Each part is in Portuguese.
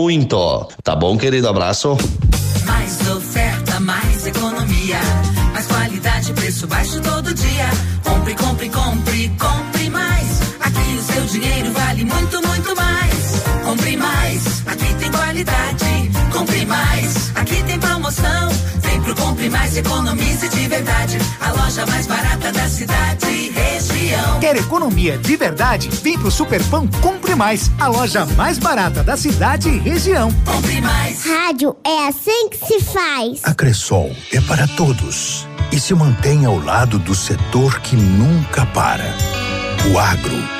muito. Tá bom, querido? Abraço. Mais oferta, mais economia. Mais qualidade, preço baixo todo dia. Compre, compre, compre, compre mais. Aqui o seu dinheiro vale muito, muito mais. Compre mais, aqui tem qualidade. Compre mais, aqui tem promoção. Vem pro Compre Mais, economize de verdade. A loja mais barata da cidade e região. Quer economia de verdade? Vem pro Superpão Compre Mais, a loja mais barata da cidade e região. Compre Mais. Rádio é assim que se faz. A Cressol é para todos e se mantém ao lado do setor que nunca para. O agro.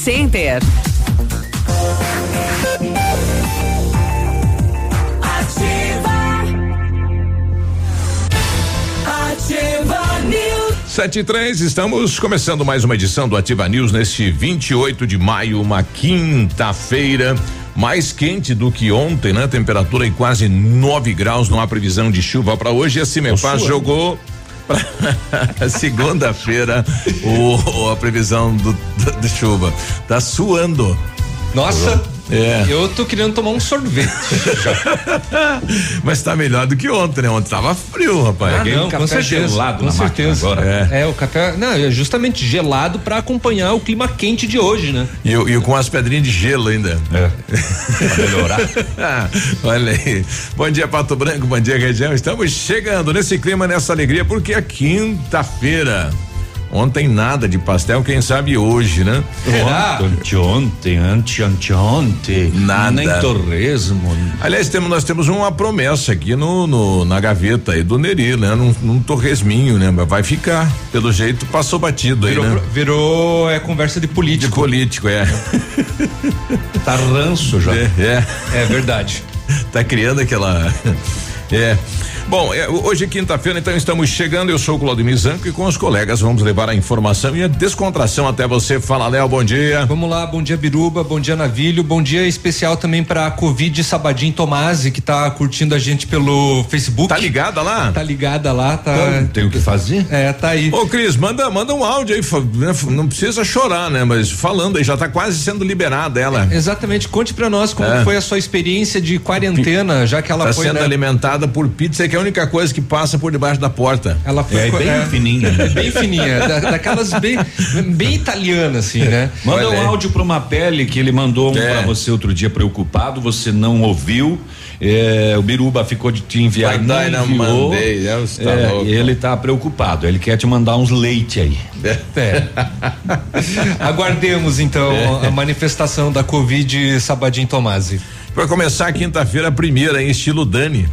Center. Ativa News. Sete e três, estamos começando mais uma edição do Ativa News neste 28 de maio, uma quinta-feira. Mais quente do que ontem, né? Temperatura em quase 9 graus, não há previsão de chuva para hoje. E a Cimepaz jogou para segunda-feira a previsão do, do- de chuva. Tá suando. Nossa, É. eu tô querendo tomar um sorvete. Mas tá melhor do que ontem, né? Ontem tava frio, rapaz. Ah, não, com café certeza, gelado com na certeza. agora. É. o café, não, é justamente gelado pra acompanhar o clima quente de hoje, né? E, e com as pedrinhas de gelo ainda. É. pra melhorar. Olha aí. Bom dia, Pato Branco, bom dia, região. Estamos chegando nesse clima, nessa alegria, porque é quinta-feira. Ontem nada de pastel, quem sabe hoje, né? Será? Anteontem, ante, anteontem. Nada. Nem torresmo. Aliás, temos, nós temos uma promessa aqui no, no- na gaveta aí do Neri, né? Num, num torresminho, né? Mas vai ficar. Pelo jeito, passou batido aí, Virou, né? virou é, conversa de De político. político, é. Tá ranço já. É, é. É verdade. tá criando aquela. É. Bom, é, hoje é quinta-feira, então estamos chegando. Eu sou o Claudio Zanco e com os colegas vamos levar a informação e a descontração até você. Fala, Léo, bom dia. Vamos lá, bom dia Biruba, bom dia Navilho, bom dia especial também pra Covid Sabadim Tomasi, que tá curtindo a gente pelo Facebook. Tá ligada lá? Tá ligada lá, tá. Tem o que fazer? É, tá aí. Ô, Cris, manda, manda um áudio aí, né, não precisa chorar, né? Mas falando aí, já tá quase sendo liberada ela. Exatamente, conte pra nós como É. foi a sua experiência de quarentena, já que ela Tá foi sendo né, alimentada apaixonada por pizza, que é a única coisa que passa por debaixo da porta. Ela foi É bem fininha. É bem fininha, da- daquelas bem, bem italianas, assim, né? Manda Olha um áudio pra uma pele que ele mandou um É. pra você outro dia preocupado, você não ouviu. É, o Biruba ficou de te enviar. Vai dar não mandei, né? Tá É, louco. ele tá preocupado, ele quer te mandar uns leite aí. É. Aguardemos então a manifestação da Covid Sabadim Tomasi. Vai começar quinta-feira, a primeira, em estilo Dani.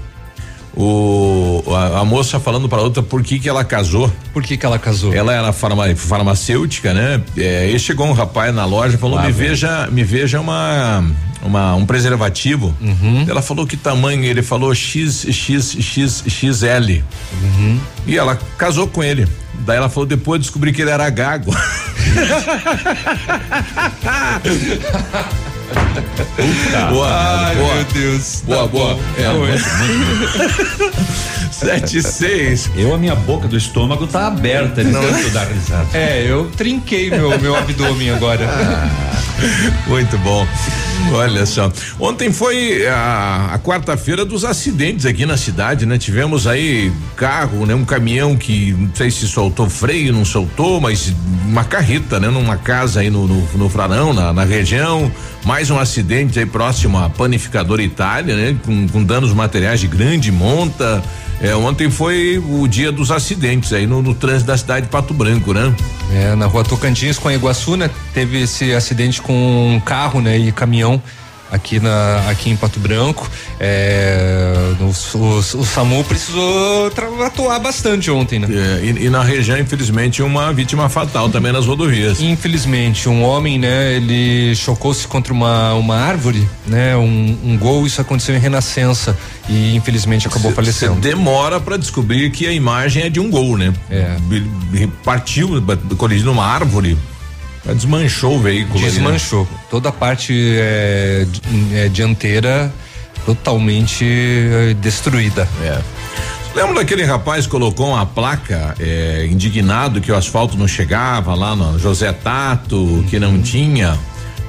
O, a, a moça falando pra outra por que que ela casou. Por que que ela casou? Ela era farma- farmacêutica, né? É, e chegou um rapaz na loja e falou: me vem. veja, me veja uma, uma um preservativo. Ela falou que tamanho, ele falou X, X, X, XL. E ela casou com ele. Daí ela falou, depois descobri que ele era gago. Boa, Boa, Ai, boa. meu Deus. Boa, tá boa. É, muito, muito, muito. 76. Eu, a minha boca do estômago tá aberta não tanto dar risada. É, eu trinquei meu, meu abdômen agora. Ah, muito bom. Olha só. Ontem foi a, a quarta-feira dos acidentes aqui na cidade, né? Tivemos aí carro, né? Um caminhão que não sei se soltou freio, não soltou, mas uma carreta, né? Numa casa aí no, no, no Frarão, na, na região. Mais um acidente aí próximo à Panificadora Itália, né? Com, com danos materiais de grande monta. É, ontem foi o dia dos acidentes aí no, no trânsito da cidade de Pato Branco, né? É, na rua Tocantins com a Iguaçu, né? Teve esse acidente com um carro, né? E caminhão aqui na aqui em Pato Branco. É, o, SAMU precisou atuar bastante ontem, né? É, e, e na região, infelizmente, uma vítima fatal também nas rodovias. Infelizmente, um homem, né, ele chocou-se contra uma, uma árvore, né, um, um gol, isso aconteceu em Renascença e infelizmente acabou Você falecendo. demora pra descobrir que a imagem é de um gol, né? É. Partiu, colidiu numa árvore, desmanchou o veículo. ali, né? Desmanchou. Toda a parte é, é, dianteira totalmente é, destruída. É. Lembra daquele rapaz que colocou uma placa é, indignado que o asfalto não chegava lá no José Tato, que não tinha?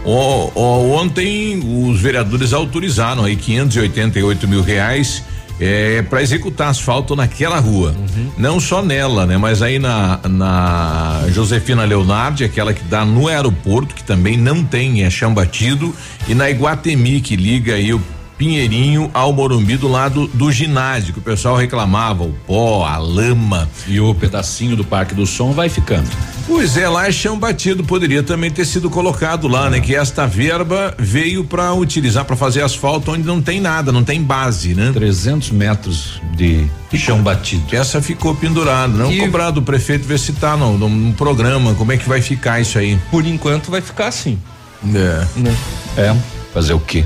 O- o- ontem os vereadores autorizaram aí 588 mil reais é, para executar asfalto naquela rua. Não só nela, né? Mas aí na, na Josefina Leonardi, aquela que dá no aeroporto, que também não tem, é chão batido, e na Iguatemi, que liga aí o Pinheirinho ao Morumbi do lado do ginásio, que o pessoal reclamava, o pó, a lama. E o pedacinho do Parque do Som vai ficando. Pois é, lá é chão batido, poderia também ter sido colocado lá, né? Que esta verba veio para utilizar para fazer asfalto onde não tem nada, não tem base, né? 300 metros de chão batido. Essa ficou pendurada, não E- cobrar do prefeito ver se tá no, no, no programa, como é que vai ficar isso aí. Por enquanto vai ficar assim. É. Né? É, fazer o quê?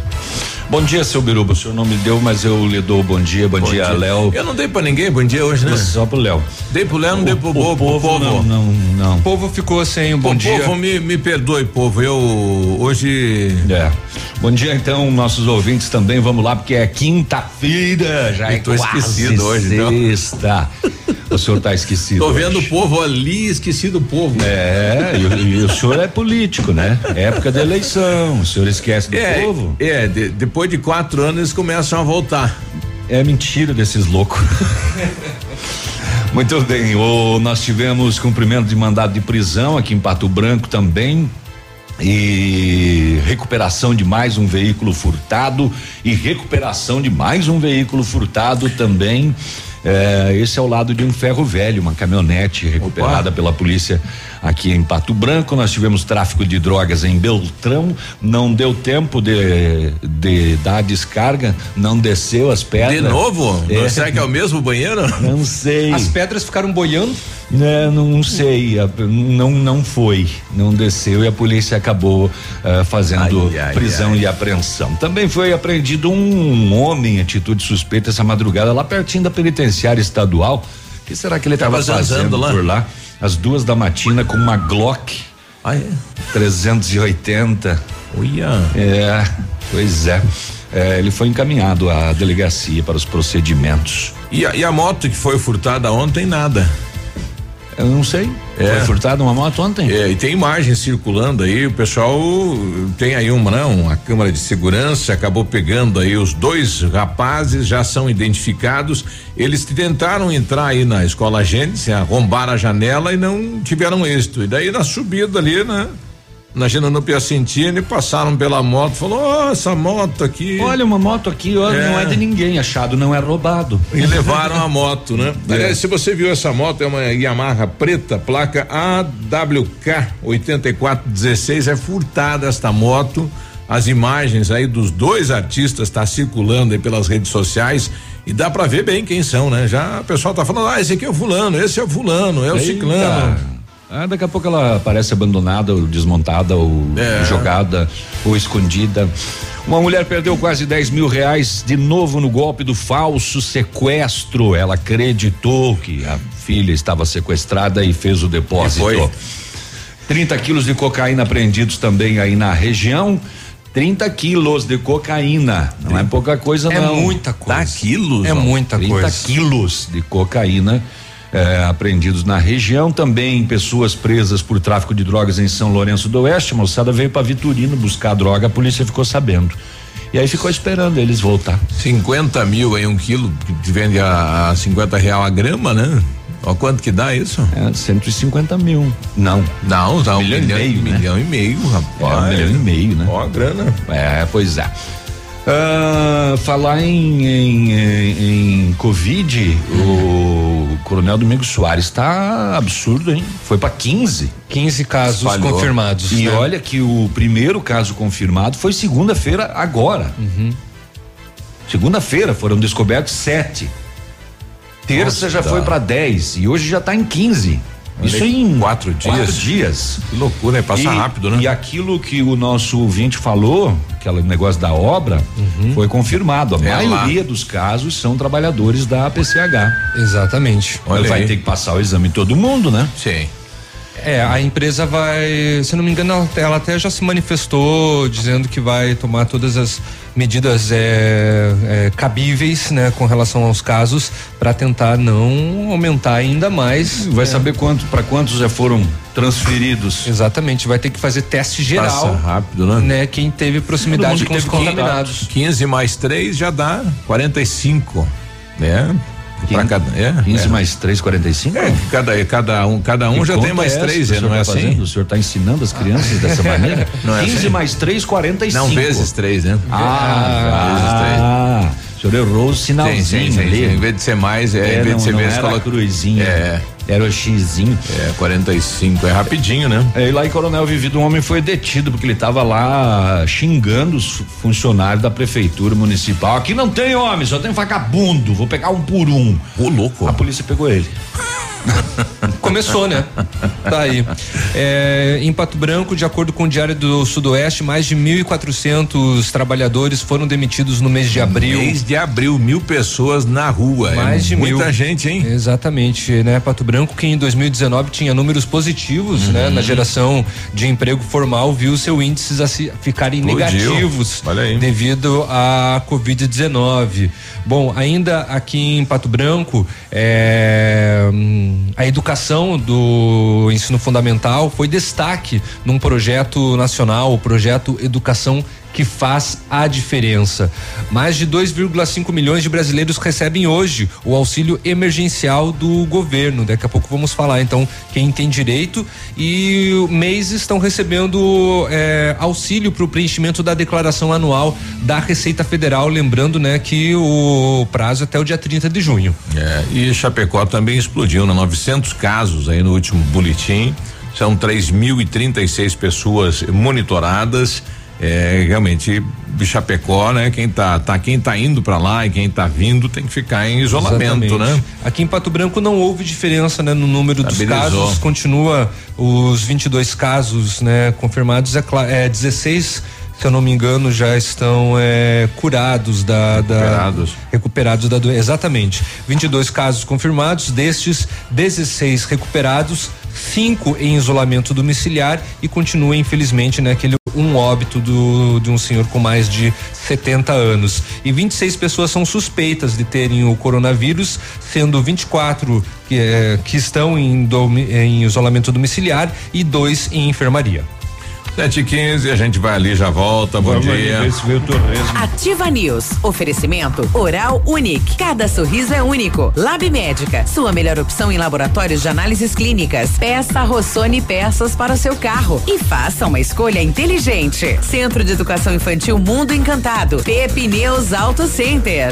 Bom dia, seu Biruba. O senhor não me deu, mas eu lhe dou bom dia. Bom, dia, Léo. Eu não dei pra ninguém bom dia hoje, né? Só pro Léo. Dei pro Léo, não dei pro, o pro povo, povo. não, não, não. O povo ficou sem um bom Bom dia. povo, me, me perdoe, povo. Eu hoje. É. Bom dia, então, nossos ouvintes também. Vamos lá, porque é quinta-feira. Já Eu é tô quase esquecido hoje, então. sexta. o senhor tá esquecido. Tô hoje. vendo o povo ali, esqueci do povo. É, e, o- e o senhor é político, né? Época da eleição. O senhor esquece do É, povo. é de- depois de quatro anos eles começam a voltar. É mentira desses loucos. Muito bem, o, nós tivemos cumprimento de mandado de prisão aqui em Pato Branco também. E recuperação de mais um veículo furtado e recuperação de mais um veículo furtado também. É, esse é o lado de um ferro velho, uma caminhonete recuperada pela polícia aqui em Pato Branco. Nós tivemos tráfico de drogas em Beltrão, não deu tempo de, de dar a descarga, não desceu as pedras. De novo? É. Será que é o mesmo banheiro? Não sei. As pedras ficaram boiando. Né, não sei, não não foi, não desceu e a polícia acabou eh, fazendo Ai, ai, prisão ai. e apreensão. Também foi apreendido um homem em atitude suspeita essa madrugada lá pertinho da penitenciária estadual. O que será que ele estava fazendo lá? por lá? Às duas da matina com uma Glock Ah, é? 380. Olha. É, pois é. É, ele foi encaminhado à delegacia para os procedimentos. E a, e a moto que foi furtada ontem, nada. Eu não sei. É. Foi furtada uma moto ontem? É, e tem imagens circulando aí, o pessoal tem aí uma, não, uma câmera de segurança, acabou pegando aí os dois rapazes, já são identificados. Eles tentaram entrar aí na escola Gênesis, arrombaram a janela e não tiveram êxito. E daí na subida ali, né? Na Genano Piacentini, passaram pela moto, falou, ó, essa moto aqui. Olha, uma moto aqui, ó, não é de ninguém, achado não é roubado. E levaram a moto, né? Aliás, se você viu essa moto, é uma Yamaha preta, placa AWK 8416, é furtada esta moto. As imagens aí dos dois artistas tá circulando aí pelas redes sociais e dá pra ver bem quem são, né? Já o pessoal tá falando, ah, esse aqui é o fulano, esse é o fulano, é o Eita. ciclano. Ah, daqui a pouco ela parece abandonada, ou desmontada, ou É. jogada, ou escondida. Uma mulher perdeu quase 10 mil reais de novo no golpe do falso sequestro. Ela acreditou que a filha estava sequestrada e fez o depósito. E foi? 30 quilos de cocaína apreendidos também aí na região. 30 quilos de cocaína. Não é pouca coisa, É não. muita coisa. Tá quilos? É ó. muita 30 coisa. quilos de cocaína eh, apreendidos na região. Também pessoas presas por tráfico de drogas em São Lourenço do Oeste. A moçada veio para Vitorino buscar droga, a polícia ficou sabendo. E aí ficou esperando eles voltar. 50 mil aí um quilo, que vende a, a 50 real a grama, né? Ó, quanto que dá isso? É, 150 mil. Não. Não, dá um Milhão e milhão, meio, né? milhão e meio, É, rapaz. um milhão e meio, né? Ó, a grana. É, pois é. Ah, falar em, em, em, em Covid, o Coronel Domingos Soares está absurdo, hein? Foi para 15. 15 casos Espalhou. confirmados. E né? olha que o primeiro caso confirmado foi segunda-feira agora. Uhum. Segunda-feira foram descobertos sete. Terça Nossa, já foi para 10 e hoje já está em 15. Isso em quatro dias. Quatro dias. Que loucura, né? Passa rápido, né? E aquilo que o nosso ouvinte falou, aquele negócio da obra, foi confirmado. A É maioria dos casos são trabalhadores da PCH. Exatamente. Olha vai aí. ter que passar o exame todo mundo, né? Sim. É, a empresa vai, se não me engano, ela até já se manifestou dizendo que vai tomar todas as medidas é, é, cabíveis, né, com relação aos casos, para tentar não aumentar ainda mais. Vai né. saber quanto, para quantos já foram transferidos. Exatamente, vai ter que fazer teste geral, Passa rápido, né? né? Quem teve proximidade com os contaminados. 15 mais 3 já dá 45, né? Pra cada, é, 15 é. mais 3, 45? É, cada, cada um, cada um Que já tem mais é essa três, que o é, senhor não é tá assim? fazendo? O senhor está ensinando as crianças dessa maneira? Não é 15 assim? mais 3, 45. Não, vezes três, né? Ah, o senhor errou o sinalzinho sim, sim, ali. sim. Em vez de ser mais, é, É, em vez não, de ser vezes, a coloca. cruzinha. É, Era o xizinho. é 45, é rapidinho, né? É, e lá em Coronel Vivido, um homem foi detido porque ele estava lá xingando os fu- funcionários da prefeitura municipal. Aqui não tem homem, só tem vagabundo. Vou pegar um por um. Ô, louco. A polícia pegou ele. Começou, né? Tá aí. É, em Pato Branco, de acordo com o Diário do Sudoeste, mais de 1.400 trabalhadores foram demitidos no mês de abril. Mês de abril, mil pessoas na rua. Mais é de muita mil. gente, hein? Exatamente, né? Pato Branco, que em 2019 tinha números positivos, né? Uhum. Na geração de emprego formal, viu seu índices a se- ficarem Explodiu. negativos devido à Covid-19. Bom, ainda aqui em Pato Branco, é, hum, a educação do ensino fundamental foi destaque num projeto nacional, o projeto Educação que faz a diferença. Mais de 2,5 milhões de brasileiros recebem hoje o auxílio emergencial do governo. Daqui a pouco vamos falar então quem tem direito e mês estão recebendo é, auxílio para o preenchimento da declaração anual da Receita Federal, lembrando, né, que o prazo é até o dia 30 de junho. É, e Chapecó também explodiu, né? 900 casos aí no último boletim. São 3.036 pessoas monitoradas. É, realmente, Chapecó, né? Quem tá, tá, quem tá indo para lá e quem tá vindo tem que ficar em isolamento, Exatamente. né? Aqui em Pato Branco não houve diferença, né, no número dos casos, continua os 22 casos, né, confirmados, é, é 16 se eu não me engano, já estão é, curados da, da- Recuperados. recuperados da doença. Exatamente. 22 casos confirmados, destes 16 recuperados, cinco em isolamento domiciliar e continua, infelizmente, né, aquele um óbito do, de um senhor com mais de 70 anos. E 26 pessoas são suspeitas de terem o coronavírus, sendo 24 que, eh, que estão em, em isolamento domiciliar e dois em enfermaria. 7 e 15 a gente vai ali já volta. Bom Vamos dia. ali. Ativa News. Oferecimento Oral Unique. Cada sorriso é único. Lab Médica. Sua melhor opção em laboratórios de análises clínicas. Peça Rossoni peças para o seu carro e faça uma escolha inteligente. Centro de Educação Infantil Mundo Encantado. Pepe News Auto Center.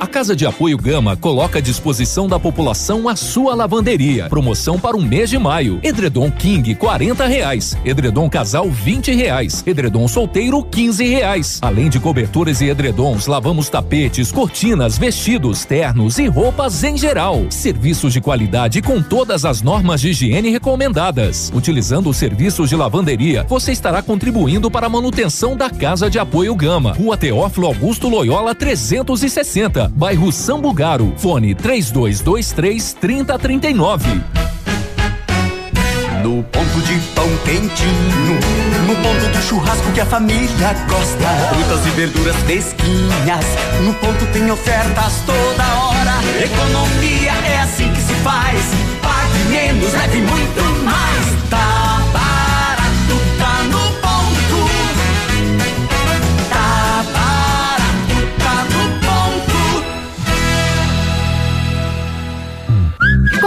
A Casa de Apoio Gama coloca à disposição da população a sua lavanderia. Promoção para o mês de maio. Edredom King, 40 reais. Edredom Casal, 20 reais. Edredom Solteiro, 15 reais. Além de cobertores e edredons, lavamos tapetes, cortinas, vestidos, ternos e roupas em geral. Serviços de qualidade com todas as normas de higiene recomendadas. Utilizando os serviços de lavanderia, você estará contribuindo para a manutenção da Casa de Apoio Gama. Rua Teófilo Augusto Loyola 360, bairro Sambugaro. Fone 3223 3039. No ponto de pão quentinho, no ponto do churrasco que a família gosta. Frutas e verduras fresquinhas, no ponto tem ofertas toda hora. Economia é assim que se faz. Pague menos, leve muito mais. Tá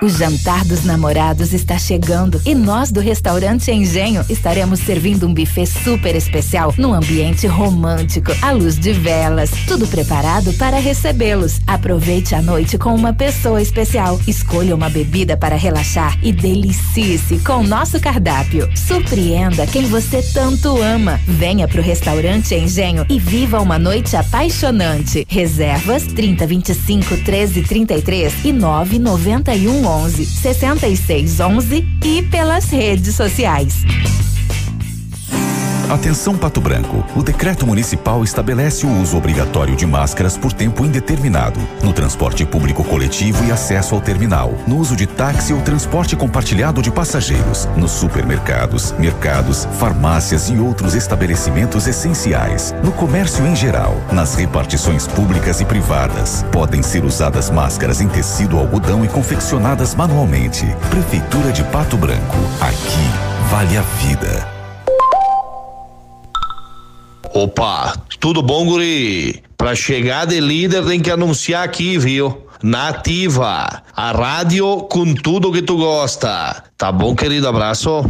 O jantar dos namorados está chegando e nós do restaurante Engenho estaremos servindo um buffet super especial num ambiente romântico, à luz de velas, tudo preparado para recebê-los. Aproveite a noite com uma pessoa especial. Escolha uma bebida para relaxar e delicie-se com o nosso cardápio. Surpreenda quem você tanto ama. Venha pro restaurante Engenho e viva uma noite apaixonante. Reservas 30 25 13 33 e 9 91 11 66 11 e pelas redes sociais. Atenção Pato Branco. O decreto municipal estabelece o uso obrigatório de máscaras por tempo indeterminado no transporte público coletivo e acesso ao terminal, no uso de táxi ou transporte compartilhado de passageiros, nos supermercados, mercados, farmácias e outros estabelecimentos essenciais, no comércio em geral, nas repartições públicas e privadas. Podem ser usadas máscaras em tecido algodão e confeccionadas manualmente. Prefeitura de Pato Branco. Aqui vale a vida. Opa, tudo bom, guri? Pra chegar de líder tem que anunciar aqui, viu? Nativa, a rádio com tudo que tu gosta. Tá bom, querido? Abraço.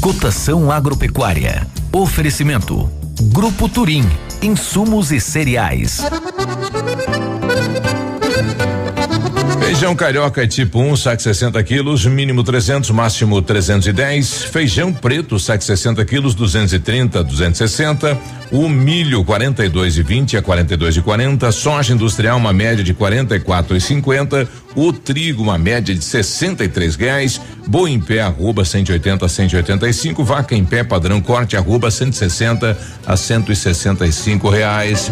Cotação agropecuária. Oferecimento. Grupo Turim. Insumos e cereais. Feijão carioca tipo 1, um, saco 60 quilos, mínimo 300, máximo 310. Feijão preto, saco 60 quilos, 230, 260. O milho 42 e 20 a 42 e 40. Soja industrial uma média de 44 e 50. O trigo uma média de 63 reais. Boi em pé arroba 180 a 185. Vaca em pé padrão corte arroba 160 a 165 reais.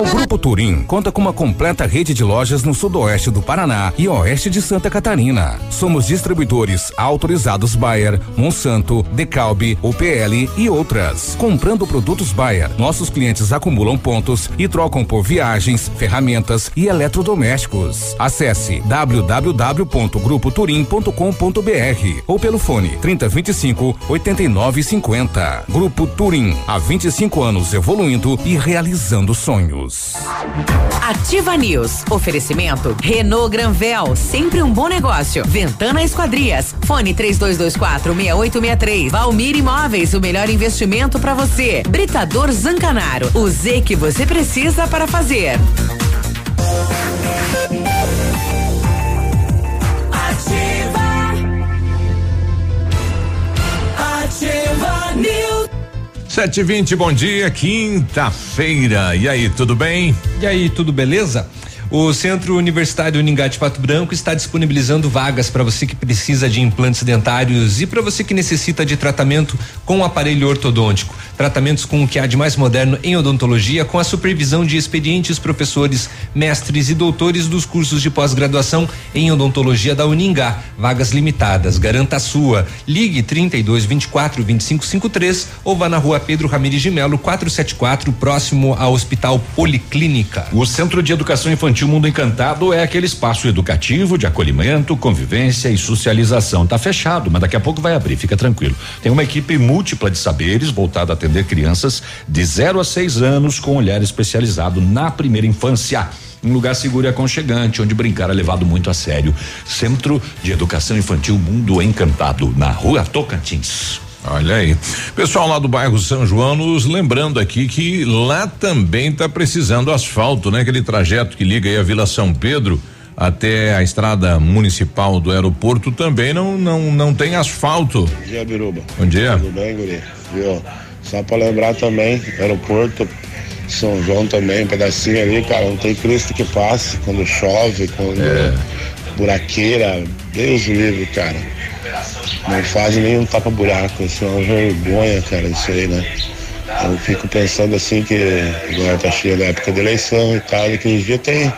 O Grupo Turim conta com uma completa rede de lojas no sudoeste do Paraná e oeste de Santa Catarina. Somos distribuidores autorizados Bayer, Monsanto, Decalbe, UPL e outras. Comprando produtos Bayer, nossos clientes acumulam pontos e trocam por viagens, ferramentas e eletrodomésticos. Acesse www.grupoturim.com.br ou pelo fone 3025 8950. Grupo Turim, há 25 anos evoluindo e realizando sonhos. Ativa News. Oferecimento Renault Granvel, sempre um bom negócio. Ventana Esquadrias. Fone 3224 6863. Valmir Imóveis, o melhor investimento para você. Britador Zancanaro. O Z que você precisa para fazer. Ativa News. Sete e vinte, bom dia, quinta-feira. E aí, tudo bem? E aí, tudo beleza? O Centro Universitário Uningá de Pato Branco está disponibilizando vagas para você que precisa de implantes dentários e para você que necessita de tratamento com aparelho ortodôntico. Tratamentos com o que há de mais moderno em odontologia, com a supervisão de experientes professores, mestres e doutores dos cursos de pós-graduação em odontologia da Uningá. Vagas limitadas. Garanta a sua. Ligue 32 24 25 53 ou vá na rua Pedro Ramirez de Melo 474, próximo ao Hospital Policlínica. O Centro de Educação Infantil Mundo Encantado é aquele espaço educativo de acolhimento, convivência e socialização. Tá fechado, mas daqui a pouco vai abrir, fica tranquilo. Tem uma equipe múltipla de saberes voltada a atender crianças de 0 a 6 anos com olhar especializado na primeira infância. Um lugar seguro e aconchegante, onde brincar é levado muito a sério. Centro de Educação Infantil Mundo Encantado, na rua Tocantins. Olha aí. Pessoal lá do bairro São João nos lembrando aqui que lá também está precisando asfalto, né? Aquele trajeto que liga aí a Vila São Pedro até a estrada municipal do aeroporto também não não não tem asfalto. Bom dia, Biruba. Bom dia. Tudo bem, guri? Viu? Só pra lembrar também, aeroporto, São João também, um pedacinho ali, cara, não tem Cristo que passe quando chove, quando É. buraqueira, Deus livre, cara. Não faz nenhum tapa-buraco, isso é uma vergonha, cara, isso aí, né? Eu fico pensando assim que agora tá cheio da época de eleição e tal, e que dia tem,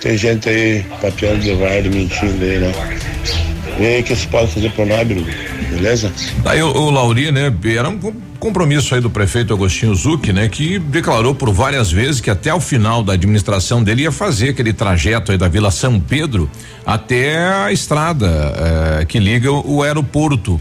tem gente aí papiando de vardo, mentindo aí, né? E aí, o que você pode fazer por nós? Beleza? Aí o, o Lauri, né, era um com- compromisso aí do prefeito Agostinho Zucchi, né, que declarou por várias vezes que até o final da administração dele ia fazer aquele trajeto aí da Vila São Pedro até a estrada eh, que liga o aeroporto.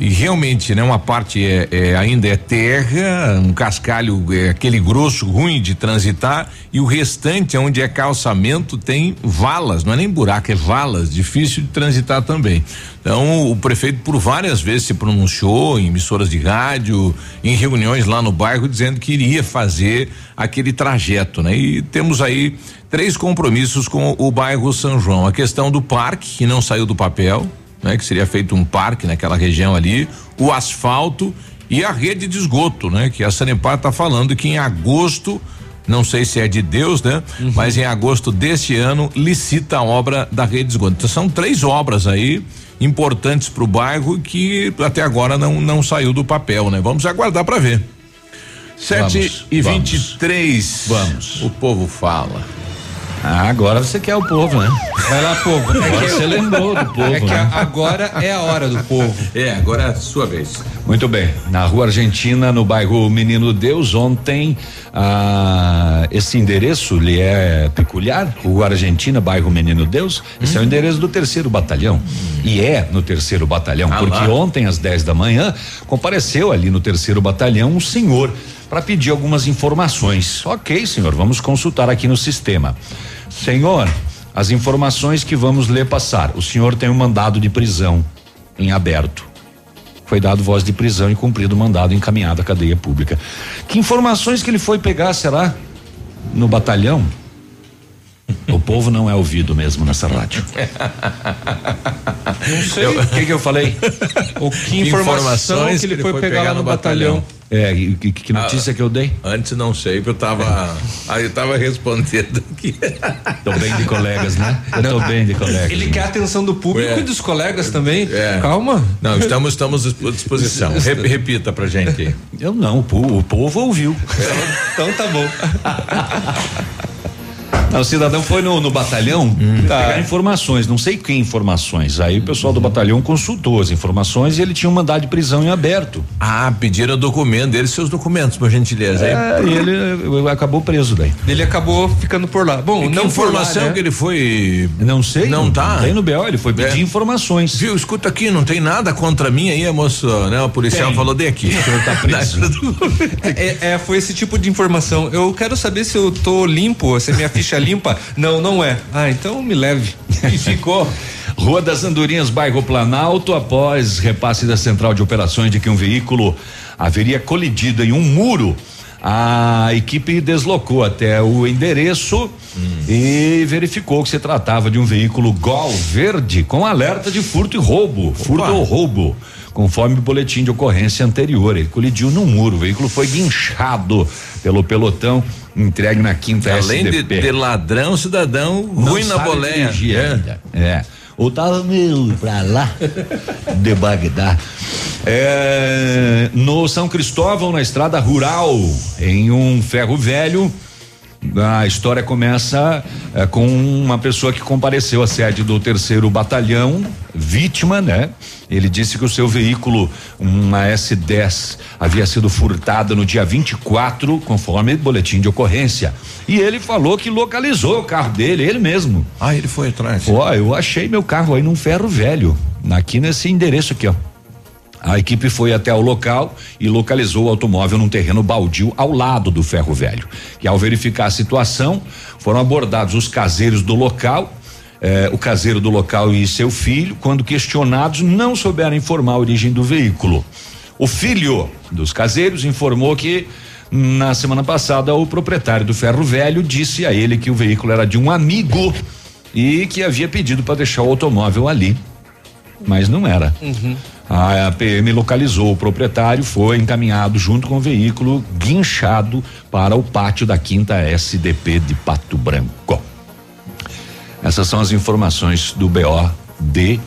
E realmente, né, uma parte é, é- ainda é terra, um cascalho é aquele grosso ruim de transitar e o restante, onde é calçamento, tem valas, não é nem buraco, é valas, difícil de transitar também. Então, o prefeito por várias vezes se pronunciou em emissoras de rádio, em reuniões lá no bairro, dizendo que iria fazer aquele trajeto, né? E temos aí três compromissos com o bairro São João. A questão do parque, que não saiu do papel, né? Que seria feito um parque naquela região ali, o asfalto e a rede de esgoto, né? Que a Sanepar está falando que em agosto, não sei se é de Deus, né? Mas em agosto deste ano licita a obra da rede de esgoto. Então são três obras aí importantes para o bairro que até agora não não saiu do papel, né? Vamos aguardar para ver. Sete Vamos, e vamos. vinte e três. Vamos. O povo fala. Ah, agora você quer o povo, né? Vai lá, povo. Agora você lembrou do povo, É que né? agora é a hora do povo. É, agora é a sua vez. Muito bem. Na rua Argentina, no bairro Menino Deus, ontem ah, esse endereço lhe é peculiar. Rua Argentina, bairro Menino Deus. Esse é o endereço do terceiro batalhão. E é no terceiro batalhão, Ah porque lá. ontem às 10 da manhã compareceu ali no terceiro batalhão um senhor para pedir algumas informações. Ok, senhor, vamos consultar aqui no sistema. Senhor, as informações que vamos ler passar. O senhor tem um mandado de prisão em aberto foi dado voz de prisão e cumprido o mandado encaminhado à cadeia pública. Que informações que ele foi pegar, será? No batalhão? O povo não é ouvido mesmo nessa rádio. Não sei. O que, que eu falei? O que informação que ele foi pegar lá no batalhão. É, que, que notícia que eu dei? Antes não sei, porque eu tava. aí eu tava respondendo aqui. Tô bem de colegas, né? Eu tô bem de colegas. Ele quer a atenção do público É. e dos colegas também. É. Calma. Não, estamos, estamos à disposição. Rep- repita pra gente. Eu não, o, po- o povo ouviu. Então tá bom. Não, o cidadão foi no, no batalhão Hum. pegar Tá. informações, não sei que informações. Aí o pessoal do batalhão consultou as informações e ele tinha um mandado de prisão em aberto. Ah, pediram o documento dele, seus documentos, por gentileza. É, Aí, e ele acabou preso daí. Ele acabou ficando por lá. Bom, E que não informação lá, né? que ele foi. Não sei. Não tá? Tem no BO, ele foi pedir É. informações. Viu, escuta aqui, não tem nada contra mim aí, moço, né? O policial Tem. falou, dê aqui. O senhor tá preso. É, é, foi esse tipo de informação. Eu quero saber se eu tô limpo, se minha ficha limpa. Não, não é. Ah, então me leve. E ficou. Rua das Andorinhas, bairro Planalto, após repasse da central de operações de que um veículo haveria colidido em um muro. A equipe deslocou até o endereço e verificou que se tratava de um veículo Gol verde com alerta de furto e roubo. Furto ou roubo. Conforme o boletim de ocorrência anterior, ele colidiu no muro. O veículo foi guinchado pelo pelotão, entregue na quinta Além de, SDP. de ladrão, cidadão, ruim na boleia. É. É. Ou tava meio pra lá de Bagdá. É, no São Cristóvão, na estrada rural, em um ferro velho, a história começa é, com uma pessoa que compareceu à sede do terceiro batalhão, vítima, né? Ele disse que o seu veículo, uma S10, havia sido furtada no dia 24, conforme boletim de ocorrência. E ele falou que localizou o carro dele, ele mesmo. Ah, ele foi atrás. Ó, eu achei meu carro aí num ferro velho, aqui nesse endereço aqui, ó. A equipe foi até o local e localizou o automóvel num terreno baldio ao lado do ferro velho. E ao verificar a situação, foram abordados os caseiros do local, eh, o caseiro do local e seu filho, quando questionados, não souberam informar a origem do veículo. O filho dos caseiros informou que na semana passada o proprietário do ferro velho disse a ele que o veículo era de um amigo e que havia pedido para deixar o automóvel ali. Mas não era. A PM localizou o proprietário, foi encaminhado junto com o veículo guinchado para o pátio da quinta SDP de Pato Branco. Essas são as informações do BOD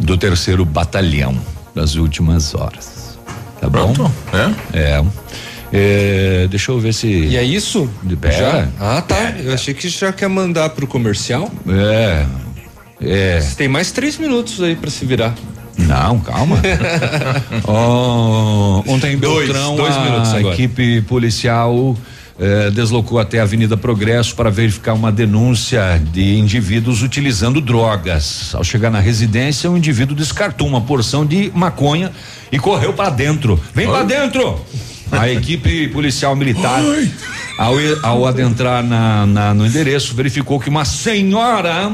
do terceiro batalhão das últimas horas. Tá bom? Pronto, é? É. É, deixa eu ver se. E é isso? É. Já? Ah, tá. Eu achei que já quer mandar pro comercial. É. É. Você tem mais três minutos aí pra se virar. Não, calma. Ó, ontem em Dois, Beltrão, dois a agora. equipe policial eh, deslocou até a Avenida Progresso para verificar uma denúncia de indivíduos utilizando drogas. Ao chegar na residência, o indivíduo descartou uma porção de maconha e correu para dentro. Vem para dentro! A equipe policial militar, ao, ao adentrar na- na- no endereço, verificou que uma senhora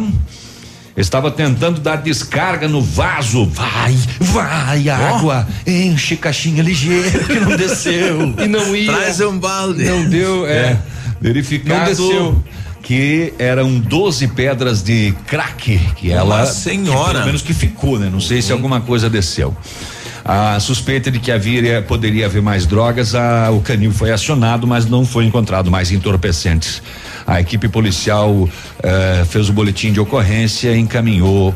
estava tentando dar descarga no vaso. Vai, vai, água, enche caixinha ligeiro que não desceu. E não ia. Traz um balde. Não deu, é. Verificado Não desceu. que eram 12 pedras de crack que ela Uma senhora. que pelo menos que ficou, né? Não sei se alguma coisa desceu. A suspeita de que havia poderia haver mais drogas, a- o canil foi acionado, mas não foi encontrado mais entorpecentes. A equipe policial eh, fez o boletim de ocorrência e encaminhou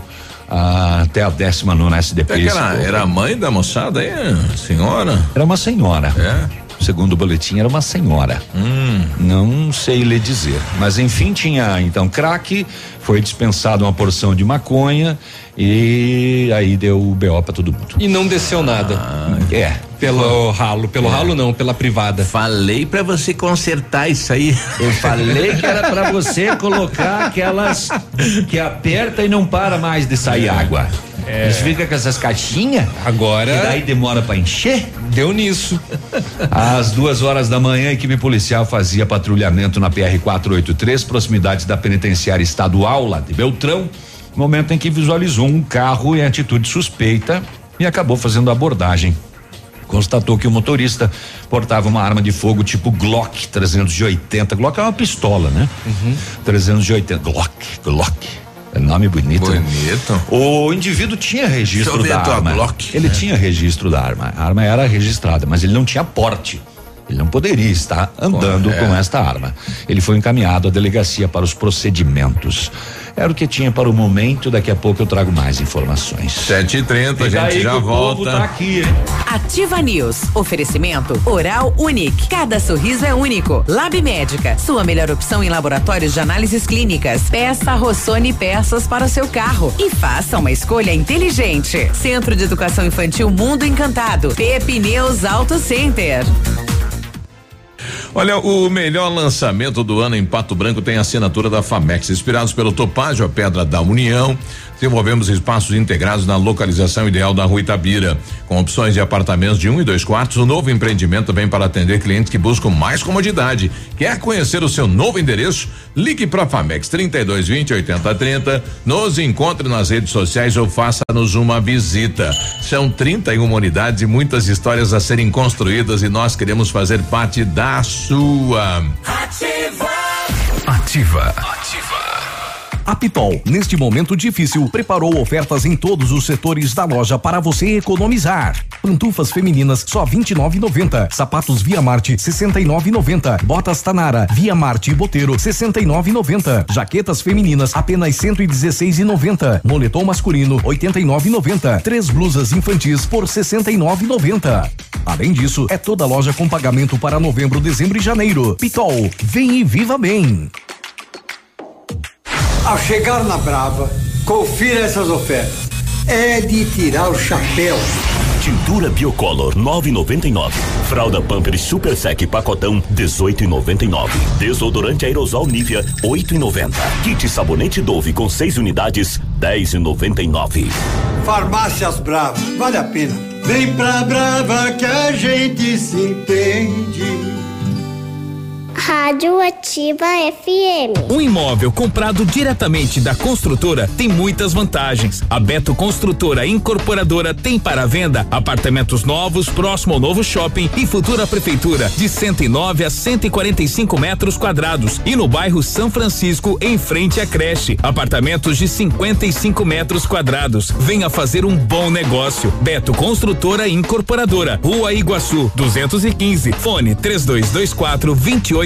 ah, até a 19 SDP. É que era, era a mãe da moçada aí, senhora? Era uma senhora. É. Segundo o boletim, era uma senhora. Não sei lhe dizer. Mas enfim, tinha então crack, foi dispensado uma porção de maconha e aí deu o BO pra todo mundo. E não desceu nada. É. Pelo ralo. Pelo ralo não, pela privada. Falei pra você consertar isso aí. Eu falei que era pra você colocar aquelas que aperta e não para mais de sair água. Eles ficam com essas caixinhas. Agora. E daí demora pra encher. Deu nisso. Às duas horas da manhã, a equipe policial fazia patrulhamento na PR 483, proximidades da penitenciária estadual lá de Beltrão. Momento em que visualizou um carro em atitude suspeita e acabou fazendo a abordagem. Constatou que o motorista portava uma arma de fogo tipo Glock 380. Glock é uma pistola, né? 380. Glock, Glock. É nome bonito. né? Bonito. O indivíduo tinha registro da arma. Ele É. tinha registro da arma. A arma era registrada, mas ele não tinha porte. Ele não poderia estar andando é. com esta arma. Ele foi encaminhado à delegacia para os procedimentos. Era o que tinha para o momento, daqui a pouco eu trago mais informações. 7h30, a gente já volta. Tá aqui? Ativa News. Oferecimento Oral Unique. Cada sorriso é único. Lab Médica. Sua melhor opção em laboratórios de análises clínicas. Peça Rossoni peças para o seu carro. E faça uma escolha inteligente. Centro de Educação Infantil Mundo Encantado. Pepineus Auto Center. Olha, o melhor lançamento do ano em Pato Branco tem a assinatura da Famex. Inspirados pelo Topázio, a Pedra da União, desenvolvemos espaços integrados na localização ideal da Rua Itabira. Com opções de apartamentos de um e dois quartos, o novo empreendimento vem para atender clientes que buscam mais comodidade. Quer conhecer o seu novo endereço? Ligue para a Famex 3220 8030, nos encontre nas redes sociais ou faça-nos uma visita. São 31 unidades e muitas histórias a serem construídas e nós queremos fazer parte da sua. Ativa. Ativa. A Pitol, neste momento difícil, preparou ofertas em todos os setores da loja para você economizar. Pantufas femininas só 29,90. Sapatos Via Marte 69,90. Botas Tanara, Via Marte e Boteiro 69,90. Jaquetas femininas apenas 116,90. Moletom masculino 89,90. Três blusas infantis por 69,90. Além disso, é toda loja com pagamento para novembro, dezembro e janeiro. Pitol, vem e viva bem. Ao chegar na Brava, confira essas ofertas. É de tirar o chapéu. Tintura Biocolor 9,99. Fralda Pampers Super Sec pacotão 18,99. Desodorante aerosol Nivea 8,90. Kit sabonete Dove com 6 unidades 10,99. Farmácias Brava, vale a pena. Vem pra Brava que a gente se entende. Rádio Ativa FM. Um imóvel comprado diretamente da construtora tem muitas vantagens. A Beto Construtora Incorporadora tem para venda apartamentos novos próximo ao novo shopping e futura prefeitura de 109 a 145 metros quadrados e no bairro São Francisco em frente à creche apartamentos de 55 metros quadrados. Venha fazer um bom negócio. Beto Construtora Incorporadora, Rua Iguaçu 215, fone 3224 28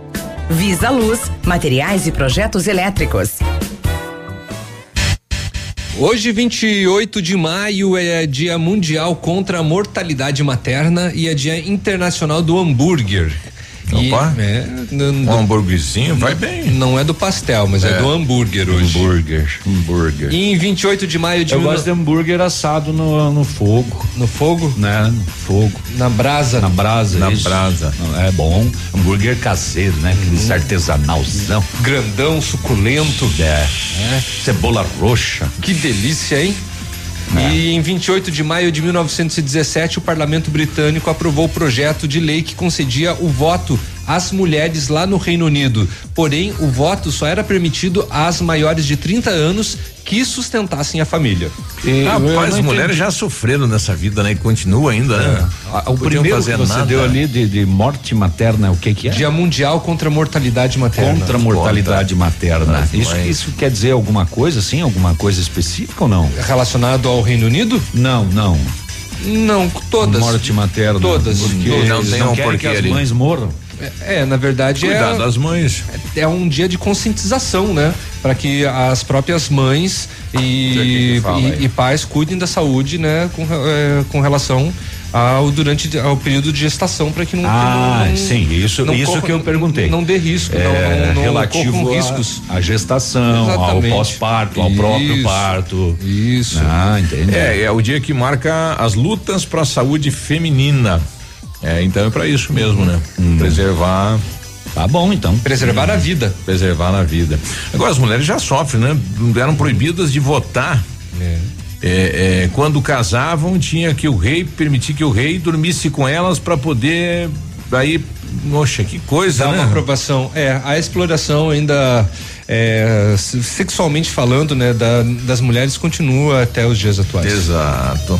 Visa Luz, materiais e projetos elétricos. Hoje, 28 de maio, é Dia Mundial contra a Mortalidade Materna e é Dia Internacional do Hambúrguer. Opa. E, é, Um hambúrguerzinho vai bem. Não é do pastel, mas é, É. do hambúrguer hoje. Hambúrguer. Hambúrguer. E em 28 de maio de Eu 19 gosto de hambúrguer assado no, no fogo. No fogo? Né? No fogo. Na brasa. Na brasa. Na isso. brasa. É bom. Hambúrguer caseiro, né? Aquele Uhum. artesanalzão. Grandão, suculento. É. Cebola roxa. Que delícia, hein? E em 28 de maio de 1917, o parlamento britânico aprovou o projeto de lei que concedia o voto às mulheres lá no Reino Unido. Porém, o voto só era permitido às maiores de 30 anos que sustentassem a família. Rapaz, as mulheres já sofreram nessa vida, né? E continua ainda, né? Ah, O Não podiam primeiro fazer que você nada. deu ali de, de morte materna, o que que é? Dia Mundial contra a Mortalidade Materna. Contra a mortalidade materna. Mas, Isso, mas- isso quer dizer alguma coisa, assim? Alguma coisa específica ou não? Relacionado ao Reino Unido? Não, não. Não, todas. Morte materna. Todas. Porque. Não não um querem que as ali. mães morram. É, é, na verdade Cuidar é, das mães. é um dia de conscientização, né? Para que as próprias mães e, e, e pais cuidem da saúde, né? Com, eh, com relação ao durante ao período de gestação para que não Ah, não, sim, isso não isso corra- que eu perguntei. Não dê risco, É, não, não, não relativo a- riscos. à gestação, Exatamente. ao pós-parto, ao próprio parto. Isso. Ah, entendi. É, é o dia que marca as lutas para a saúde feminina. É, então é para isso mesmo, né? Preservar. Tá bom, então. Preservar a vida. Preservar a vida. Agora as mulheres já sofrem, né? Eram proibidas de votar. É, é, quando casavam, tinha que o rei permitir que o rei dormisse com elas para poder. Aí, noxa, que coisa, Dá né? uma aprovação. É, a exploração ainda é, se- sexualmente falando, né, da- das mulheres continua até os dias atuais. Exato.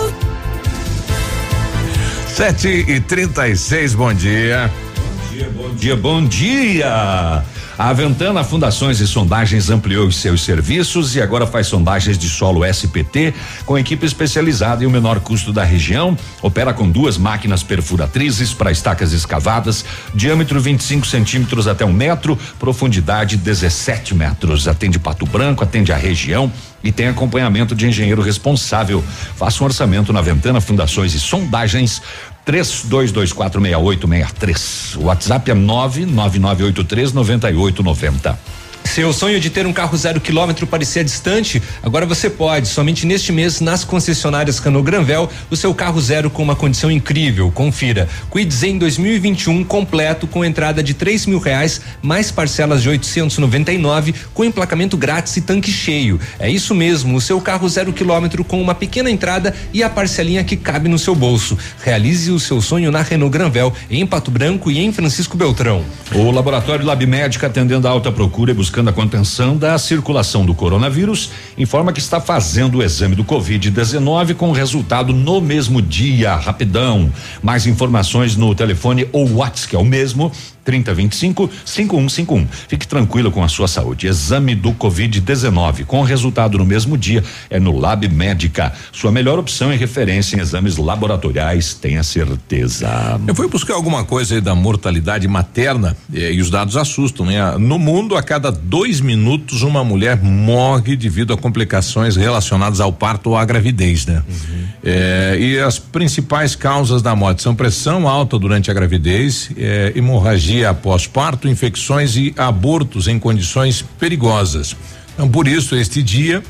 7 e 36 bom dia. Bom dia, bom dia. A Ventana Fundações e Sondagens ampliou os seus serviços e agora faz sondagens de solo SPT com equipe especializada e o menor custo da região. Opera com duas máquinas perfuratrizes para estacas escavadas, diâmetro 25 centímetros até um metro, profundidade 17 metros. Atende Pato Branco, atende a região e tem acompanhamento de engenheiro responsável. Faça um orçamento na Ventana Fundações e Sondagens 32246863. O WhatsApp é 999839890. Seu sonho de ter um carro zero quilômetro parecia distante? Agora você pode. Somente neste mês, nas concessionárias Cano Granvel, o seu carro zero com uma condição incrível. Confira. Quid Zen 2021 completo com entrada de três mil reais, mais parcelas de 899 com emplacamento grátis e tanque cheio. É isso mesmo. O seu carro zero quilômetro com uma pequena entrada e a parcelinha que cabe no seu bolso. Realize o seu sonho na Renault Granvel, em Pato Branco e em Francisco Beltrão. O Laboratório Lab Médica, atendendo a alta procura e buscando a contenção da circulação do coronavírus, informa que está fazendo o exame do Covid-19 com resultado no mesmo dia, rapidão. Mais informações no telefone ou WhatsApp, que é o mesmo, 3025 5151. Fique tranquilo com a sua saúde. Exame do Covid-19 com resultado no mesmo dia é no Lab Médica. Sua melhor opção e referência em exames laboratoriais, tenha certeza. Eu fui buscar alguma coisa aí da mortalidade materna eh, e os dados assustam, né? No mundo, a cada dois minutos, uma mulher morre devido a complicações relacionadas ao parto ou à gravidez, né? Eh, e as principais causas da morte são pressão alta durante a gravidez, eh, hemorragia após parto, infecções e abortos em condições perigosas. Então, por isso, este dia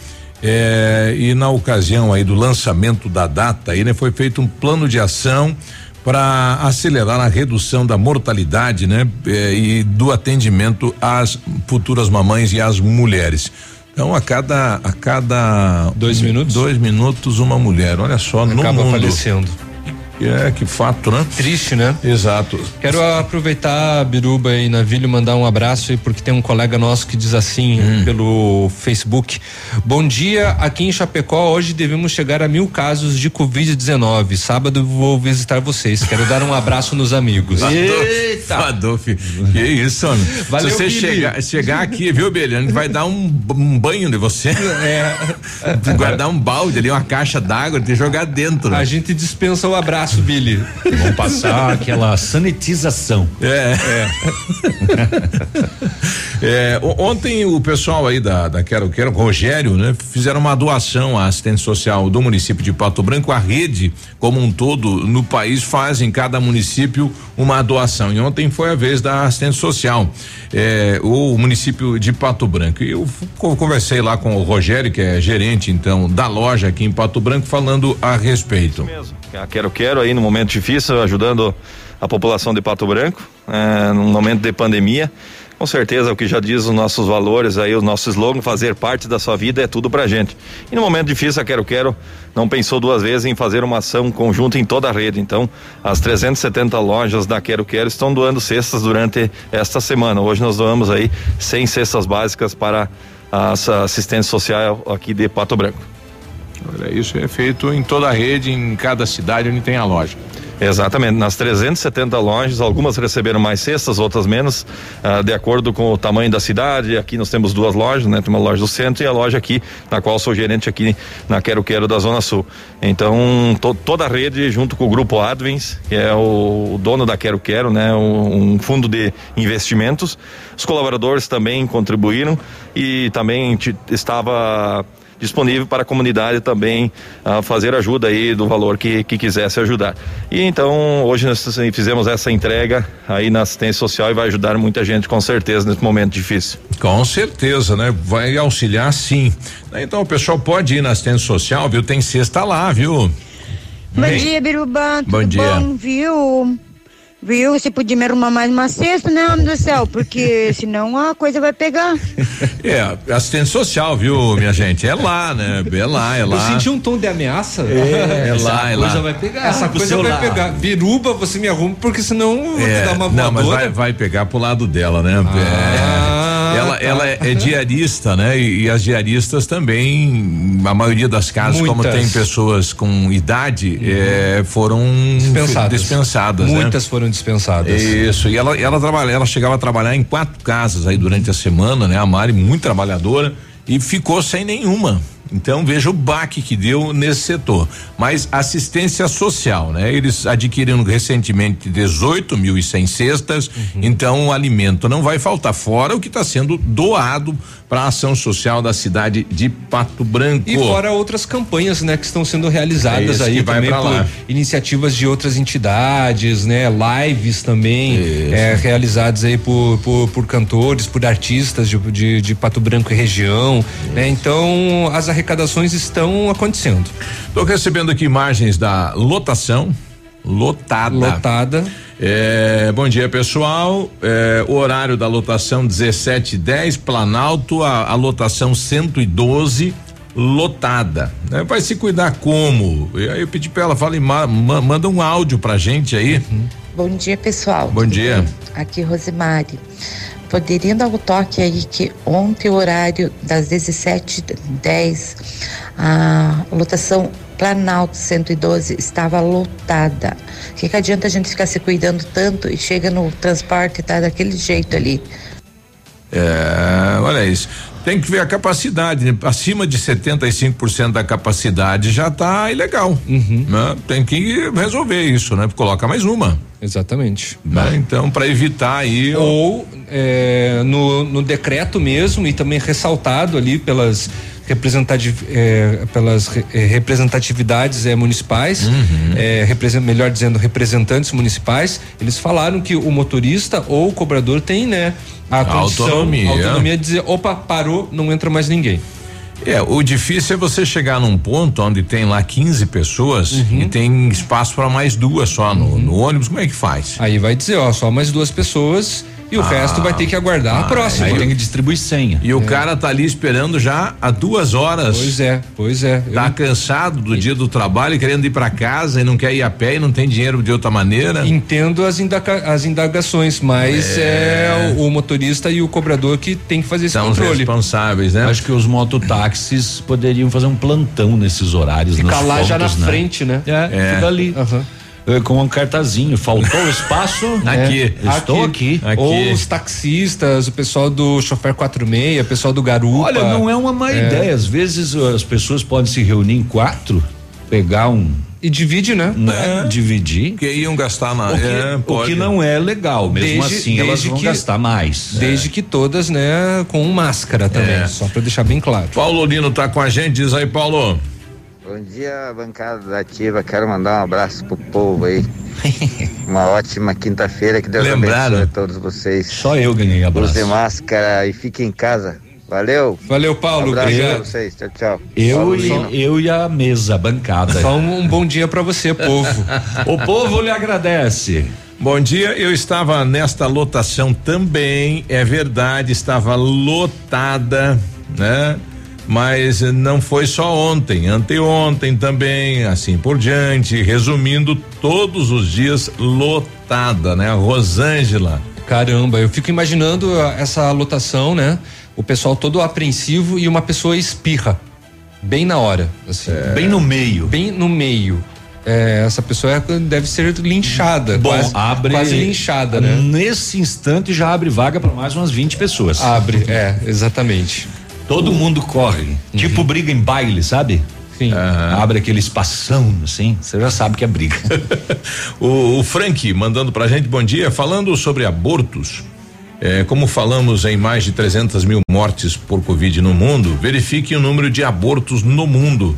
eh, e na ocasião aí do lançamento da data, aí, né, foi feito um plano de ação para acelerar a redução da mortalidade, né, eh, e do atendimento às futuras mamães e às mulheres. Então, a cada a cada dois minutos, dois minutos uma mulher. Olha só no Acaba mundo. falecendo. É que fato, né? Triste, né? Exato. Quero aproveitar, Biruba e Navilho, mandar um abraço aí, porque tem um colega nosso que diz assim Hum. pelo Facebook. Bom dia, aqui em Chapecó, hoje devemos chegar a mil casos de Covid-19. Sábado vou visitar vocês. Quero dar um abraço nos amigos. Eita! Adolfo, que isso, homem. Valeu, Se você Billy. chegar, chegar aqui, viu, Billy? A gente vai dar um, um banho de você. É. Guardar um balde ali, uma caixa d'água, te jogar dentro. A gente dispensa o abraço, Billy. Vamos passar aquela sanitização. É. É, o- ontem o pessoal aí da, da Quero Quero, Rogério, né, fizeram uma doação à assistência social do município de Pato Branco. A rede, como um todo, no país, faz em cada município uma doação. E ontem ontem foi a vez da assistente social, é, o município de Pato Branco. Eu conversei lá com o Rogério, que é gerente então da loja aqui em Pato Branco, falando a respeito. Isso mesmo. A Quero Quero aí no momento difícil, ajudando a população de Pato Branco, é, num momento de pandemia. Com certeza, o que já diz os nossos valores aí, o nosso slogan, fazer parte da sua vida é tudo pra gente. E no momento difícil, a Quero Quero não pensou duas vezes em fazer uma ação conjunta em toda a rede. Então, as 370 lojas da Quero Quero estão doando cestas durante esta semana. Hoje nós doamos aí 100 cestas básicas para a assistência social aqui de Pato Branco. Olha, isso é feito em toda a rede, em cada cidade onde tem a loja. Exatamente, nas 370 lojas, algumas receberam mais cestas, outras menos, ah, de acordo com o tamanho da cidade. Aqui nós temos duas lojas, né? Tem uma loja do centro e a loja aqui, na qual sou gerente aqui na Quero Quero da Zona Sul. Então, to, toda a rede, junto com o grupo Advens, que é o, o dono da Quero Quero, né? Um, um fundo de investimentos. Os colaboradores também contribuíram e também estava disponível para a comunidade também uh, fazer ajuda aí do valor que, que quisesse ajudar. E então hoje nós assim, fizemos essa entrega aí na assistência social e vai ajudar muita gente com certeza nesse momento difícil. Com certeza, né? Vai auxiliar sim. Então o pessoal pode ir na assistência social, viu? Tem cesta lá, viu? Bom dia, Biruban. Bom dia. Bom, viu? Viu? Você podia me arrumar mais uma cesta, né, homem do céu? Porque senão a coisa vai pegar. É, assistente social, viu, minha gente? É lá, né? É lá, é lá. Eu senti um tom de ameaça. É, é lá, é lá. coisa vai pegar. Essa coisa vai pegar. Biruba, você me arruma, porque senão eu vou te É, dar uma voadora. não, mas vai, vai pegar pro lado dela, né? Ah, É. ela, tá. ela é, é diarista, né? E, e as diaristas também, a maioria das casas, como Muitas. tem pessoas com idade, é, foram Dispensadas. dispensadas, né? Muitas foram dispensadas. Isso, e ela, ela trabalha, ela chegava a trabalhar em quatro casas aí durante a semana, né? A Mari, muito trabalhadora, e ficou sem nenhuma. Então veja o baque que deu nesse setor. Mas assistência social, né? Eles adquiriram recentemente 18 mil e cem cestas, então o alimento não vai faltar fora o que está sendo doado para a ação social da cidade de Pato Branco. E fora outras campanhas, né, que estão sendo É realizadas isso aí vai também por lá. iniciativas de outras entidades, né, lives também é, realizadas aí por, por, por cantores, por artistas de, de, de Pato Branco e região, né, então as arrecadações estão acontecendo. Estou recebendo aqui imagens da lotação. Lotada. Lotada. É, bom dia, pessoal. É, o horário da lotação 1710, Planalto, a, a lotação 112, lotada. né? Vai se cuidar como? E aí eu pedi pra ela, fala, e ma- ma- manda um áudio pra gente aí. Bom dia, pessoal. Bom Tudo dia. bem? Aqui Rosemary. Poderiam dar o toque aí que ontem o horário das 17h10, a lotação Planalto 112 estava lotada. O que, que adianta a gente ficar se cuidando tanto e chega no transporte e tá daquele jeito ali? É, olha isso. Tem que ver a capacidade, né? acima de 75% da capacidade já tá ilegal. né? Tem que resolver isso, né? Coloca mais uma. Exatamente. Né? Então, para evitar aí. Ou é, no, no decreto mesmo e também ressaltado ali pelas representativ, é, pelas re- é, representatividades é, municipais, é, represen- melhor dizendo, representantes municipais, eles falaram que o motorista ou o cobrador tem, né, a condição, Autonomia. autonomia de dizer, opa, parou, não entra mais ninguém. É, o difícil é você chegar num ponto onde tem lá 15 pessoas Uhum. e tem espaço para mais duas só no, no ônibus. Como é que faz? Aí vai dizer, ó, só mais duas pessoas e o Ah, resto vai ter que aguardar a próxima. aí tem que distribuir senha. E o cara tá ali esperando já há duas horas. Pois é, pois é. Tá cansado do dia do trabalho, querendo ir para casa e não quer ir a pé e não tem dinheiro de outra maneira. Entendo as, indaga- as indagações, mas é, o, o motorista e o cobrador que tem que fazer esse São os controle. responsáveis, né? Acho que os mototáxis poderiam fazer um plantão nesses horários. Ficar lá já pontos, na né? frente, né? É, É. fica ali. É, Com um cartazinho, faltou espaço? É, Estou aqui. Ou os taxistas, o pessoal do chofer 46, o pessoal do garupa. Olha, não é uma má É. ideia. Às vezes uh, as pessoas podem se reunir em quatro, pegar um. E divide, né? né? Dividir. Que iam gastar na. O que, é, o que não é legal. Mesmo Desde- assim, elas desde vão que- gastar mais. Desde que todas, né, com máscara também, É. só pra deixar bem claro. Paulo Lino tá com a gente, diz aí, Paulo. Bom dia, bancada da Ativa. Quero mandar um abraço pro povo aí. Uma ótima quinta-feira, que Deus Lembrado. abençoe a todos vocês. Só eu ganhei abraço. Use máscara e fique em casa. Valeu. Valeu, Paulo. abraço Obrigado. pra vocês. Tchau, tchau. Eu Paulo e, eu e a mesa, a bancada. Só um, um bom dia pra você, povo. o povo lhe agradece. Bom dia, eu estava nesta lotação também, é verdade, estava lotada, né? Mas não foi só ontem, anteontem também, assim por diante, resumindo, todos os dias lotada, né? A Rosângela. Caramba, eu fico imaginando a- essa lotação, né? O pessoal todo apreensivo e uma pessoa espirra. Bem na hora, assim. Bem no meio. Bem no meio. É, essa pessoa é- deve ser linchada. Bom, quase, abre. Quase linchada, né? Nesse instante já abre vaga para mais umas 20 pessoas. Abre, é, exatamente. Todo mundo corre. Tipo briga em baile, sabe? Sim. Abre aquele espação, assim, você já sabe que é briga. O, o Frank mandando pra gente, bom dia, falando sobre abortos. é, como falamos em mais de 300 mil mortes por Covid no mundo, verifique o número de abortos no mundo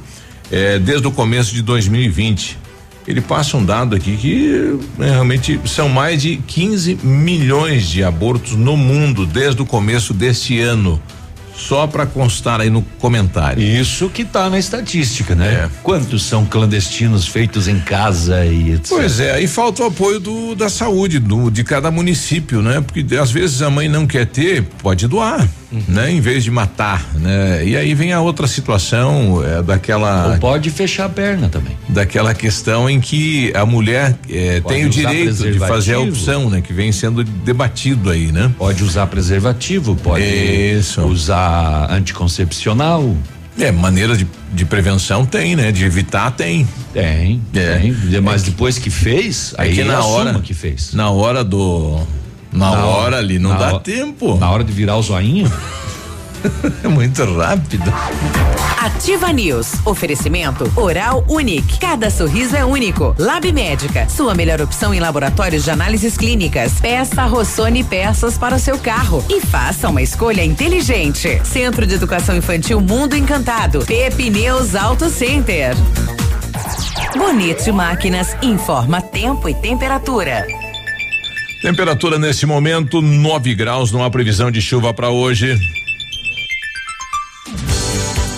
é, desde o começo de 2020. Ele passa um dado aqui que é, realmente são mais de 15 milhões de abortos no mundo desde o começo deste ano. Só para constar aí no comentário. Isso que tá na estatística, né? É. Quantos são clandestinos feitos em casa e etc. Pois é, aí falta o apoio do, da saúde do, de cada município, né? Porque às vezes a mãe não quer ter, pode doar, né? Em vez de matar, né? E aí vem a outra situação é, daquela Ou pode fechar a perna também. daquela questão em que a mulher é, tem o direito de fazer a opção, né? Que vem sendo debatido aí, né? Pode usar preservativo, pode Isso. usar anticoncepcional. É, maneira de, de prevenção tem, né? De evitar tem. Tem, É. tem. Mas depois que fez, É aí que na hora que fez. Na hora do na, Na hora, hora- ali não dá tempo. Na hora de virar o zoinho. É muito rápido. Ativa News. Oferecimento Oral Unique. Cada sorriso é único. Lab Médica. Sua melhor opção em laboratórios de análises clínicas. Peça Rossoni peças para o seu carro. E faça uma escolha inteligente. Centro de Educação Infantil Mundo Encantado. Pepineus Auto Center. Bonito Máquinas informa tempo e temperatura. Temperatura nesse momento 9 graus, não há previsão de chuva para hoje.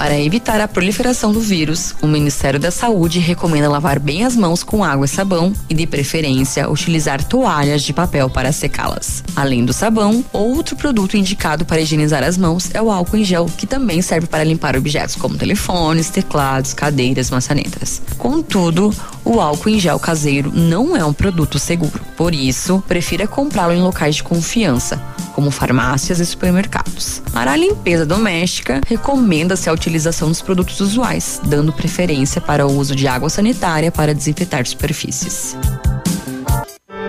Para evitar a proliferação do vírus, o Ministério da Saúde recomenda lavar bem as mãos com água e sabão e, de preferência, utilizar toalhas de papel para secá-las. Além do sabão, outro produto indicado para higienizar as mãos é o álcool em gel, que também serve para limpar objetos como telefones, teclados, cadeiras, maçanetas. Contudo, o álcool em gel caseiro não é um produto seguro. Por isso, prefira comprá-lo em locais de confiança, como farmácias e supermercados. Para a limpeza doméstica, recomenda-se a utilização dos produtos usuais, dando preferência para o uso de água sanitária para desinfetar superfícies.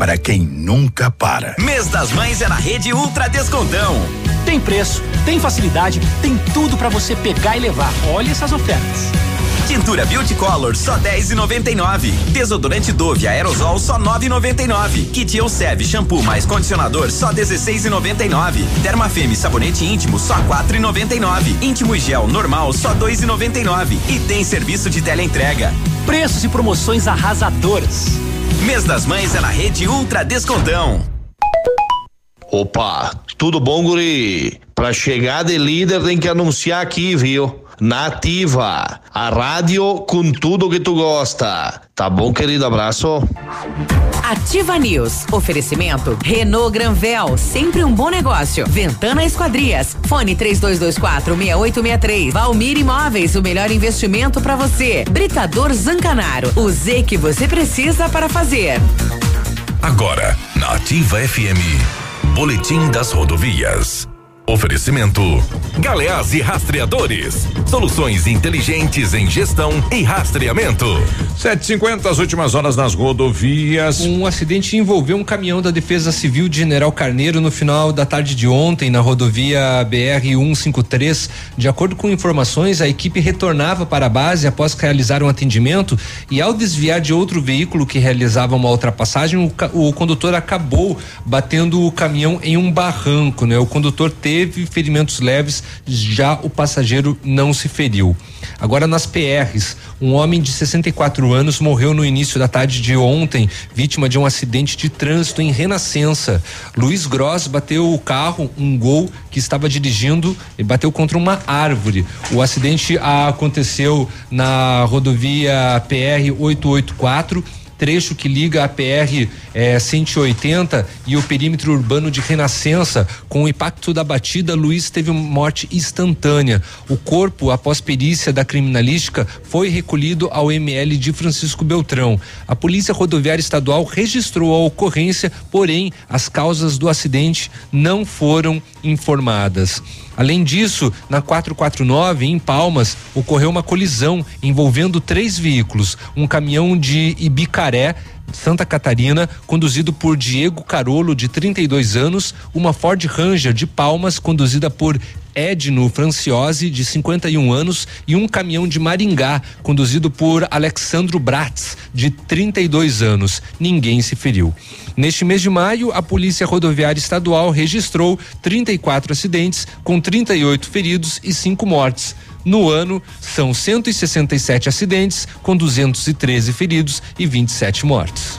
para quem nunca para. Mês das Mães é na rede Ultra Descontão. Tem preço, tem facilidade, tem tudo para você pegar e levar. Olha essas ofertas. Tintura Beauty Color só 10,99. Desodorante Dove Aerosol só 9,99. Kit Elseve shampoo mais condicionador só 16,99. Dermafeme sabonete íntimo só 4,99. Íntimo e gel normal só 2,99. E tem serviço de teleentrega. Preços e promoções arrasadoras. Mês das Mães é na rede Ultra Descontão. Opa, tudo bom, guri? Pra chegar de líder tem que anunciar aqui, viu? Nativa, a rádio com tudo que tu gosta. Tá bom, querido? Abraço. Ativa News. Oferecimento Renault Granvel, sempre um bom negócio. Ventana Esquadrias. Fone 3224 6863. Valmir Imóveis, o melhor investimento para você. Britador Zancanaro. O Z que você precisa para fazer. Agora, na Ativa FM, Boletim das Rodovias. Oferecimento: Galeás e Rastreadores. Soluções inteligentes em gestão e rastreamento. 750 as últimas horas nas rodovias. Um acidente envolveu um caminhão da Defesa Civil de General Carneiro no final da tarde de ontem na rodovia BR 153. De acordo com informações, a equipe retornava para a base após realizar um atendimento e ao desviar de outro veículo que realizava uma ultrapassagem, o, o condutor acabou batendo o caminhão em um barranco, né? O condutor teve ferimentos leves, já o passageiro não se feriu. Agora nas PRs, um homem de 64 anos morreu no início da tarde de ontem, vítima de um acidente de trânsito em Renascença. Luiz Gross bateu o carro, um gol que estava dirigindo e bateu contra uma árvore. O acidente aconteceu na rodovia PR 884 trecho que liga a PR eh, 180 e o perímetro urbano de Renascença. Com o impacto da batida, Luiz teve uma morte instantânea. O corpo, após perícia da criminalística, foi recolhido ao ML de Francisco Beltrão. A Polícia Rodoviária Estadual registrou a ocorrência, porém, as causas do acidente não foram informadas. Além disso, na 449, em Palmas, ocorreu uma colisão envolvendo três veículos: um caminhão de Ibicaré. Santa Catarina, conduzido por Diego Carolo, de 32 anos, uma Ford Ranger de Palmas, conduzida por Edno Franciose, de 51 anos, e um caminhão de Maringá, conduzido por Alexandro Bratz, de 32 anos. Ninguém se feriu. Neste mês de maio, a Polícia Rodoviária Estadual registrou 34 acidentes, com 38 feridos e 5 mortes. No ano, são 167 acidentes, com 213 feridos e 27 mortes.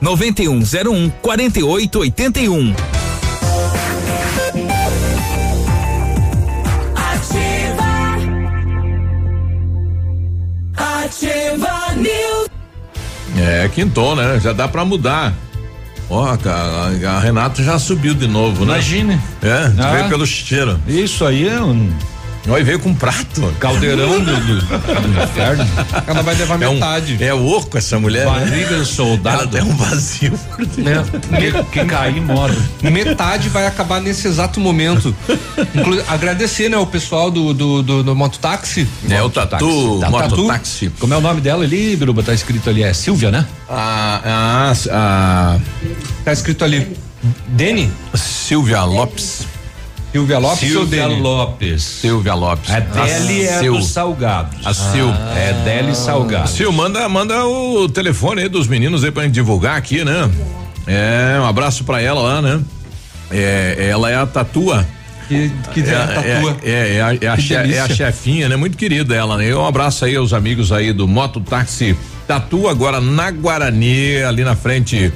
9101 4881. Ativa. Ativa News. É, quintou, né? Já dá pra mudar. Ó, cara, a, a Renata já subiu de novo, né? Imagine. É, Ah. veio pelo cheiro. Isso aí é um. Olha, veio com um prato. Caldeirão do, do, do inferno. Ela vai levar É um- metade. É oco essa mulher. Barriga né? de soldado. Ela tem um vazio. Né? Que, que cair morre. Metade vai acabar nesse exato momento. Inclu agradecer, né, o pessoal do, do, do, do mototáxi. É, o Tatu, mototáxi. Como é o nome dela ali, Biruba? Tá escrito ali, é Silvia, né? A, a, a Tá escrito ali. Dene? Silvia Lopes. Silvia Lopes ou Silvia Dene? Lopes. Silvia Lopes. A Deli é Sil. dos salgados. A Sil. É Deli salgados. Sil, manda, manda o telefone aí dos meninos aí pra gente divulgar aqui, né? É, um abraço pra ela lá, né? É, ela é a tatua. Que, que é, é, tatua. É, é, é a, é a che- é a chefinha, né? Muito querida ela, né? Um abraço aí aos amigos aí do Moto Táxi Tatu, agora na Guarani, ali na frente é,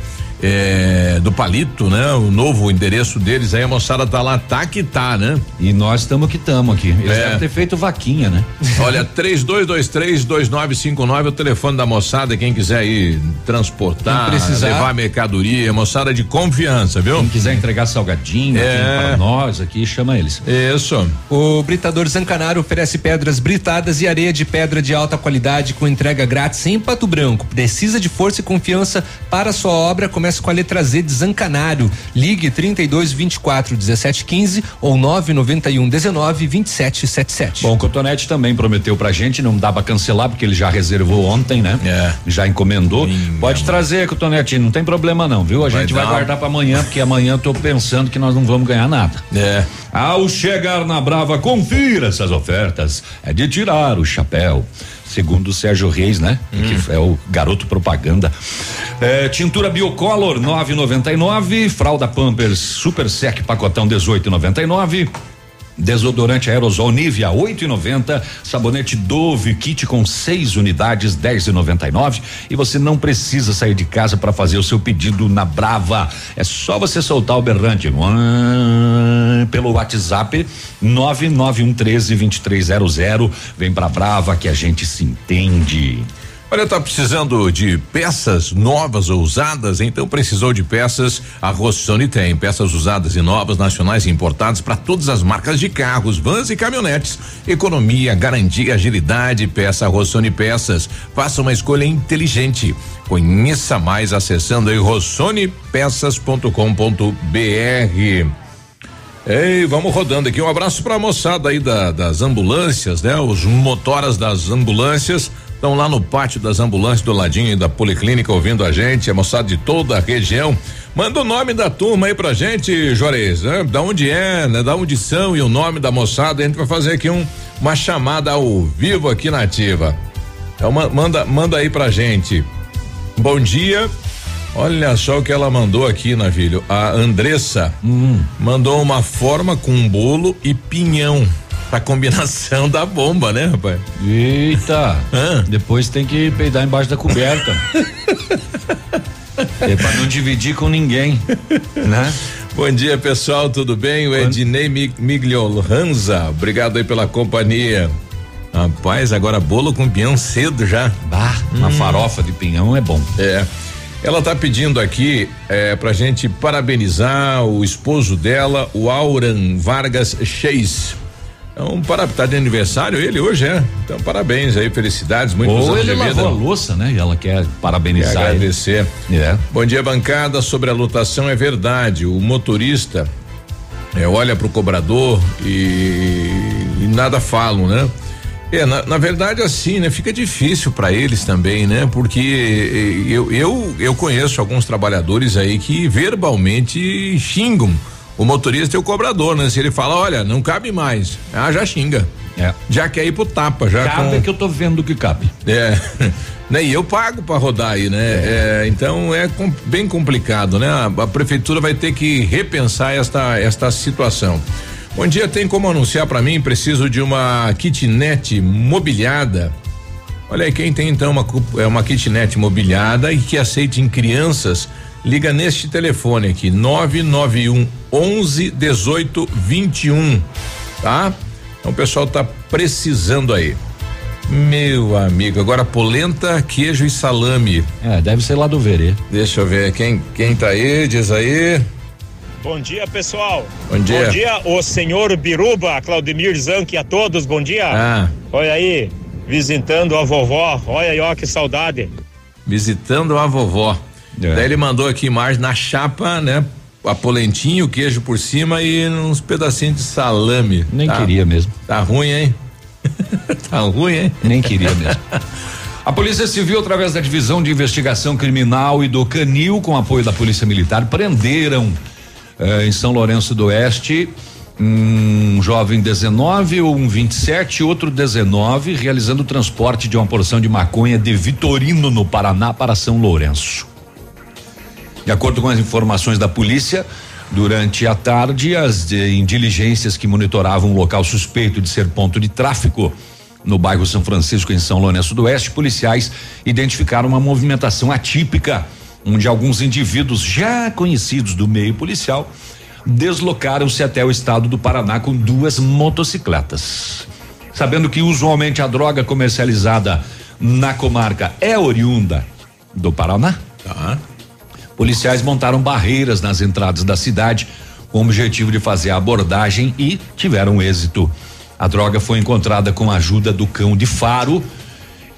do Palito, né? O novo endereço deles aí, a moçada tá lá, tá que tá, né? E nós estamos que estamos aqui. Eles É. devem ter feito vaquinha, né? Olha, 3223-2959 é o telefone da moçada, quem quiser ir transportar, levar mercadoria, moçada de confiança, viu? Quem quiser entregar salgadinho É. para nós aqui, chama eles. Isso. O Britador Zancanaro oferece pedras britadas e areia de pedra de alta qualidade com entrega grátis em Pato Branco. Precisa de força e confiança para sua obra? Comece com a letra Z de Zancanaro. Ligue 32 24 17 15 ou 991 19 27 77. Bom, o Cotonete também prometeu pra gente, não dá pra cancelar porque ele já reservou ontem, né? É. Já encomendou. Pode trazer, Cotonete, não tem problema não, viu? A Vai gente vai dar. guardar pra amanhã, porque amanhã eu tô pensando que nós não vamos ganhar nada. É. Ao chegar na Brava, confira essas ofertas. É de tirar o chapéu. Segundo o Sérgio Reis, né? Que é o garoto propaganda. É, tintura Biocolor 9,99. Fralda Pampers Super Sec pacotão 18,99. Desodorante aerosol Nivea 8,90, sabonete Dove kit com seis unidades 10,99 e você não precisa sair de casa para fazer o seu pedido na Brava. É só você soltar o berrante pelo WhatsApp 991132300. Vem pra Brava que a gente se entende. Olha, tá precisando de peças novas ou usadas? Então precisou de peças? A Rossoni tem peças usadas e novas, nacionais e importadas para todas as marcas de carros, vans e caminhonetes. Economia, garantia, agilidade, peça Rossoni Peças. Faça uma escolha inteligente. Conheça mais acessando aí rossonepeças.com.br. Ei, vamos rodando aqui. Um abraço para a moçada aí da- das ambulâncias, né? Os motoras das ambulâncias estão lá no pátio das ambulâncias do ladinho aí da Policlínica ouvindo a gente, a moçada de toda a região. Manda o nome da turma aí pra gente, Juarez, né? Da onde é, né? Da onde são e o nome da moçada. A gente vai fazer aqui um, uma chamada ao vivo aqui na ativa. Então ma- manda, manda aí pra gente. Bom dia. Olha só o que ela mandou aqui, Navilho. A Andressa mandou uma forma com um bolo e pinhão. A combinação da bomba, né, rapaz? Eita! Depois tem que peidar embaixo da coberta. é pra não dividir com ninguém, né? Bom dia, pessoal, tudo bem? O Ednei Mi- Miglioranza, obrigado aí pela companhia. Rapaz, agora bolo com pinhão cedo já. Bah, uma farofa de pinhão é bom. É. Ela tá pedindo aqui é, pra gente parabenizar o esposo dela, o Auran Vargas Chase. Então, para, tá de aniversário ele hoje, é. Então, parabéns aí, felicidades, muitos Ou anos ele de vida. lavou a louça, né? E ela quer parabenizar Quer agradecer. É. Bom dia, bancada. Sobre a lotação, é verdade. O motorista é, olha para o cobrador e, e nada falam, né? É, na, na verdade, assim, né? Fica difícil para eles também, né? Porque eu, eu, eu conheço alguns trabalhadores aí que verbalmente xingam o motorista e o cobrador, né? Se ele fala, olha, não cabe mais, ah, já xinga. É. Já quer ir pro tapa, já Cabe com- é que eu tô vendo que cabe. é, né? E eu pago para rodar aí, né? É, então é com- bem complicado, né? A, a prefeitura vai ter que repensar esta esta situação. Bom dia, tem como anunciar para mim? Preciso de uma kitnet mobiliada. Olha aí, quem tem então uma, é uma kitnet mobiliada e que aceite em crianças, liga neste telefone aqui, 991 11 18 21, tá? Então o pessoal tá precisando aí. Meu amigo, agora polenta, queijo e salame. É, deve ser lá do Verê. Deixa eu ver quem quem tá aí, diz aí. Bom dia, pessoal. Bom dia. Bom dia, o senhor Biruba, Claudemir Zanck a todos, bom dia. Ah. Olha aí, visitando a vovó, olha aí, ó, que saudade. Visitando a vovó. É. Daí ele mandou aqui mais na chapa, né? A polentinha, o queijo por cima e uns pedacinhos de salame. Nem Tá- queria mesmo. Tá ruim, hein? tá ruim, hein? Nem queria mesmo. A Polícia Civil, através da Divisão de Investigação Criminal e do Canil, com apoio da Polícia Militar, prenderam eh, em São Lourenço do Oeste um jovem 19, um 27, outro 19, realizando o transporte de uma porção de maconha de Vitorino, no Paraná, para São Lourenço. De acordo com as informações da polícia, durante a tarde, as eh, diligências que monitoravam um local suspeito de ser ponto de tráfico no bairro São Francisco, em São Lourenço do Oeste, policiais identificaram uma movimentação atípica onde alguns indivíduos já conhecidos do meio policial deslocaram-se até o estado do Paraná com duas motocicletas. Sabendo que usualmente a droga comercializada na comarca é oriunda do Paraná, policiais montaram barreiras nas entradas da cidade com o objetivo de fazer a abordagem e tiveram êxito. A droga foi encontrada com a ajuda do cão de faro,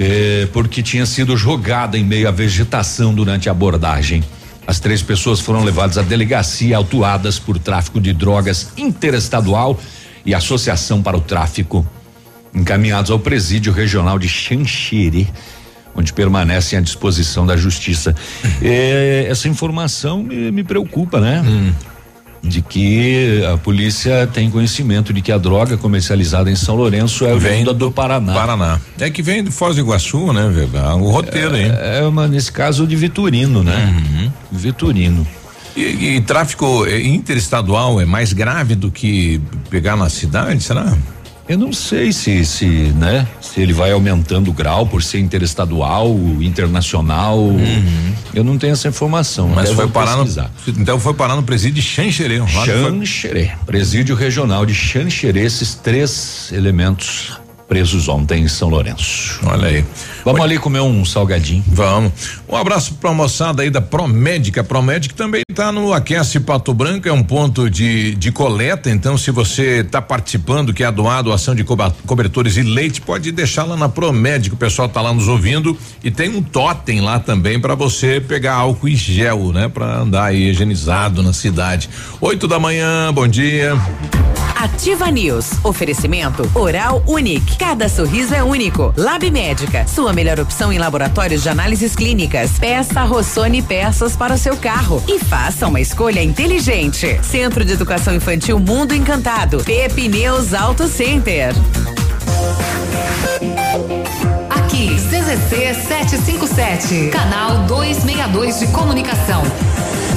eh, porque tinha sido jogada em meio à vegetação durante a abordagem. As três pessoas foram levadas à delegacia autuadas por tráfico de drogas interestadual e associação para o tráfico. Encaminhados ao presídio regional de Xanxerê, onde permanecem à disposição da justiça. Eh, essa informação me, me preocupa, né? De que a polícia tem conhecimento de que a droga comercializada em São Lourenço é Vem vinda do Paraná. Paraná. É que vem de Foz do Iguaçu, né, Vega? O roteiro, hein? É, uma, nesse caso de Vitorino, né? Vitorino. E, e tráfico eh, interestadual é mais grave do que pegar na cidade, será? Eu não sei se, se, né? Se ele vai aumentando o grau por ser interestadual, internacional. Eu não tenho essa informação. Mas foi parar no, pesquisar. então foi parar no presídio de Xanxerê. que foi- Xanxerê, presídio regional de Xanxerê, esses três elementos presos ontem em São Lourenço. Olha aí. Vamos ali comer um salgadinho. Vamos. Um abraço pra moçada aí da Promédica. Promédica também tá no Aquece Pato Branco, é um ponto de, de coleta. Então, se você tá participando, quer doar doação de coba- cobertores e leite, pode deixar lá na Promédica. O pessoal tá lá nos ouvindo e tem um totem lá também pra você pegar álcool e gel, né? Pra andar aí higienizado na cidade. Oito da manhã, bom dia. Ativa News. Oferecimento Oral Unique. Cada sorriso é único. Lab Médica. Sua melhor opção em laboratórios de análises clínicas. Peça Rossoni peças para o seu carro. E faça uma escolha inteligente. Centro de Educação Infantil Mundo Encantado. Pepineus Auto Center. Aqui, CZC 757, canal 262 de comunicação.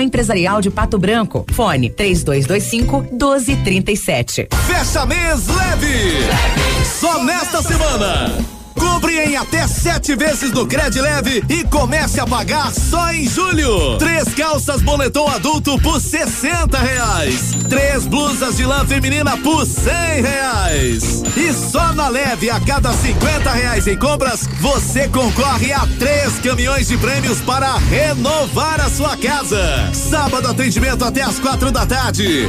Empresarial de Pato Branco. Fone 3225 1237. Fecha mês leve! Só nesta semana. Compre em até sete vezes no Cred Leve e comece a pagar só em julho. Três calças boletom adulto por 60 reais. Três blusas de lã feminina por 100 reais. E só na Leve, a cada 50 reais em compras, você concorre a três caminhões de prêmios para renovar a sua casa. Sábado atendimento até as quatro da tarde.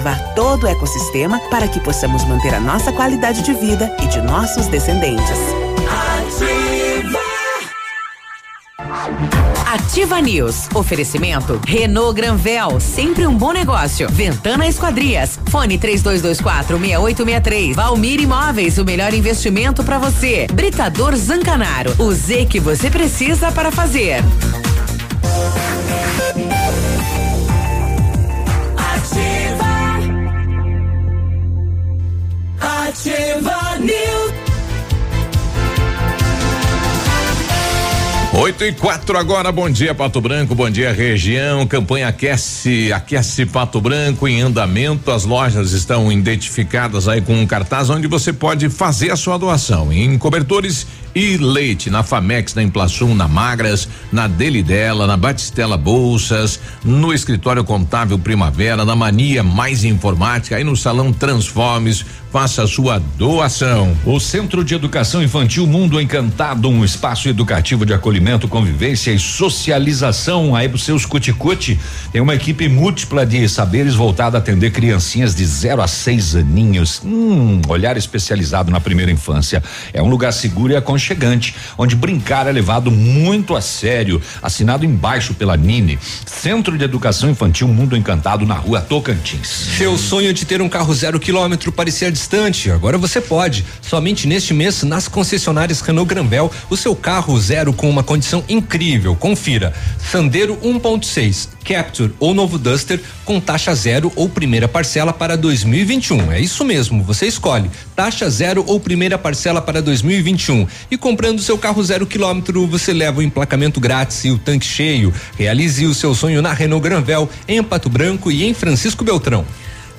preservar todo o ecossistema para que possamos manter a nossa qualidade de vida e de nossos descendentes. Ativa News. Oferecimento Renault Granvel, sempre um bom negócio. Ventana Esquadrias. Fone 3224 6863. Valmir Imóveis, o melhor investimento para você. Britador Zancanaro. O Z que você precisa para fazer. Ativa News. 8 e 4 agora, bom dia Pato Branco, bom dia região, campanha aquece, aquece Pato Branco em andamento, as lojas estão identificadas aí com um cartaz onde você pode fazer a sua doação em cobertores e leite na Famex, na Implaçum, na Magras, na Delidela, na Batistela Bolsas, no escritório contábil Primavera, na Mania Mais Informática, aí no Salão Transformes, faça sua doação. O Centro de Educação Infantil Mundo Encantado, um espaço educativo de acolhimento, convivência e socialização aí pros seus cuticute. Tem uma equipe múltipla de saberes voltada a atender criancinhas de 0 a 6 aninhos. Hum, olhar especializado na primeira infância. É um lugar seguro e aconchegante, onde brincar é levado muito a sério. Assinado embaixo pela Nini. Centro de Educação Infantil Mundo Encantado na rua Tocantins. Seu sonho de ter um carro zero quilômetro parecia Agora você pode. Somente neste mês, nas concessionárias Renault Granvel, o seu carro zero com uma condição incrível. Confira. Sandero 1.6, Capture ou novo Duster com taxa zero ou primeira parcela para 2021. É isso mesmo, você escolhe. Taxa zero ou primeira parcela para 2021. E comprando seu carro zero quilômetro, você leva o emplacamento grátis e o tanque cheio. Realize o seu sonho na Renault Granvel, em Pato Branco e em Francisco Beltrão.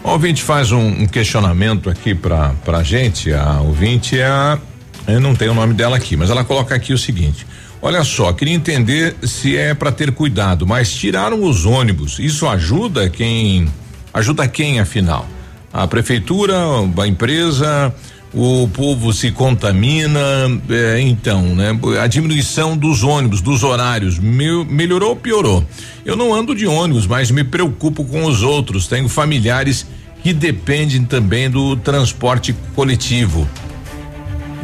O ouvinte faz um, um questionamento aqui pra, pra gente, a ouvinte é a, eu não tenho o nome dela aqui, mas ela coloca aqui o seguinte, olha só, queria entender se é para ter cuidado, mas tiraram os ônibus, isso ajuda quem, ajuda quem afinal? A prefeitura, a empresa, o povo se contamina, é, então, né? A diminuição dos ônibus, dos horários, me- melhorou ou piorou? Eu não ando de ônibus, mas me preocupo com os outros. Tenho familiares que dependem também do transporte coletivo.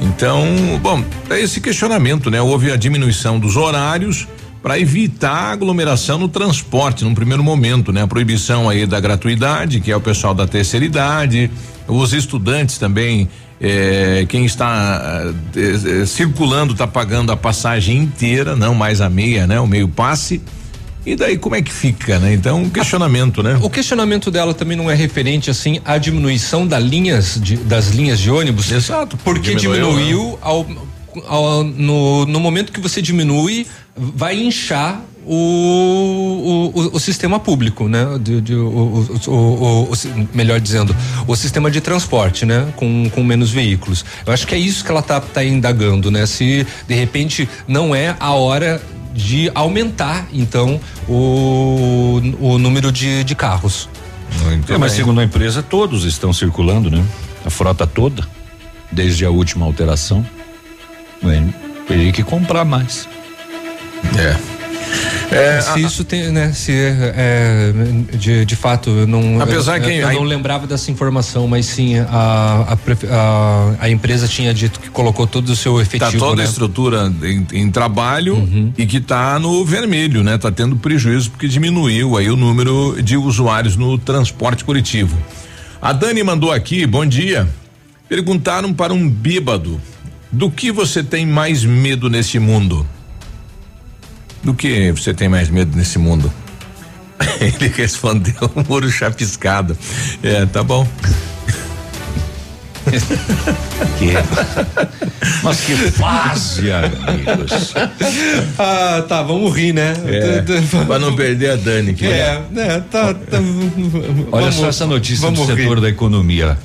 Então, bom, é esse questionamento, né? Houve a diminuição dos horários para evitar a aglomeração no transporte num primeiro momento, né? A proibição aí da gratuidade, que é o pessoal da terceira idade, os estudantes também, eh, quem está eh, eh, circulando está pagando a passagem inteira, não mais a meia, né? O meio passe. E daí como é que fica, né? Então, um questionamento, né? O questionamento dela também não é referente assim à diminuição da linhas de- das linhas de ônibus. Exato. Porque Diminuiu, diminuiu ao, ao- no, no momento que você diminui, vai inchar o, o, o- sistema público, né? De, de- o, o- o- o- o si- melhor dizendo, o sistema de transporte, né? Com, com menos veículos. Eu acho que é isso que ela tá, tá indagando, né? Se de repente não é a hora de aumentar, então, o, o número de, de carros. É, mas segundo a empresa, todos estão circulando, né? A frota toda, desde a última alteração. Ué, teria que comprar mais. É. se isso tem, né? Se é, de, de fato eu não. Apesar eu, que eu a- não lembrava dessa informação, mas sim a, a, a, a empresa tinha dito que colocou todo o seu efetivo. Tá toda né? a estrutura em, em trabalho e que tá no vermelho, né? Tá tendo prejuízo porque diminuiu aí o número de usuários no transporte coletivo. A Dani mandou aqui, bom dia. Perguntaram para um bêbado: do que você tem mais medo nesse mundo? Do que você tem mais medo nesse mundo? Ele respondeu: um muro chapiscado. É, tá bom. Que Mas que fase, amigos. ah, tá, vamos rir, né? É, pra não perder a Dani. Que É, né? Tá. tá Olha vamos- só essa notícia do rir. setor da economia.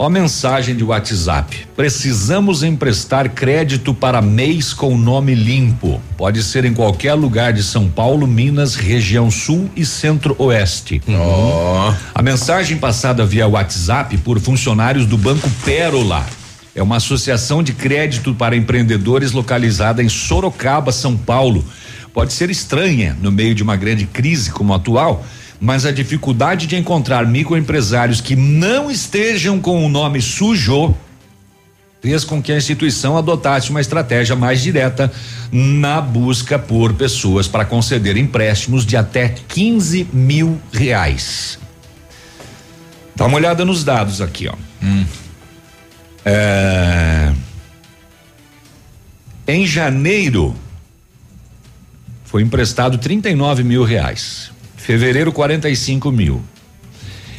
Ó a mensagem de WhatsApp. Precisamos emprestar crédito para mês com nome limpo. Pode ser em qualquer lugar de São Paulo, Minas, região sul e centro-oeste. A mensagem passada via WhatsApp por funcionários do Banco Pérola. É uma associação de crédito para empreendedores localizada em Sorocaba, São Paulo. Pode ser estranha no meio de uma grande crise como a atual, mas a dificuldade de encontrar microempresários que não estejam com o nome sujo fez com que a instituição adotasse uma estratégia mais direta na busca por pessoas para conceder empréstimos de até 15 mil reais. Dá uma olhada nos dados aqui, ó. É, em janeiro foi emprestado 39 mil reais. Fevereiro 45 mil.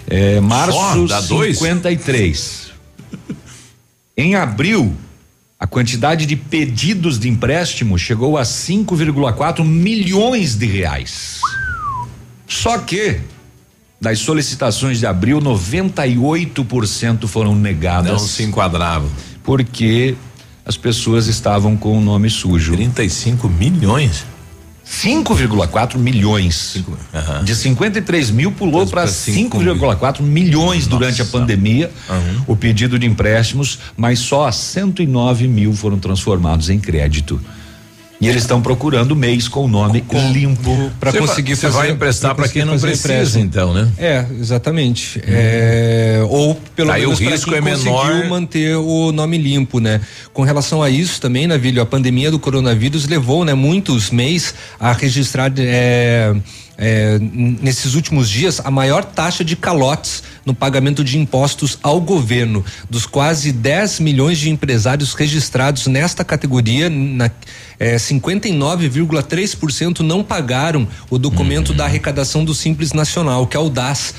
É, março Só? Dá dois? 53. Em abril, a quantidade de pedidos de empréstimo chegou a 5,4 milhões de reais. Só que das solicitações de abril, 98% foram negadas. Não se enquadravam. Porque as pessoas estavam com o nome sujo. 35 milhões? 5,4 milhões. De 53 mil pulou para 5,4 milhões durante a pandemia. O pedido de empréstimos, mas só 109 mil foram transformados em crédito. E eles estão procurando mês com o nome limpo para Você conseguir vai- você fazer. vai emprestar pra quem não fazer precisa, empréstimo. então, né? É, exatamente. É, ou pelo Aí menos o risco quem é menor. conseguiu manter o nome limpo, né? Com relação a isso também, Navilho, a pandemia do coronavírus levou, né, muitos mês a registrar é, é, nesses últimos dias a maior taxa de calotes no pagamento de impostos ao governo. Dos quase 10 milhões de empresários registrados nesta categoria, na, é, 59,3% não pagaram o documento da arrecadação do Simples Nacional, que é o DAS,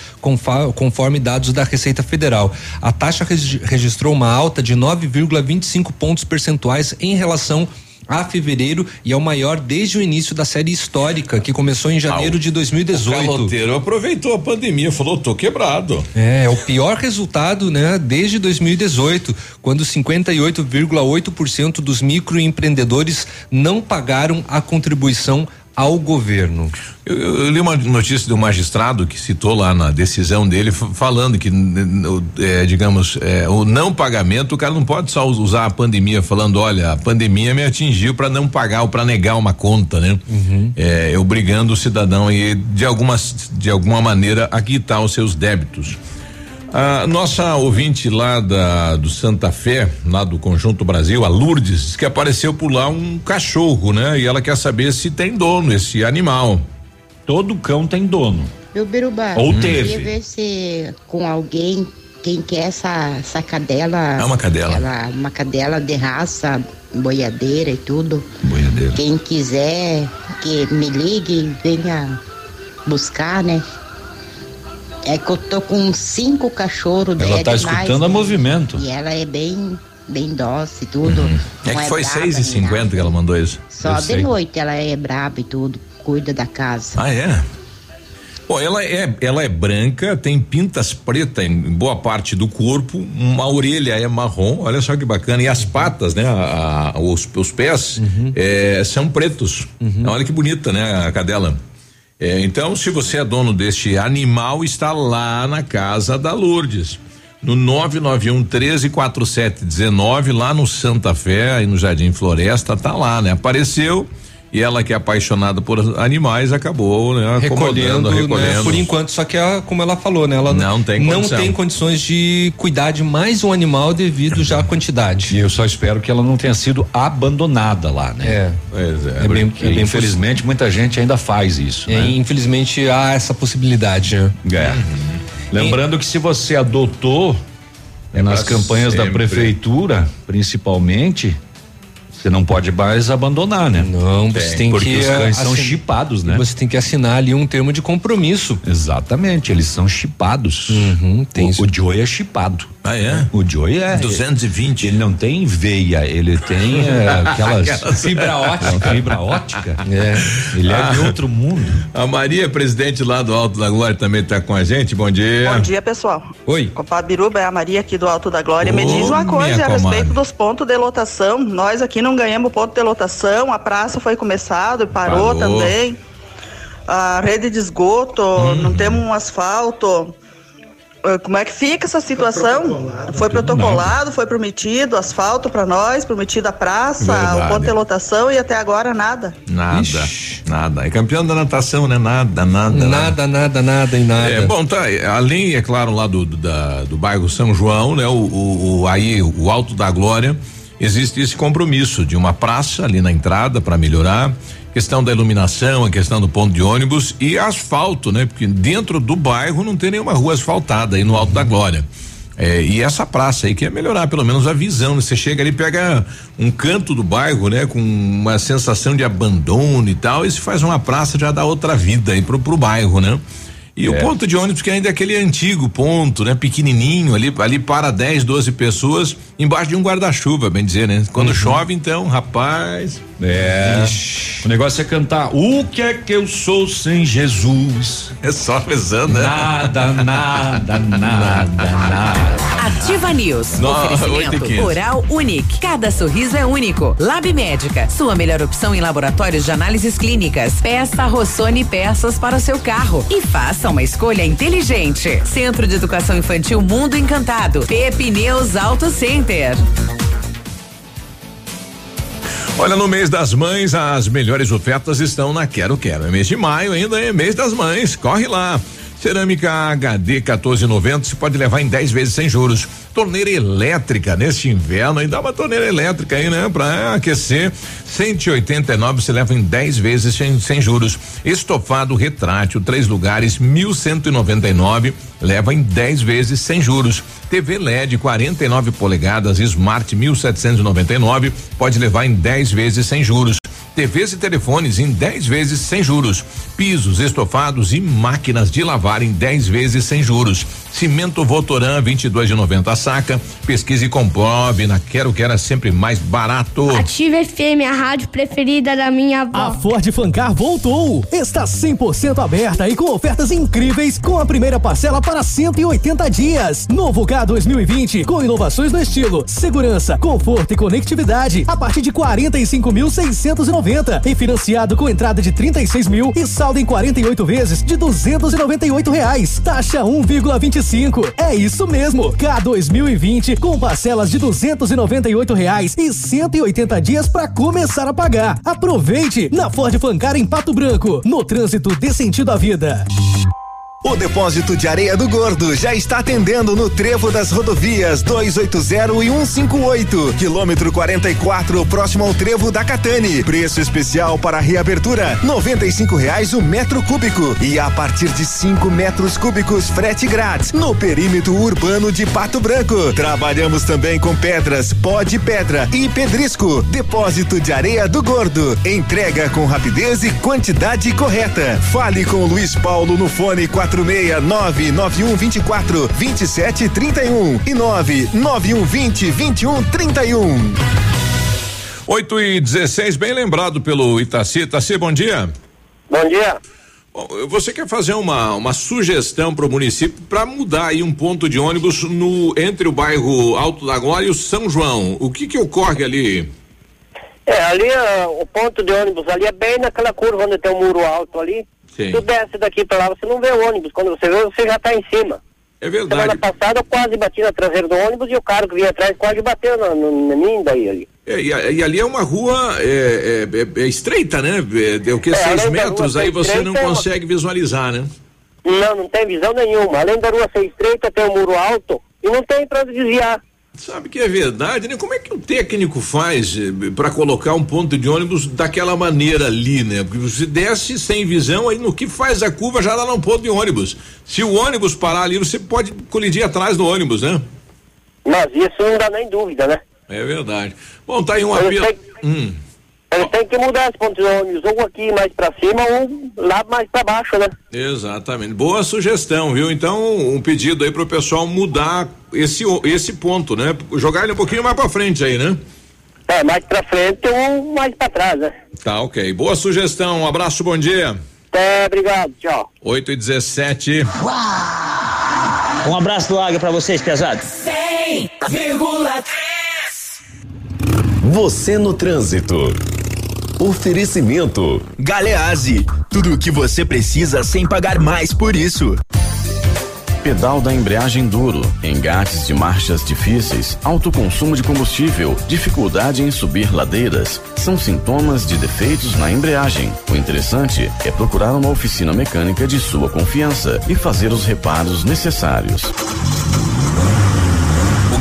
conforme dados da Receita Federal. A taxa regi- registrou uma alta de 9,25 pontos percentuais em relação a fevereiro e é o maior desde o início da série histórica, que começou em janeiro de O 2018. caloteiro aproveitou a pandemia, falou, tô quebrado. É, é o pior resultado, né, desde 2018, quando 58,8% dos microempreendedores não pagaram a contribuição ao governo. Eu, eu- li uma notícia de um magistrado que citou lá na decisão dele, falando que, é, digamos, é, o não pagamento, o cara não pode só us- usar a pandemia falando, olha, a pandemia me atingiu para não pagar ou para negar uma conta, né? É, obrigando o cidadão e de algumas, de alguma maneira a quitar os seus débitos. A nossa ouvinte lá da do Santa Fé, lá do Conjunto Brasil, a Lourdes, diz que apareceu por lá um cachorro, né? E ela quer saber se tem dono esse animal. Todo cão tem dono. Meu Biruba, Ou eu teve. queria ver se com alguém, quem quer essa, essa cadela. É uma cadela. Ela, uma cadela de raça, boiadeira e tudo. Boiadeira. Quem quiser que me ligue, venha buscar, né? É que eu tô com cinco cachorros Ela é tá escutando a né? movimento. E ela é bem, bem dócil e tudo. É Não que foi braba, seis e cinquenta que ela mandou isso. Só Eu de sei. noite ela é braba e tudo, cuida da casa. Ah, é? Bom, ela é, ela é branca, tem pintas pretas em boa parte do corpo, uma orelha é marrom, olha só que bacana. E as patas, né? a- a- os, os pés eh, são pretos. Olha que bonita, né? A cadela. É, então, se você é dono deste animal, está lá na casa da Lourdes. No 991 13 4719, lá no Santa Fé, aí no Jardim Floresta, tá lá, né? Apareceu e ela que é apaixonada por animais acabou, né? recolhendo, acomodando, né, recolhendo. por enquanto, só que ela, como ela falou, né, ela Não tem não condição. tem condições de cuidar de mais um animal devido já à quantidade. E eu só espero que ela não tenha sido abandonada lá, né? É. Pois é. É bem- é bem infelizmente muita gente ainda faz isso, É, né? infelizmente há essa possibilidade. né? É. Lembrando que se você adotou É nas campanhas da sempre. prefeitura, principalmente, você não pode mais abandonar, né? Não, você tem porque que os cães são chipados, né? Você tem que assinar ali um termo de compromisso. Exatamente, eles são chipados. Uhum, tem o, isso. o Joey é chipado. Ah, é? O Joey é. 220. Ele não tem veia, ele tem é, aquelas. Aquelas- Fibra ótica. Fibra ótica. É. Ele é de Ah. outro mundo. A Maria, presidente lá do Alto da Glória, também está com a gente. Bom dia. Bom dia, pessoal. Oi. Compadre Biruba, é a Maria aqui do Alto da Glória. Me Ô, diz uma coisa a respeito dos pontos de lotação. Nós aqui não ganhamos ponto de lotação, a praça foi começado e parou, Parou. também. A rede de esgoto, Hum. não temos um asfalto. ah, como é que fica essa situação? Foi protocolado, foi prometido asfalto para nós, prometido a praça, Verdade. o ponto de lotação e até agora nada. Nada, nada. É campeão da natação, né? Nada, nada. Nada, nada, nada e nada. É, bom, tá. Além, é claro, lá do, do, da, do bairro São João, né? O, o, o- aí, o Alto da Glória, existe esse compromisso de uma praça ali na entrada para melhorar. Questão da iluminação, a questão do ponto de ônibus e asfalto, né? Porque dentro do bairro não tem nenhuma rua asfaltada aí no Alto da Glória. É, e essa praça aí que é melhorar pelo menos a visão, né? Você chega ali, pega um canto do bairro, né? Com uma sensação de abandono e tal, e se faz uma praça já dá outra vida aí pro, pro bairro, né? E o ponto de ônibus que ainda é aquele antigo ponto, né? Pequenininho, ali, ali para 10, 12 pessoas embaixo de um guarda-chuva, bem dizer, né? Quando chove, então, rapaz. É. O negócio é cantar. O que é que eu sou sem Jesus? É só rezando, né? Nada, nada, nada, nada. Ativa News. No- Oferecimento. Oral Unique. Cada sorriso é único. Lab Médica. Sua melhor opção em laboratórios de análises clínicas. Peça Rossoni peças para o seu carro. E faça uma escolha inteligente. Centro de Educação Infantil Mundo Encantado. Pepineus Auto Center. Olha, no mês das mães, as melhores ofertas estão na Quero Quero. É mês de maio ainda, é mês das mães. Corre lá. Cerâmica HD 1490 você pode levar em 10 vezes sem juros. Torneira elétrica neste inverno, ainda uma torneira elétrica aí, né? Pra aquecer. 189 você leva em 10 vezes sem, sem juros. Estofado retrátil, três lugares, 1199 leva em 10 vezes sem juros. TV LED 49 polegadas Smart 1799 pode levar em 10 vezes sem juros. TVs e telefones em 10 vezes sem juros. Pisos, estofados e máquinas de lavar em 10 vezes sem juros. Cimento Votoran 22 de 90 a saca. Pesquise e comprove. Na Quero Quero é sempre mais barato. Ative FM, a rádio preferida da minha avó. A Ford Fancar voltou! Está 100% aberta e com ofertas incríveis com a primeira parcela para 180 dias. Novo K 2020 com inovações no estilo, segurança, conforto e conectividade a partir de 45.690 e financiado com entrada de 36 mil e saldo em 48 vezes de 298 reais. Taxa 1,25. É isso mesmo. K 2020 com parcelas de 298 reais e 180 dias para começar a pagar. Aproveite na Ford Fancar em Pato Branco, no trânsito dê sentido à vida. O depósito de areia do Gordo já está atendendo no trevo das rodovias 280 e 158, quilômetro 44, próximo ao trevo da Catane. Preço especial para reabertura: 95 reais o metro cúbico e a partir de 5 metros cúbicos frete grátis no perímetro urbano de Pato Branco. Trabalhamos também com pedras, pó de pedra e pedrisco. Depósito de areia do Gordo. Entrega com rapidez e quantidade correta. Fale com o Luiz Paulo no fone 469 9124 2731 e 99120 2131. 8 e 16, bem lembrado pelo Itaci. Itaci, bom dia. Bom dia. Bom, você quer fazer uma, uma sugestão para o município para mudar aí um ponto de ônibus no entre o bairro Alto da Glória e o São João. O que que ocorre ali? É, ali ah, o ponto de ônibus ali é bem naquela curva onde tem um muro alto ali. Sim. Tu desce daqui pra lá, você não vê o ônibus. Quando você vê, você já tá em cima. É Semana passada eu quase bati na traseira do ônibus e o cara que vinha atrás quase bateu na, no, na mim daí ali. É, e, e ali é uma rua é, é- é- é estreita, né? É, o que? Seis metros aí você não estreita, uma- consegue visualizar, né? Não, não tem visão nenhuma. Além da rua ser estreita, tem um muro alto e não tem pra onde desviar. Sabe que é verdade, né? Como é que o técnico faz para colocar um ponto de ônibus daquela maneira ali, né? Porque você desce sem visão, aí no que faz a curva já dá num ponto de ônibus. Se o ônibus parar ali, você pode colidir atrás do ônibus, né? Mas isso não dá nem dúvida, né? É verdade. Bom, tá aí um apelo. Hum. Eles têm que mudar de ônibus, ou aqui mais pra cima, ou lá mais pra baixo, né? Exatamente. Boa sugestão, viu? Então, um pedido aí pro pessoal mudar esse, esse ponto, né? Jogar ele um pouquinho mais pra frente aí, né? É, mais pra frente ou mais pra trás, né? Tá, ok. Boa sugestão. Um abraço, bom dia. É, obrigado, tchau. 8 e 17. Um abraço do Águia pra vocês, pesados. 100,3 Você no trânsito. Oferecimento. Galeazzi, tudo o que você precisa sem pagar mais por isso. pedal da embreagem duro, engates de marchas difíceis, alto consumo de combustível, dificuldade em subir ladeiras, são sintomas de defeitos na embreagem. O interessante é procurar uma oficina mecânica de sua confiança e fazer os reparos necessários.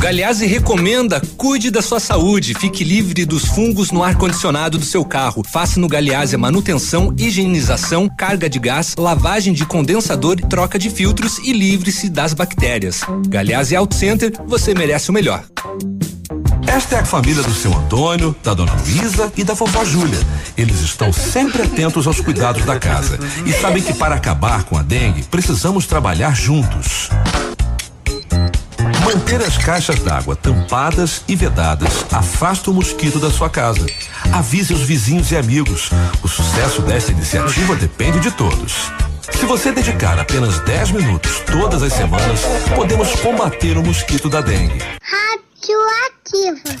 Galeazzi recomenda cuide da sua saúde, fique livre dos fungos no ar-condicionado do seu carro. Faça no Galeazzi a manutenção, higienização, carga de gás, lavagem de condensador, troca de filtros e livre-se das bactérias. Galeazzi Auto Center, você merece o melhor. Esta é a família do seu Antônio, da dona Luísa e da vovó Júlia. Eles estão sempre atentos aos cuidados da casa e sabem que para acabar com a dengue precisamos trabalhar juntos. Manter as caixas d'água tampadas e vedadas afasta o mosquito da sua casa. Avise os vizinhos e amigos. O sucesso desta iniciativa depende de todos. Se você dedicar apenas 10 minutos todas as semanas, podemos combater o mosquito da dengue. Radioativa.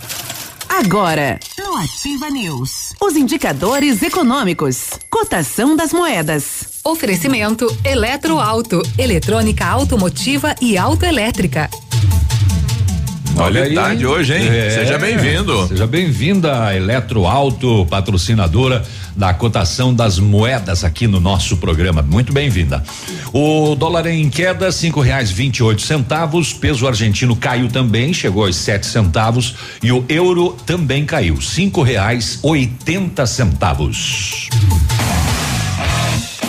Agora, no Ativa News, os indicadores econômicos, cotação das moedas. Oferecimento Eletroauto, eletrônica automotiva e autoelétrica. Novidade hoje, hein? É, Seja bem-vindo. Seja bem-vinda a Eletroauto, patrocinadora da cotação das moedas aqui no nosso programa. Muito bem-vinda. O dólar em queda, cinco reais vinte e oito centavos. Peso argentino caiu também, chegou aos sete centavos. E o euro também caiu, cinco reais oitenta centavos.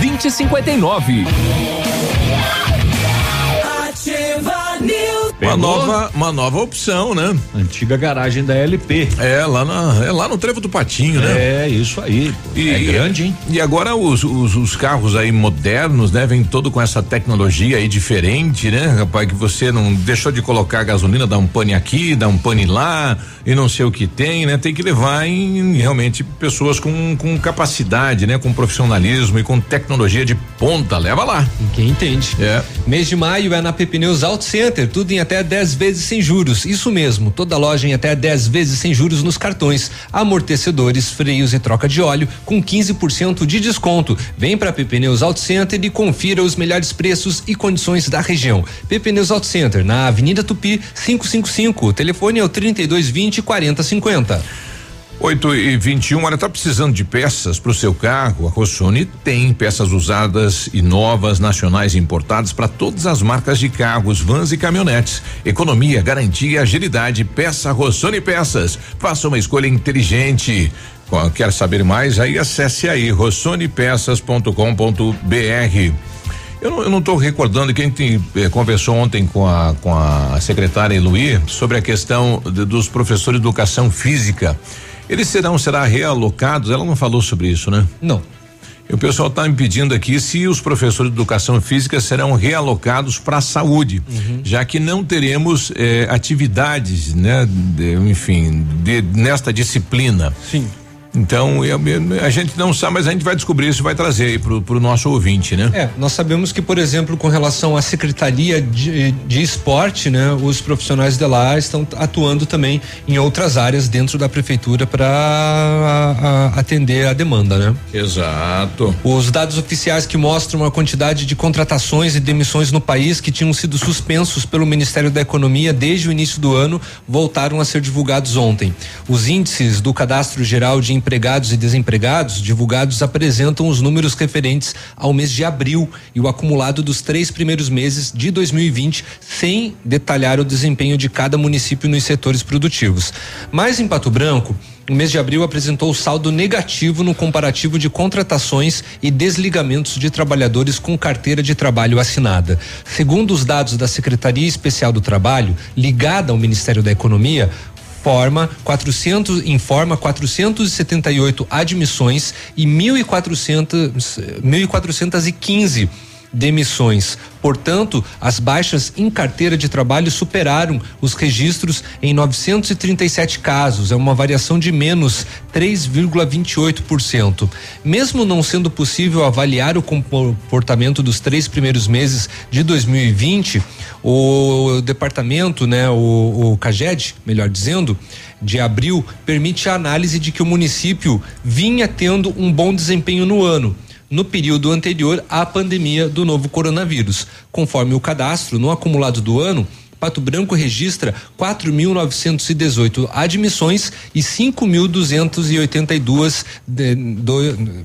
2059. Uma nova, uma nova opção, né? Antiga garagem da LP. É, lá na, é lá no Trevo do Patinho, né? É, isso aí. E, é grande, hein? E agora os, os, os, carros aí modernos, né? Vem todo com essa tecnologia aí diferente, né? Rapaz, que você não deixou de colocar gasolina, dá um pane aqui, dá um pane lá e não sei o que tem, né? Tem que levar em realmente pessoas com, com capacidade, né? Com profissionalismo e com tecnologia de ponta. Leva lá. Quem entende. É. Mês de maio é na Pepineus Auto Center, tudo em até 10 vezes sem juros. Isso mesmo, toda loja em até 10 vezes sem juros nos cartões, amortecedores, freios e troca de óleo com 15% de desconto. Vem para Pepneus Auto Center e confira os melhores preços e condições da região. Pepneus Auto Center, na Avenida Tupi, 555. O telefone é o 3220 4050. 8 e 21, um, olha, tá precisando de peças para o seu carro? A Rossoni tem peças usadas e novas, nacionais e importadas para todas as marcas de carros, vans e caminhonetes. Economia, garantia agilidade. Peça Rossoni Peças. Faça uma escolha inteligente. Quer saber mais? Aí acesse aí rossonepeças.com.br. Eu não, tô recordando quem tem, eh, conversou ontem com a com a secretária Eluí sobre a questão de, dos professores de educação física. Eles serão será realocados? Ela não falou sobre isso, né? Não. E o pessoal está me pedindo aqui se os professores de educação física serão realocados para a saúde, uhum. já que não teremos eh, atividades, né? De, enfim, de, nesta disciplina. Sim. Então, eu, eu, a gente não sabe, mas a gente vai descobrir isso e vai trazer aí pro, pro nosso ouvinte, né? É, nós sabemos que, por exemplo, com relação à Secretaria de, de Esporte, né? Os profissionais de lá estão atuando também em outras áreas dentro da prefeitura para atender a demanda, né? Exato. Os dados oficiais que mostram a quantidade de contratações e demissões no país que tinham sido suspensos pelo Ministério da Economia desde o início do ano voltaram a ser divulgados ontem. Os índices do Cadastro Geral de empregados e desempregados divulgados apresentam os números referentes ao mês de abril e o acumulado dos três primeiros meses de 2020, sem detalhar o desempenho de cada município nos setores produtivos. Mas em Pato Branco, o mês de abril apresentou saldo negativo no comparativo de contratações e desligamentos de trabalhadores com carteira de trabalho assinada. Segundo os dados da Secretaria Especial do Trabalho, ligada ao Ministério da Economia, forma 400 informa 478 admissões e 1.400 1.415 demissões. Portanto, as baixas em carteira de trabalho superaram os registros em 937 casos, é uma variação de menos 3,28%. Mesmo não sendo possível avaliar o comportamento dos três primeiros meses de 2020, o departamento, né, o, o CAGED, melhor dizendo, de abril, permite a análise de que o município vinha tendo um bom desempenho no ano no período anterior à pandemia do novo coronavírus. Conforme o cadastro, no acumulado do ano, Pato Branco registra 4.918 admissões e 5.282, de,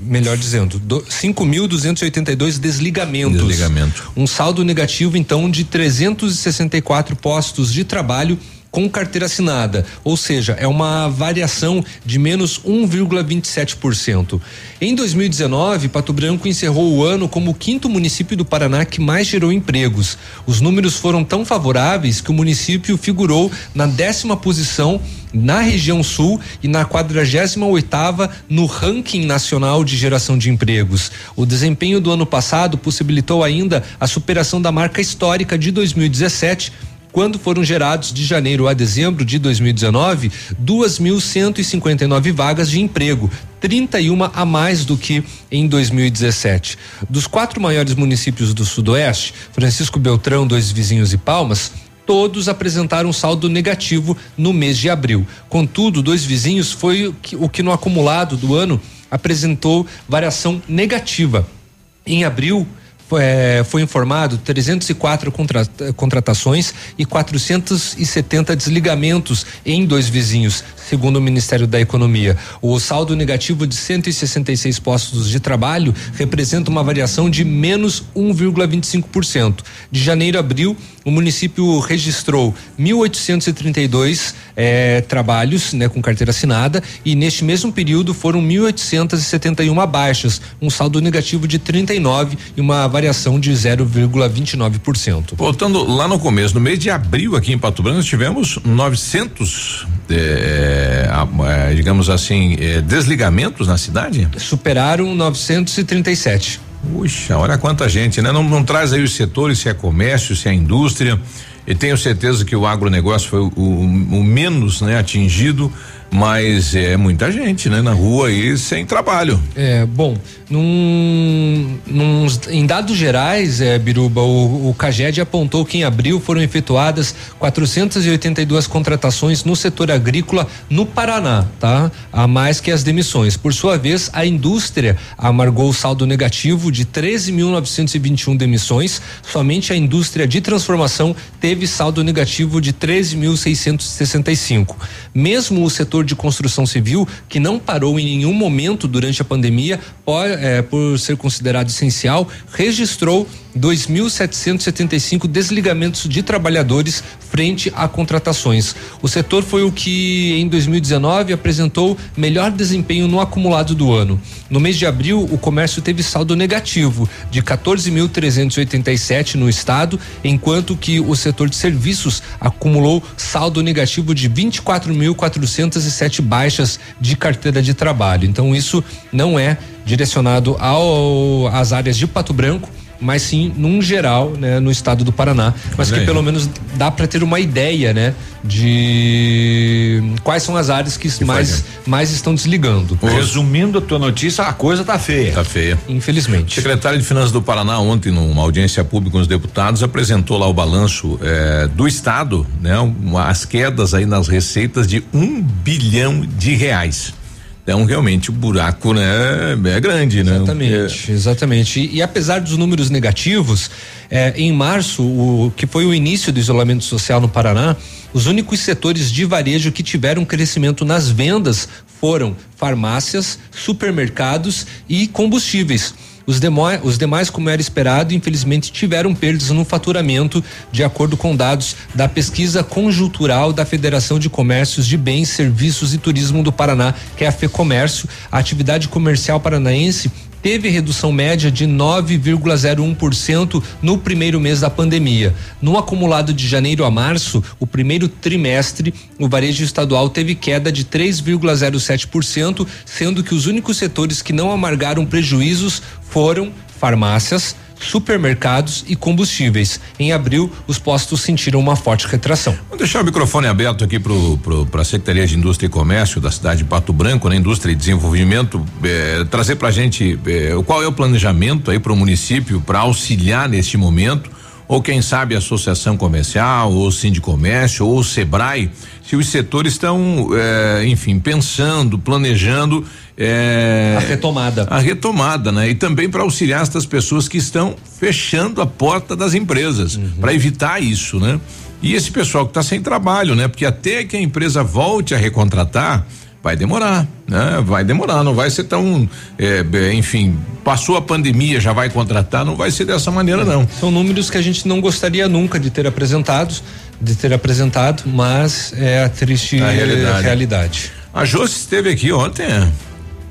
melhor dizendo, 5.282 desligamentos. Desligamento. Um saldo negativo, então, de 364 postos de trabalho com carteira assinada, ou seja, é uma variação de menos 1,27%. Em 2019, Pato Branco encerrou o ano como o quinto município do Paraná que mais gerou empregos. Os números foram tão favoráveis que o município figurou na décima posição na região sul e na 48 oitava no ranking nacional de geração de empregos. O desempenho do ano passado possibilitou ainda a superação da marca histórica de 2017 quando foram gerados de janeiro a dezembro de 2019 2.159 vagas de emprego, 31 a mais do que em 2017. Dos quatro maiores municípios do Sudoeste, Francisco Beltrão, Dois Vizinhos e Palmas, todos apresentaram saldo negativo no mês de abril. Contudo, Dois Vizinhos foi o que, o que no acumulado do ano apresentou variação negativa. Em abril, é, foi informado 304 contra, contratações e 470 desligamentos em dois vizinhos, segundo o Ministério da Economia. O saldo negativo de 166 postos de trabalho representa uma variação de menos 1,25%. De janeiro a abril, o município registrou 1.832 eh, trabalhos né, com carteira assinada e neste mesmo período foram 1.871 baixas, um saldo negativo de 39 e uma variação de 0,29%. Voltando lá no começo, no mês de abril aqui em Pato Branco, tivemos 900 eh, eh, digamos assim, eh, desligamentos na cidade? Superaram 937. Puxa, olha quanta gente, né? Não, não traz aí os setores, se é comércio, se é indústria. E tenho certeza que o agronegócio foi o, o, o menos né, atingido mas é muita gente, né? Na rua aí sem trabalho. É, bom, num, num, em dados gerais, é, Biruba, o, o Caged apontou que em abril foram efetuadas 482 contratações no setor agrícola no Paraná, tá? A mais que as demissões. Por sua vez, a indústria amargou o saldo negativo de 13.921 demissões. Somente a indústria de transformação teve saldo negativo de 13.665. Mesmo o setor setor de construção civil, que não parou em nenhum momento durante a pandemia, por, é, por ser considerado essencial, registrou 2.775 desligamentos de trabalhadores frente a contratações. O setor foi o que em 2019 apresentou melhor desempenho no acumulado do ano. No mês de abril, o comércio teve saldo negativo de 14.387 no estado, enquanto que o setor de serviços acumulou saldo negativo de 24.407 baixas de carteira de trabalho. Então isso não é direcionado ao às áreas de Pato Branco mas sim num geral, né, no estado do Paraná, mas que pelo menos dá para ter uma ideia, né, de quais são as áreas que, que mais mais estão desligando. Resumindo a tua notícia, a coisa tá feia. Tá feia. Infelizmente. O secretário de Finanças do Paraná ontem numa audiência pública com os deputados apresentou lá o balanço eh, do estado, né, as quedas aí nas receitas de um bilhão de reais. Então, realmente, o buraco, né, é grande, né? Exatamente, exatamente. E, e, apesar dos números negativos, é, em março, o que foi o início do isolamento social no Paraná, os únicos setores de varejo que tiveram crescimento nas vendas foram farmácias, supermercados e combustíveis. Os demais, os demais, como era esperado, infelizmente tiveram perdas no faturamento, de acordo com dados da pesquisa conjuntural da Federação de Comércios de Bens, Serviços e Turismo do Paraná, que é a FEComércio. A atividade comercial paranaense teve redução média de 9,01% no primeiro mês da pandemia. No acumulado de janeiro a março, o primeiro trimestre, o varejo estadual teve queda de 3,07%, sendo que os únicos setores que não amargaram prejuízos foram farmácias, supermercados e combustíveis. Em abril, os postos sentiram uma forte retração. Vou deixar o microfone aberto aqui para a Secretaria de Indústria e Comércio da cidade de Pato Branco, na né, Indústria e Desenvolvimento, eh, trazer para a gente eh, qual é o planejamento aí para o município para auxiliar neste momento ou quem sabe a associação comercial, ou Sindicomércio, ou o Sebrae, se os setores estão, eh, enfim, pensando, planejando eh, a retomada. A retomada, né? E também para auxiliar estas pessoas que estão fechando a porta das empresas, uhum. para evitar isso, né? E esse pessoal que está sem trabalho, né? Porque até que a empresa volte a recontratar, vai demorar, né? Vai demorar, não vai ser tão, é, enfim, passou a pandemia, já vai contratar, não vai ser dessa maneira, é, não. São números que a gente não gostaria nunca de ter apresentados, de ter apresentado, mas é a triste a realidade. realidade. A Josi esteve aqui ontem.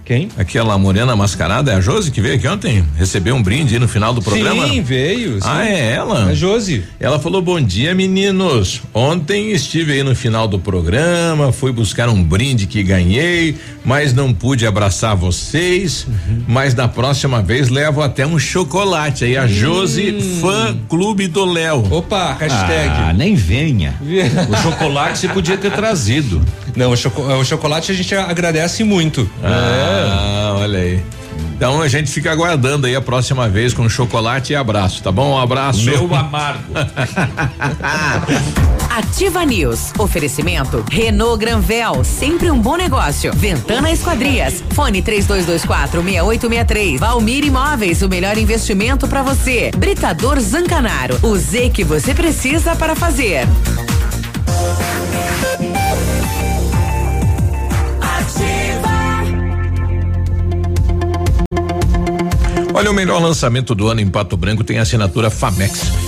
Quem? Aquela morena mascarada, é a Josi que veio aqui ontem? Recebeu um brinde no final do programa? Sim, veio. Sim. Ah, é ela? É a Josi. Ela falou: bom dia, meninos. Ontem estive aí no final do programa, fui buscar um brinde que ganhei, mas não pude abraçar vocês. Uhum. Mas na próxima vez levo até um chocolate aí. A hum. Josi, fã clube do Léo. Opa, hashtag. Ah, nem venha. o chocolate você podia ter trazido. Não, o, choco, o chocolate a gente agradece muito. Ah. É. Ah, olha aí. Então a gente fica aguardando aí a próxima vez com chocolate e abraço, tá bom? Um abraço. Meu amargo. Ativa News. Oferecimento Renault Granvel, sempre um bom negócio. Ventana Esquadrias. Fone 3224 6863. Valmir Imóveis, o melhor investimento para você. Britador Zancanaro. O Z que você precisa para fazer. Olha, o melhor lançamento do ano em Pato Branco tem a assinatura Famex.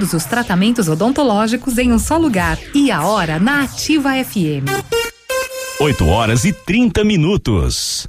Todos os tratamentos odontológicos em um só lugar. E a hora na Ativa FM. 8 horas e 30 minutos.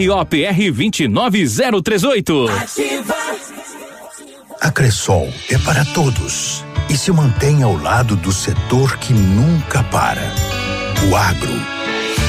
ROPR 29038. Ativa. A Cressol é para todos e se mantém ao lado do setor que nunca para. O agro.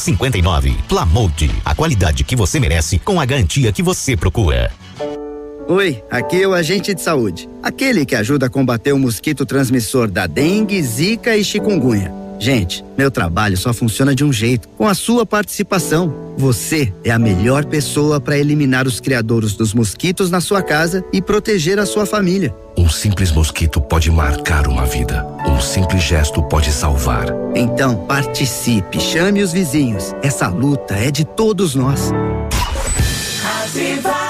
59. Plamold, a qualidade que você merece com a garantia que você procura. Oi, aqui é o agente de saúde, aquele que ajuda a combater o mosquito transmissor da dengue, zika e chikungunya. Gente, meu trabalho só funciona de um jeito, com a sua participação. Você é a melhor pessoa para eliminar os criadores dos mosquitos na sua casa e proteger a sua família. Um simples mosquito pode marcar uma vida. Um simples gesto pode salvar. Então, participe, chame os vizinhos. Essa luta é de todos nós. Ativa.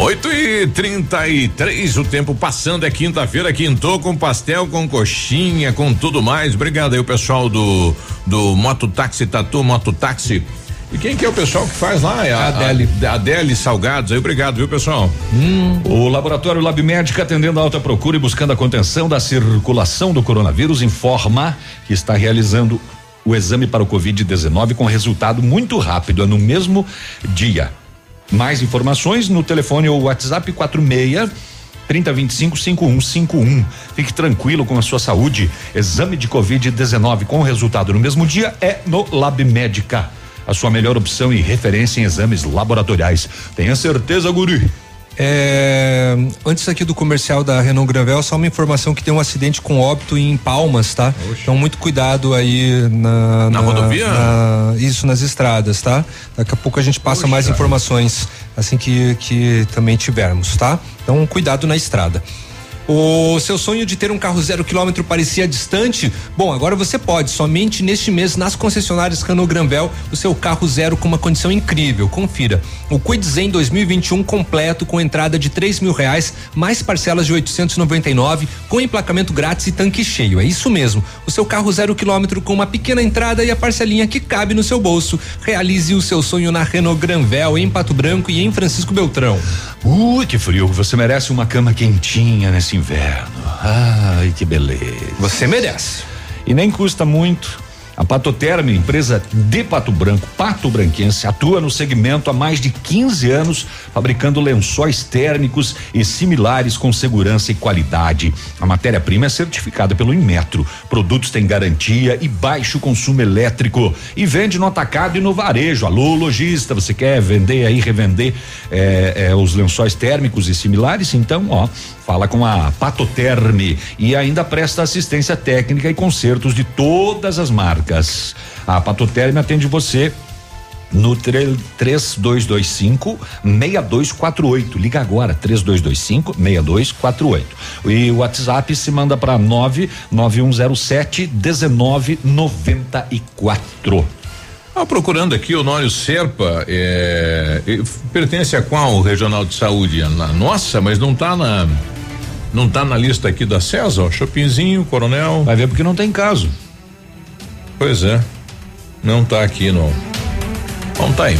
8 e 33 o tempo passando, é quinta-feira, quintou com pastel, com coxinha, com tudo mais. Obrigado aí o pessoal do do Mototáxi Tatu, Mototáxi. E quem que é o pessoal que faz lá? É a Adele. A Adele Salgados aí, obrigado, viu, pessoal? O Laboratório Lab Médica, atendendo a alta procura e buscando a contenção da circulação do coronavírus, informa que está realizando o exame para o Covid-19 com resultado muito rápido, é no mesmo dia. Mais informações no telefone ou WhatsApp 46 3025 5151. Fique tranquilo com a sua saúde. Exame de Covid-19 com resultado no mesmo dia é no Lab Médica. A sua melhor opção e referência em exames laboratoriais. Tenha certeza, Guri. É, antes aqui do comercial da Renault Granvel, só uma informação que tem um acidente com óbito em Palmas, tá? Então muito cuidado aí na, Na rodovia? na- isso nas estradas, tá? Daqui a pouco a gente passa mais informações assim que que também tivermos, tá? Então cuidado na estrada. O seu sonho de ter um carro zero quilômetro parecia distante? Bom, agora você pode. Somente neste mês, nas concessionárias Renault Granvel, o seu carro zero com uma condição incrível. Confira. O Quid Zen 2021 completo com entrada de três mil reais, mais parcelas de 899, com emplacamento grátis e tanque cheio. É isso mesmo. O seu carro zero quilômetro com uma pequena entrada e a parcelinha que cabe no seu bolso. Realize o seu sonho na Renault Granvel, em Pato Branco e em Francisco Beltrão. Ui, que frio. Você merece uma cama quentinha nesse inverno. Ai, que beleza. Você merece. E nem custa muito. A Patoterme, empresa de Pato Branco, Pato Branquense, atua no segmento há mais de 15 anos, fabricando lençóis térmicos e similares com segurança e qualidade. A matéria-prima é certificada pelo Inmetro. Produtos têm garantia e baixo consumo elétrico. E vende no atacado e no varejo. Alô, lojista, você quer vender aí, revender eh, eh, os lençóis térmicos e similares? Então, ó, Fala com a Patoterme e ainda presta assistência técnica e consertos de todas as marcas. A Patoterme atende você no tre- 3225 6248. Liga agora 3225 6248. E o WhatsApp se manda para 99107 1994. Ah, procurando aqui o Nório Serpa, é, pertence a qual regional de saúde? Na nossa, mas não tá na não tá na lista aqui da César, ó, Chopinzinho, Coronel. Vai ver porque não tem caso. Pois é. Não tá aqui não. Bom, tá aí.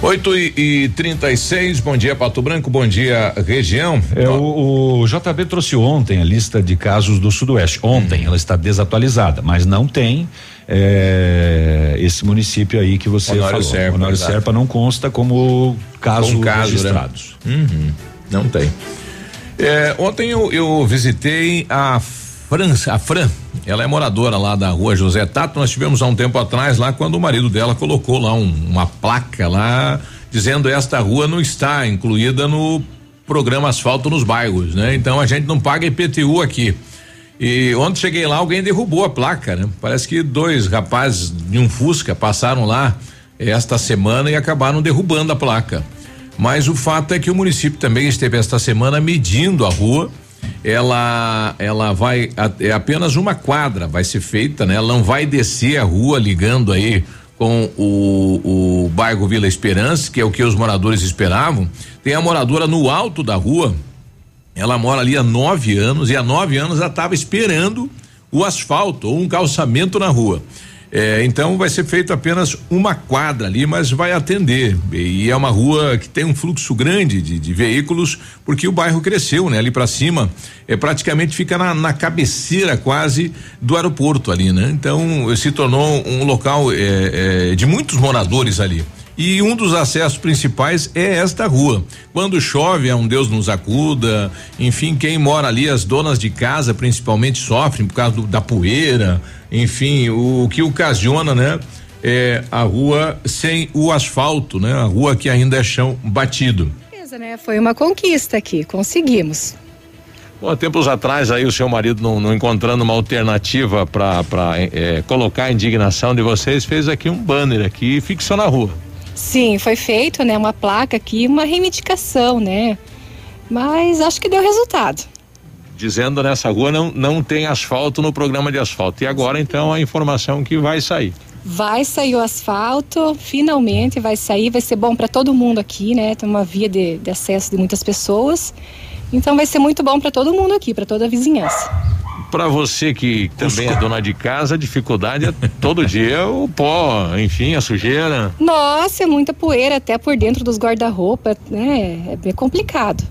8 e, e 36 bom dia Pato Branco, bom dia região. É, o, o JB trouxe ontem a lista de casos do Sudoeste. Ontem ela está desatualizada, mas não tem é, esse município aí que você Honório falou. Serpa, Honório. Serpa não consta como caso, Com caso, né? registrados. Uhum, não tem. É, ontem eu, eu visitei a França, a Fran. Ela é moradora lá da rua José Tato. Nós tivemos há um tempo atrás lá quando o marido dela colocou lá um- uma placa lá dizendo esta rua não está incluída no programa asfalto nos bairros, né? Então a gente não paga IPTU aqui. E ontem cheguei lá, alguém derrubou a placa, né? Parece que dois rapazes de um Fusca passaram lá esta semana e acabaram derrubando a placa. Mas o fato é que o município também esteve esta semana medindo a rua. Ela, ela vai é apenas uma quadra, vai ser feita, né? Ela não vai descer a rua ligando aí com o, o bairro Vila Esperança, que é o que os moradores esperavam. Tem a moradora no alto da rua, ela mora ali há nove anos e há nove anos ela estava esperando o asfalto ou um calçamento na rua. É, então vai ser feito apenas uma quadra ali, mas vai atender. E é uma rua que tem um fluxo grande de, de veículos, porque o bairro cresceu, né? Ali para cima, é praticamente fica na, na cabeceira quase do aeroporto ali, né? Então se tornou um local é, é, de muitos moradores ali. E um dos acessos principais é esta rua. Quando chove, é um Deus nos acuda. Enfim, quem mora ali, as donas de casa principalmente sofrem por causa do- da poeira. Enfim, o, que ocasiona, né? É a rua sem o asfalto, né? A rua que ainda é chão batido. Beleza, né? Foi uma conquista aqui, conseguimos. Bom, tempos atrás aí o seu marido não, não encontrando uma alternativa para é, colocar a indignação de vocês, fez aqui um banner aqui e fixou na rua. Sim, foi feito, né, uma placa aqui, uma reivindicação, né? Mas acho que deu resultado. Dizendo nessa rua não, não tem asfalto no programa de asfalto. E agora então a informação que vai sair. Vai sair o asfalto, finalmente vai sair, vai ser bom para todo mundo aqui, né? Tem uma via de, de acesso de muitas pessoas. Então vai ser muito bom para todo mundo aqui, para toda a vizinhança. Para você que também é dona de casa, a dificuldade é todo dia o pó, enfim, a sujeira. Nossa, é muita poeira até por dentro dos guarda-roupa, né? É bem complicado.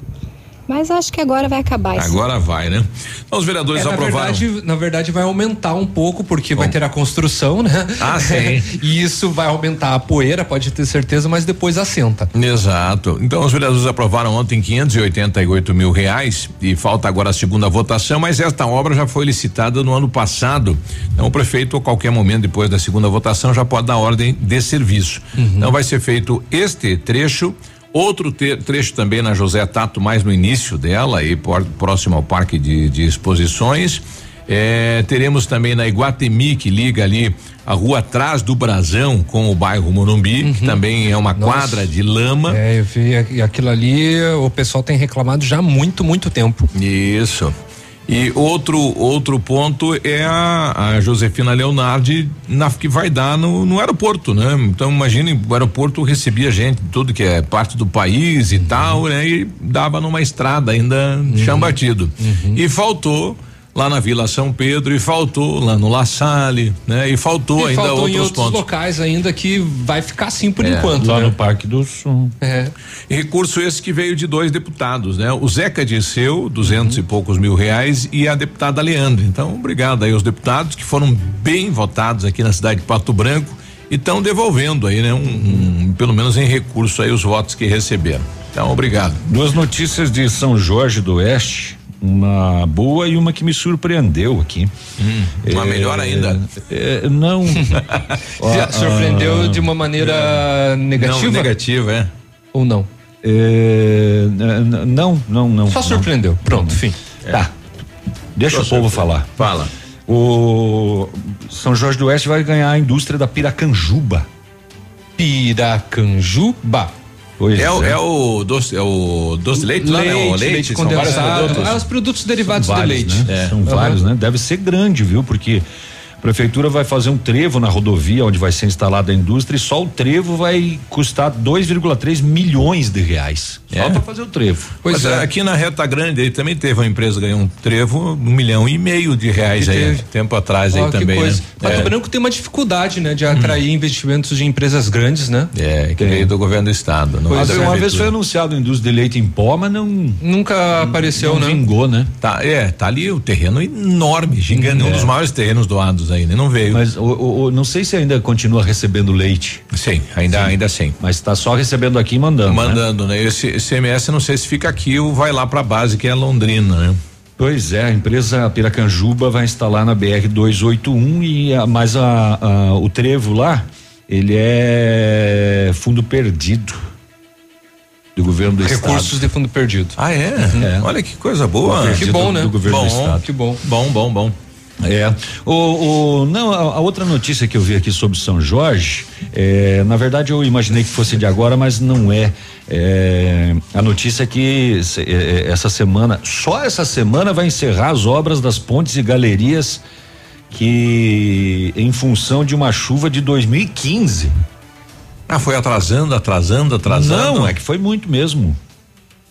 Mas acho que agora vai acabar isso. Agora vai, né? Então, os vereadores É, na aprovaram. Verdade, na verdade, vai aumentar um pouco, porque vai ter a construção, né? Ah, sim. e isso vai aumentar a poeira, pode ter certeza, mas depois assenta. Exato. Então os vereadores aprovaram ontem 588 mil reais e falta agora a segunda votação, mas esta obra já foi licitada no ano passado. Então o prefeito, a qualquer momento depois da segunda votação, já pode dar ordem de serviço. Então vai ser feito este trecho. Outro trecho também na José Tato, mais no início dela, e por- próximo ao Parque de, de Exposições. É, teremos também na Iguatemi, que liga ali a rua atrás do Brasão com o bairro Morumbi, que também é uma quadra de lama. É, eu vi aqu- aquilo ali, o pessoal tem reclamado já há muito, muito tempo. Isso. E outro outro ponto é a, a Josefina Leonardi na, que vai dar no, no aeroporto, né? Então imagine o aeroporto recebia gente de tudo que é parte do país e tal, né? E dava numa estrada ainda chão batido. E faltou lá na Vila São Pedro e faltou lá no La Salle, né? E faltou E ainda faltou em outros outros pontos. locais ainda que vai ficar assim por É, enquanto. lá né? no Parque do Sul. É. E recurso esse que veio de dois deputados, né? O Zeca Disseu, duzentos e poucos mil reais, e a deputada Leandro. Então, obrigado aí aos deputados que foram bem votados aqui na cidade de Pato Branco e estão devolvendo aí, né? Um, um, pelo menos em recurso aí os votos que receberam. Então, obrigado. Duas notícias de São Jorge do Oeste, uma boa e uma que me surpreendeu aqui. uma melhor ainda? é, não. Ó, Já surpreendeu ah, de uma maneira negativa? Não, negativa, é. Ou não? É, não, não, não. Só não. surpreendeu. Pronto, fim. Tá. Deixa Só o povo falar. Fala. O São Jorge do Oeste vai ganhar a indústria da Piracanjuba. Piracanjuba. Pois É, o, é o doce, é o doce de leite, lá, né? O leite, são vários condensado. produtos. Ah, os produtos derivados vários, leite. Né? É. São Aham. vários, né? Deve ser grande, viu? Porque a prefeitura vai fazer um trevo na rodovia onde vai ser instalada a indústria e só o trevo vai custar 2,3 milhões de reais. Só É? para fazer o trevo. Mas é, aqui na reta grande aí também teve uma empresa que ganhou um trevo, um milhão e meio de reais Que aí, teve. tempo atrás Ó, aí que também, coisa. né? Pato É. Branco tem uma dificuldade, né, de atrair investimentos de empresas grandes, né? É, que veio do governo do estado. Não Mas da uma vez foi anunciado a indústria de leite em pó, mas não. Nunca apareceu, não né? vingou, né? Tá, é, tá ali o terreno enorme, gigante, um É. dos maiores terrenos doados aí, né? Não veio. Mas o, o- o- não sei se ainda continua recebendo leite. Sim, ainda, ainda sim. Mas está só recebendo aqui e mandando. né? Mandando, né? Esse, esse MS, não sei se fica aqui ou vai lá pra base, que é Londrina, né? Pois é, a empresa Piracanjuba vai instalar na BR 281 e a, mas a, a- o trevo lá, ele é fundo perdido do governo do Recursos estado. de fundo perdido. Ah, é? É. Olha que coisa boa. Perdido Que bom, né? Do governo bom, do estado. Que bom. Bom, bom, bom. É. O, o- não, a, a outra notícia que eu vi aqui sobre São Jorge, é, na verdade eu imaginei que fosse de agora, mas não é. É, a notícia é que se- é, é, essa semana, só essa semana vai encerrar as obras das pontes e galerias que em função de uma chuva de 2015. Ah, foi atrasando, atrasando, atrasando. Não, é que foi muito mesmo.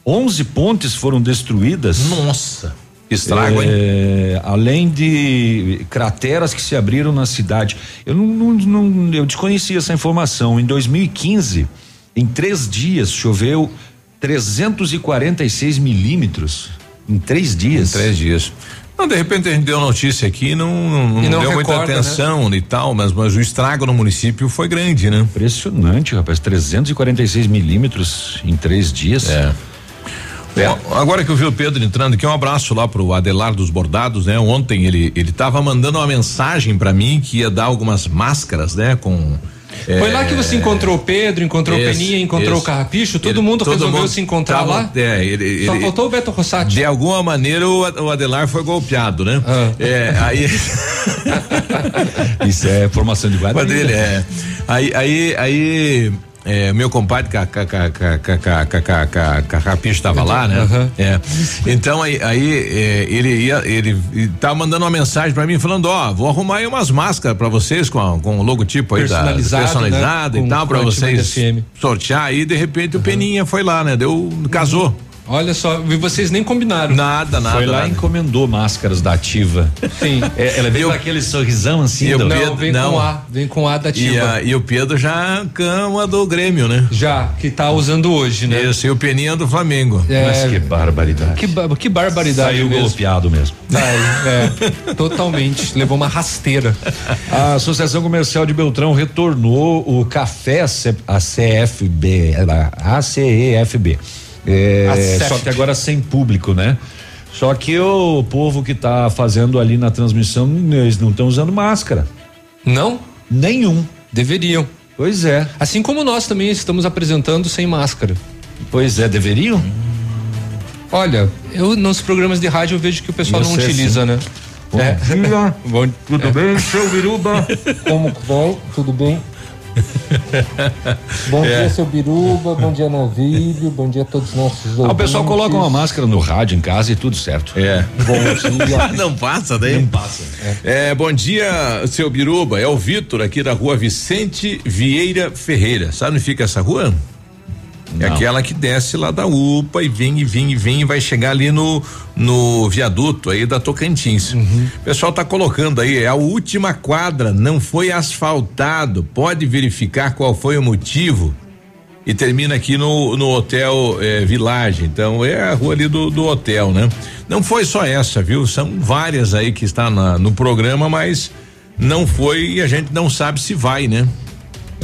11 pontes foram destruídas. Nossa. Estrago, hein? É, além de crateras que se abriram na cidade. Eu não, não- não- eu desconhecia essa informação. Em 2015, em três dias, choveu 346 milímetros. Em três dias. Em três dias. Não, de repente a gente deu notícia aqui, não, não, E não deu muita recorda, né? atenção e tal, mas, mas o estrago no município foi grande, né? Impressionante, rapaz. 346 milímetros em três dias. É. Bom, agora que eu vi o Pedro entrando aqui, um abraço lá pro Adelar dos Bordados, né? Ontem ele ele tava mandando uma mensagem pra mim que ia dar algumas máscaras, né? Com Foi lá que você encontrou o Pedro, encontrou o Esse, Peninha, encontrou o Carrapicho, todo Ele- mundo todo resolveu mundo se encontrar tava- lá? É, ele, Só ele- faltou o Beto Rossati. De alguma maneira o, Adelar foi golpeado, né? É, aí. Isso é formação de guarda. dele, é. Aí, aí, aí. É, meu compadre Carrapicho estava lá, né? Aham. É. Então aí, aí é, ele ia, ele tava mandando uma mensagem pra mim falando, ó, vou arrumar aí umas máscaras pra vocês com, a- com o logotipo aí da Personalizado, personalizada né? e tal Com- pra com a Ativa vocês sortear aí de repente o Peninha foi lá, né? Deu casou. Olha só, e vocês nem combinaram. Nada, nada. Foi lá nada. e encomendou máscaras da ativa. Sim. É, ela veio com aquele sorrisão assim. E o do- Não, Pedro- vem não. com A, vem com A da E, ativa. a- e o Pedro já cama do Grêmio, né? Já, que tá usando hoje, né? Isso, e o Peninha do Flamengo. É, Mas que barbaridade. que, ba- que barbaridade Saiu mesmo. golpeado mesmo. Sai, é, totalmente. Levou uma rasteira. A Associação Comercial de Beltrão retornou o café C- a CFB, a ACEFB. É, só que agora sem público, né? Só que o povo que tá fazendo ali na transmissão, eles não estão usando máscara. Não? Nenhum. Deveriam. Pois é. Assim como nós também estamos apresentando sem máscara. Pois é, deveriam? Olha, eu nos programas de rádio eu vejo que o pessoal não Você utiliza, sim. né? Bom É. dia. Bom, Tudo bem, seu Biruba? Como vai? Tudo bem? Bom É. dia, seu Biruba. Bom dia, Navílio. Bom dia a todos os nossos Ah, o pessoal ouvintes. coloca uma máscara no rádio em casa e tudo certo. É. Bom dia. Não passa daí? Não passa. É, bom dia, seu Biruba. É o Vitor aqui da rua Vicente Vieira Ferreira. Sabe onde fica essa rua? É aquela que desce lá da UPA e vem, e vem, e vem e vai chegar ali no, no viaduto aí da Tocantins. Uhum. O pessoal tá colocando aí, é a última quadra, não foi asfaltado. Pode verificar qual foi o motivo? E termina aqui no, no hotel eh, Village. Então é a rua ali do, do hotel, né? Não foi só essa, viu? São várias aí que está na- no programa, mas não foi e a gente não sabe se vai, né?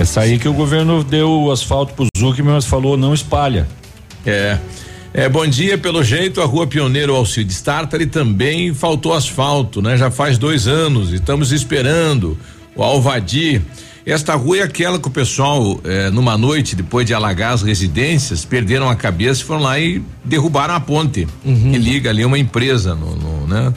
Essa aí que o governo deu o asfalto pro Zuckerman, mas falou não espalha. É. É, bom dia, pelo jeito, a rua Pioneiro Alcide Startali também faltou asfalto, né? Já faz dois anos, estamos esperando o Alvadi. Esta rua é aquela que o pessoal, eh, numa noite, depois de alagar as residências, perderam a cabeça e foram lá e derrubaram a ponte que liga ali uma empresa, no, no, né?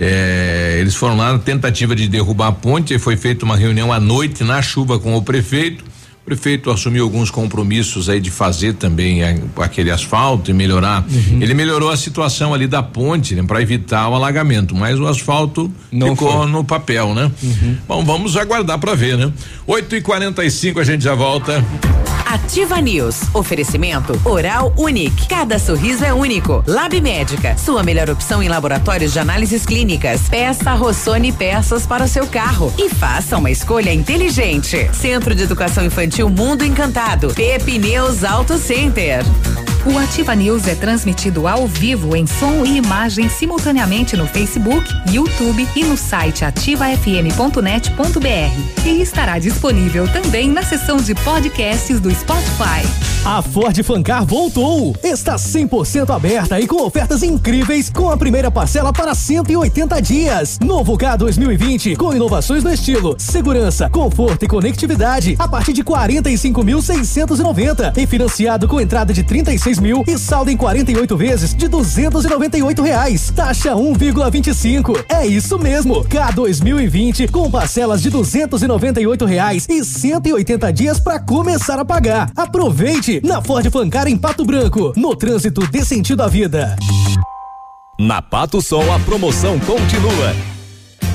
É, eles foram lá na tentativa de derrubar a ponte, e foi feita uma reunião à noite na chuva com o prefeito. O prefeito assumiu alguns compromissos aí de fazer também aquele asfalto e melhorar. Uhum. Ele melhorou a situação ali da ponte, né, para evitar o alagamento, mas o asfalto Não ficou foi. Uhum. no papel, né? Bom, vamos aguardar para ver, né? 8 e 45 a gente já volta. Ativa News. Oferecimento Oral Unique. Cada sorriso é único. Lab Médica. Sua melhor opção em laboratórios de análises clínicas. Peça Rossoni peças para o seu carro e faça uma escolha inteligente. Centro de Educação Infantil Mundo Encantado. Pepe News Auto Center. O Ativa News é transmitido ao vivo em som e imagem simultaneamente no Facebook, YouTube e no site ativafm.net.br. E estará disponível também na seção de podcasts do Spotify. A Ford Fancar voltou! Está 100% aberta e com ofertas incríveis com a primeira parcela para 180 dias. Novo K 2020 com inovações no estilo, segurança, conforto e conectividade a partir de 45.690 e financiado com entrada de 36 mil e saldo em 48 vezes de 298 reais. Taxa 1,25. É isso mesmo. K 2020 com parcelas de 298 reais e 180 dias para começar a pagar. Aproveite na Ford Fancar em Pato Branco. No trânsito dê sentido à vida. Na Pato Sol a promoção continua.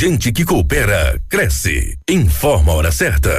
gente que coopera cresce. Informa a hora certa.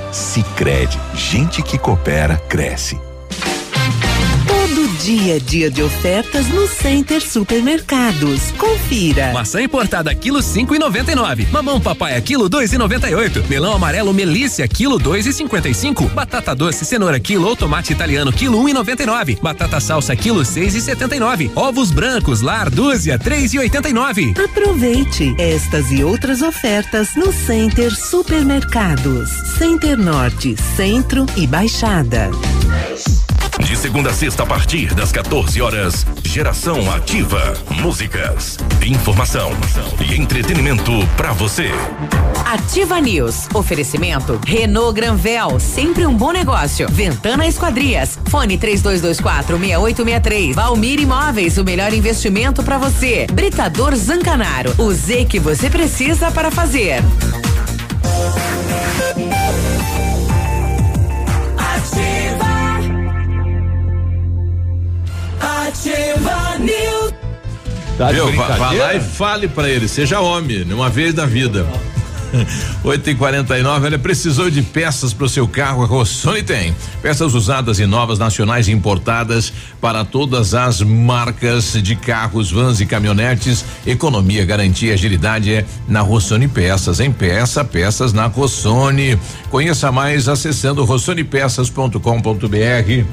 Sicredi, gente que coopera cresce. Dia é dia de ofertas no Center Supermercados. Confira. Maçã importada quilo cinco e noventa e nove. Mamão papaya quilo dois e noventa e oito. Melão amarelo melícia quilo dois e cinquenta e cinco. Batata doce cenoura quilo ou tomate italiano quilo um e noventa e nove. Batata salsa quilo seis e setenta e nove. Ovos brancos lar dúzia três e oitenta e nove. Aproveite estas e outras ofertas no Center Supermercados. Center Norte, Centro e Baixada. De segunda a sexta, a partir das 14 horas, Geração Ativa. Músicas, informação e entretenimento para você. Ativa News. Oferecimento Renault Granvel, sempre um bom negócio. Ventana Esquadrias. Fone 3224 6863. Valmir Imóveis, o melhor investimento para você. Britador Zancanaro. O Z que você precisa para fazer. Ativa News. Tá Viu? Vá, vá lá e fale pra ele, seja homem, uma vez na vida. 8 e 49 olha, precisou de peças para o seu carro? A Rossoni tem. Peças usadas e novas, nacionais e importadas para todas as marcas de carros, vans e caminhonetes. Economia, garantia, agilidade é na Rossoni Peças. Em peça, peças na Rossoni. Conheça mais acessando rossonepeças.com.br.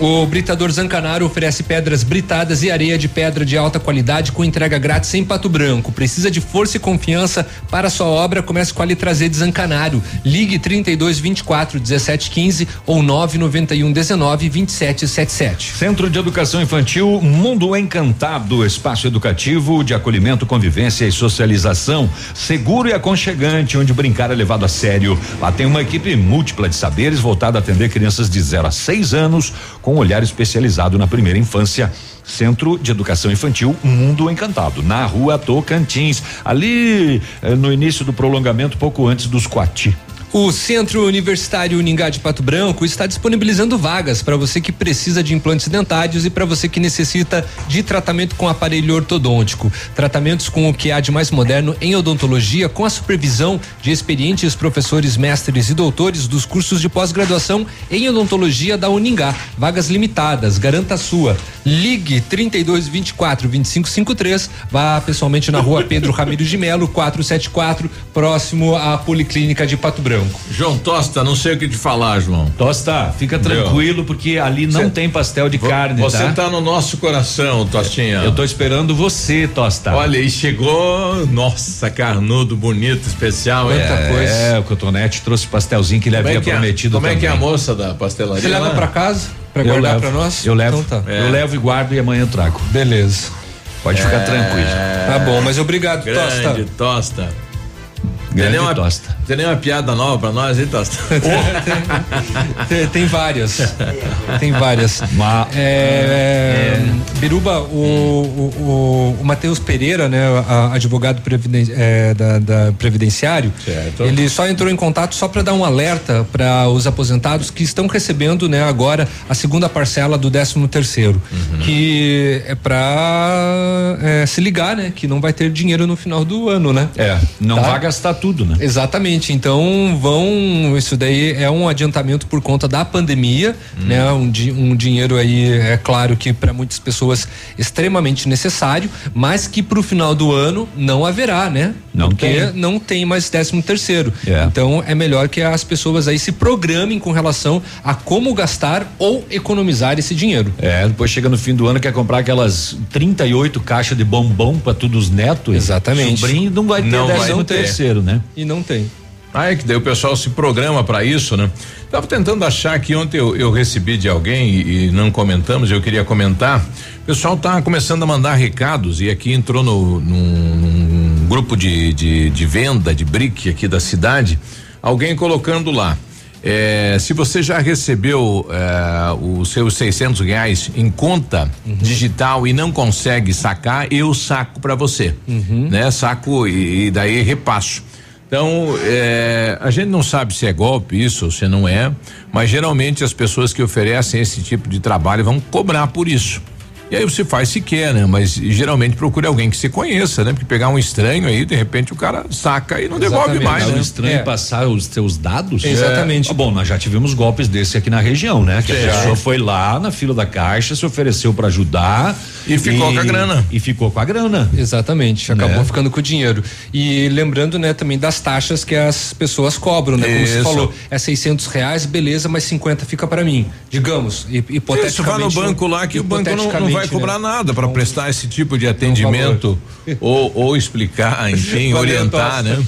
O Britador Zancanaro oferece pedras britadas e areia de pedra de alta qualidade com entrega grátis em Pato Branco. Precisa de força e confiança para sua obra? Comece com a Z de Zancanaro. Ligue 32 24 17 15 ou 991 19 27 77. Centro de Educação Infantil Mundo Encantado, espaço educativo de acolhimento, convivência e socialização, seguro e aconchegante, onde brincar é levado a sério. Lá tem uma equipe múltipla de saberes voltada a atender crianças de 0 a 6 anos, com olhar especializado na primeira infância. Centro de Educação Infantil Mundo Encantado, na rua Tocantins, ali eh, no início do prolongamento, pouco antes dos Coati. O Centro Universitário Uningá de Pato Branco está disponibilizando vagas para você que precisa de implantes dentários e para você que necessita de tratamento com aparelho ortodôntico. Tratamentos com o que há de mais moderno em odontologia, com a supervisão de experientes professores, mestres e doutores dos cursos de pós-graduação em odontologia da Uningá. Vagas limitadas, garanta a sua. Ligue 32 24 25 53. Vá pessoalmente na rua Pedro Ramiro de Melo, 474, próximo à Policlínica de Pato Branco. João Tosta, não sei o que te falar, João. Tosta, fica tranquilo, porque ali não Cê- tem pastel de carne, Você tá? tá no nosso coração, Tostinha. Eu tô esperando você, Tosta. Olha, e chegou, nossa, carnudo, bonito, especial, hein? É, o Cotonete trouxe pastelzinho que ele Como é havia que é- prometido Como é que é a também. moça da pastelaria? Você leva pra casa pra Eu guardar levo, pra nós? Eu levo. Então tá. Eu levo e guardo e amanhã eu trago. Beleza. Pode ficar É. tranquilo. Tá bom, mas obrigado, Grande Tosta. Tosta. Grande tem nenhuma, Tosta. Tem nenhuma piada nova pra nós, hein, Tosta? Tem, tem várias. tem várias. É, Biruba, o, o, o, o Matheus Pereira, né, a- advogado previden- é, da, da Previdenciário, ele só entrou em contato só para dar um alerta para os aposentados que estão recebendo, né, agora a segunda parcela do 13 terceiro, que é para se ligar, né, que não vai ter dinheiro no final do ano, né? É, não Tá? vai gastar tudo, né? Exatamente. Então vão. Isso daí é um adiantamento por conta da pandemia, Hum. né? Um, um dinheiro aí, é claro que para muitas pessoas extremamente necessário, mas que para o final do ano não haverá, né? Não Porque tem. não tem mais 13 terceiro. É. Então é melhor que as pessoas aí se programem com relação a como gastar ou economizar esse dinheiro. É, depois chega no fim do ano, quer comprar aquelas 38 caixas de bombom para todos os netos. Exatamente. Sobrinho não vai ter Não vai décimo ter. terceiro, né? E não tem. Ah, é que daí o pessoal se programa pra isso, né? Tava tentando achar que ontem eu, eu recebi de alguém e, e não comentamos, eu queria comentar. O pessoal tá começando a mandar recados e aqui entrou no, num, num grupo de, de, de venda de brick aqui da cidade, alguém colocando lá. É, se você já recebeu é, os seus 600 reais em conta Uhum. digital e não consegue sacar, eu saco para você, Uhum. né? Saco e, e daí repasso. Então, é, a gente não sabe se é golpe isso ou se não é, mas geralmente as pessoas que oferecem esse tipo de trabalho vão cobrar por isso. E aí você faz se quer, né? Mas geralmente procure alguém que se conheça, né? Porque pegar um estranho aí, de repente o cara saca e não devolve mais, É né? o estranho passar os seus dados? Exatamente. É. Bom, nós já tivemos golpes desse aqui na região, né? Que a pessoa foi lá na fila da caixa, se ofereceu para ajudar E ficou com a grana. E ficou com a grana. Exatamente, acabou Né? ficando com o dinheiro. E lembrando, né, também das taxas que as pessoas cobram, né? Como você falou, é 600 reais, beleza, mas 50 fica para mim. Digamos, hi- hipoteticamente. Isso, vai no banco lá que o banco não, não vai cobrar né? nada para prestar esse tipo de atendimento ou, ou explicar, enfim, orientar, né?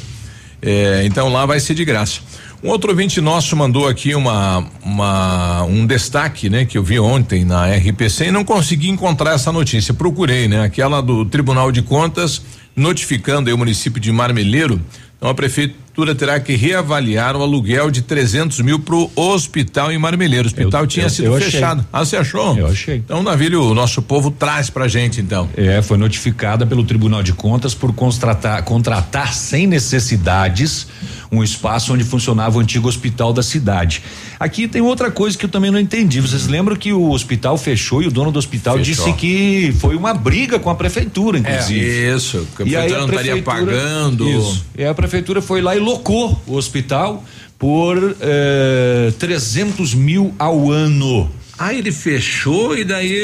É, então lá vai ser de graça. Um outro ouvinte nosso mandou aqui uma, uma um destaque, né, que eu vi ontem na RPC e não consegui encontrar essa notícia. Procurei, né, aquela do Tribunal de Contas notificando o município de Marmeleiro. Então a prefeitura terá que reavaliar o aluguel de 300 mil para o hospital em Marmeleiro. O hospital Eu- tinha eu- sido eu achei. fechado. Ah, você achou? Eu achei. Então, Navilho, o nosso povo traz pra gente, então. É, foi notificada pelo Tribunal de Contas por contratar, contratar sem necessidades um espaço onde funcionava o antigo hospital da cidade. Aqui tem outra coisa que eu também não entendi. Vocês lembram que o hospital fechou e o dono do hospital Fechou. disse que foi uma briga com a prefeitura, inclusive. É, isso, a E aí prefeitura não estaria pagando. Isso. E a prefeitura foi lá e locou o hospital por eh, 300 mil ao ano. Ah, ele fechou e daí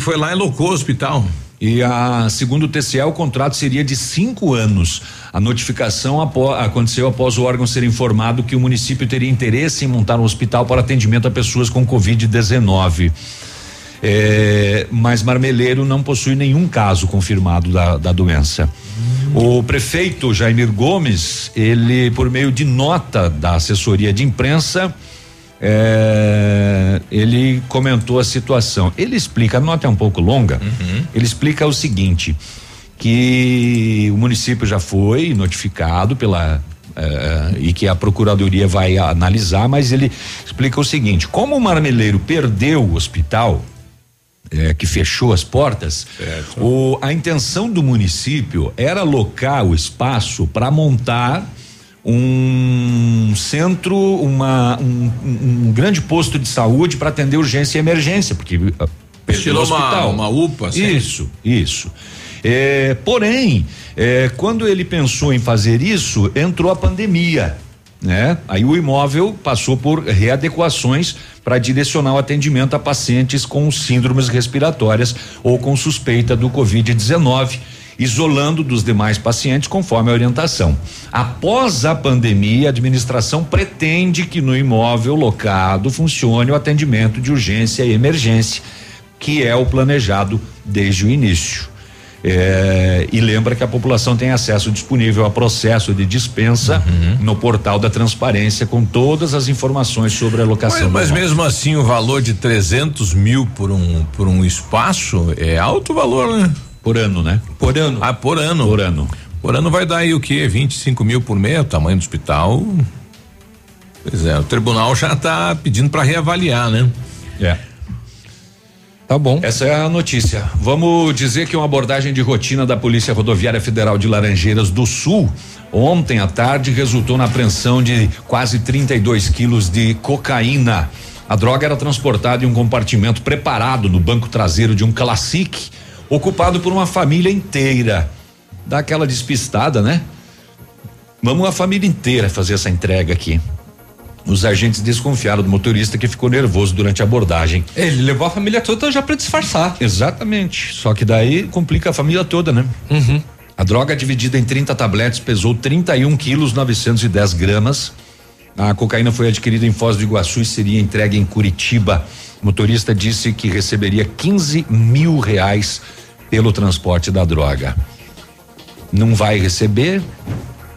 foi lá e locou o hospital. E a segundo o TCE, o contrato seria de cinco anos. A notificação apó- aconteceu após o órgão ser informado que o município teria interesse em montar um hospital para atendimento a pessoas com Covid-19. É, mas Marmeleiro não possui nenhum caso confirmado da, da doença. O prefeito Jair Gomes, ele, por meio de nota da assessoria de imprensa, é, ele comentou a situação. Ele explica, a nota é um pouco longa, ele explica o seguinte: que o município já foi notificado pela. eh, e que a procuradoria vai analisar, mas ele explica o seguinte: como o marmeleiro perdeu o hospital, eh, que fechou as portas, o, a intenção do município era alocar o espaço para montar um centro, uma, um, um- grande posto de saúde para atender urgência e emergência, porque ah, perdeu o uma- hospital. uma UPA, assim? Isso, isso. É, porém, é, quando ele pensou em fazer isso, entrou a pandemia. Né? Aí o imóvel passou por readequações para direcionar o atendimento a pacientes com síndromes respiratórias ou com suspeita do Covid-19, isolando dos demais pacientes conforme a orientação. Após a pandemia, a administração pretende que no imóvel locado funcione o atendimento de urgência e emergência, que é o planejado desde o início. É, e lembra que a população tem acesso disponível a processo de dispensa no portal da transparência com todas as informações sobre a Mas, locação. mas imóvel. mesmo assim, o valor de 300 mil por um, por um espaço é alto valor, né? Por ano, né? Por ano. Ah, por ano. Por ano. Por ano vai dar aí o quê? 25 mil por mês, o tamanho do hospital. Pois é, o tribunal já está pedindo para reavaliar, né? É. Tá bom. Essa é a notícia. Vamos dizer que uma abordagem de rotina da Polícia Rodoviária Federal de Laranjeiras do Sul ontem à tarde resultou na apreensão de quase 32 quilos de cocaína. A droga era transportada em um compartimento preparado no banco traseiro de um Classic, ocupado por uma família inteira. Dá aquela despistada, né? Vamos a família inteira fazer essa entrega aqui. Os agentes desconfiaram do motorista que ficou nervoso durante a abordagem. Ele levou a família toda já para disfarçar. Exatamente. Só que daí complica a família toda, né? A droga dividida em 30 tabletes pesou 31 quilos 910 gramas. A cocaína foi adquirida em Foz do Iguaçu e seria entregue em Curitiba. O motorista disse que receberia 15 mil reais pelo transporte da droga. Não vai receber.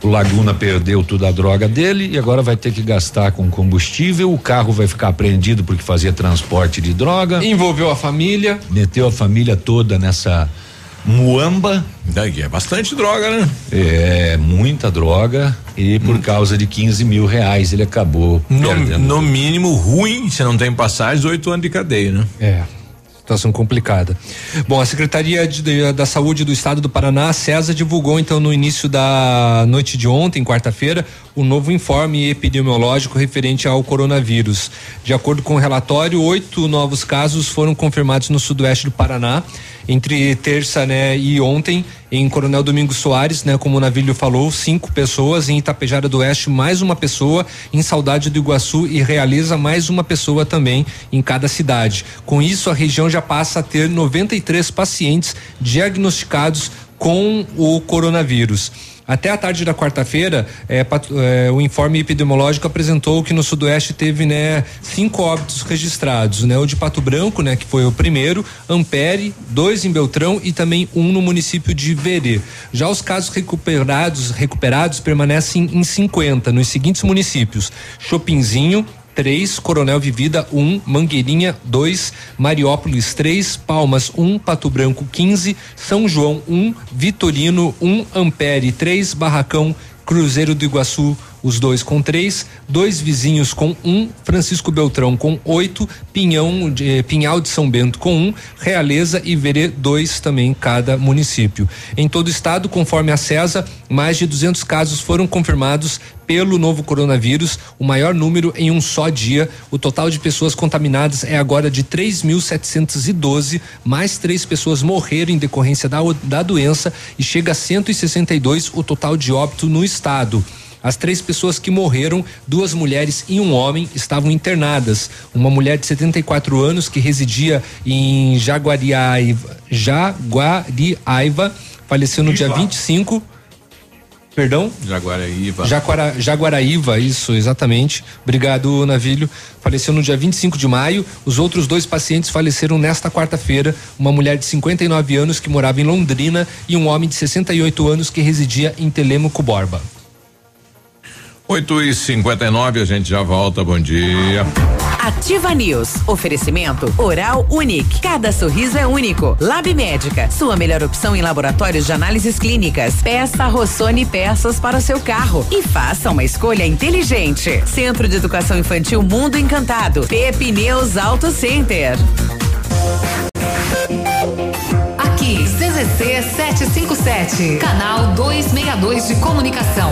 O Laguna perdeu toda a droga dele e agora vai ter que gastar com combustível. O carro vai ficar apreendido porque fazia transporte de droga. Envolveu a família. Meteu a família toda nessa Muamba. Daí é bastante droga, né? É, muita droga. E por causa de 15 mil reais ele acabou No, perdendo. no mínimo, ruim, se não tem passagem, oito anos de cadeia, né? É. Situação complicada. Bom, a Secretaria de- de- da Saúde do Estado do Paraná, CESA, divulgou então no início da noite de ontem, quarta-feira, o novo informe epidemiológico referente ao coronavírus. De acordo com o relatório, oito novos casos foram confirmados no sudoeste do Paraná entre terça, né, e ontem em Coronel Domingos Soares, né, como o Navilho falou, cinco pessoas em Itapejara do Oeste, mais uma pessoa em Saudade do Iguaçu e realiza mais uma pessoa também em cada cidade. Com isso, a região já passa a ter 93 pacientes diagnosticados com o coronavírus. Até a tarde da quarta-feira, pat- eh, o informe epidemiológico apresentou que no Sudoeste teve, né, cinco óbitos registrados, né? O de Pato Branco, né, que foi o primeiro, Ampere, dois em Beltrão e também um no município de Verê. Já os casos recuperados, recuperados permanecem em 50 nos seguintes municípios: Chopinzinho, 3, Coronel Vivida 1, um, Mangueirinha 2, Mariópolis 3, Palmas 1, um, Pato Branco 15, São João 1, um, Vitorino 1, um, Ampere 3, Barracão, Cruzeiro do Iguaçu os dois com três, dois vizinhos com um, Francisco Beltrão com oito, Pinhão de, Pinhal de São Bento com um, Realeza e Verê dois também cada município. Em todo o estado, conforme a CESA, mais de 200 casos foram confirmados pelo novo coronavírus, o maior número em um só dia. O total de pessoas contaminadas é agora de 3.712, mais três pessoas morreram em decorrência da, da doença e chega a 162 o total de óbito no estado. As três pessoas que morreram, duas mulheres e um homem, estavam internadas. Uma mulher de 74 anos que residia em Jaguariaiva, Jaguariaiva faleceu no dia 25. Perdão? Jaguaraíva. Jaguara, Jaguaraíva, isso, exatamente. Obrigado, Navilho. Faleceu no dia 25 de maio. Os outros dois pacientes faleceram nesta quarta-feira. Uma mulher de 59 anos que morava em Londrina e um homem de 68 anos que residia em Telemaco Borba. 8 e 59 a gente já volta. Bom dia. Ativa News. Oferecimento Oral Unique. Cada sorriso é único. Lab Médica. Sua melhor opção em laboratórios de análises clínicas. Peça Rossoni peças para o seu carro e faça uma escolha inteligente. Centro de Educação Infantil Mundo Encantado. Pepineus Auto Center. Aqui, CZC 757, canal 262 de comunicação.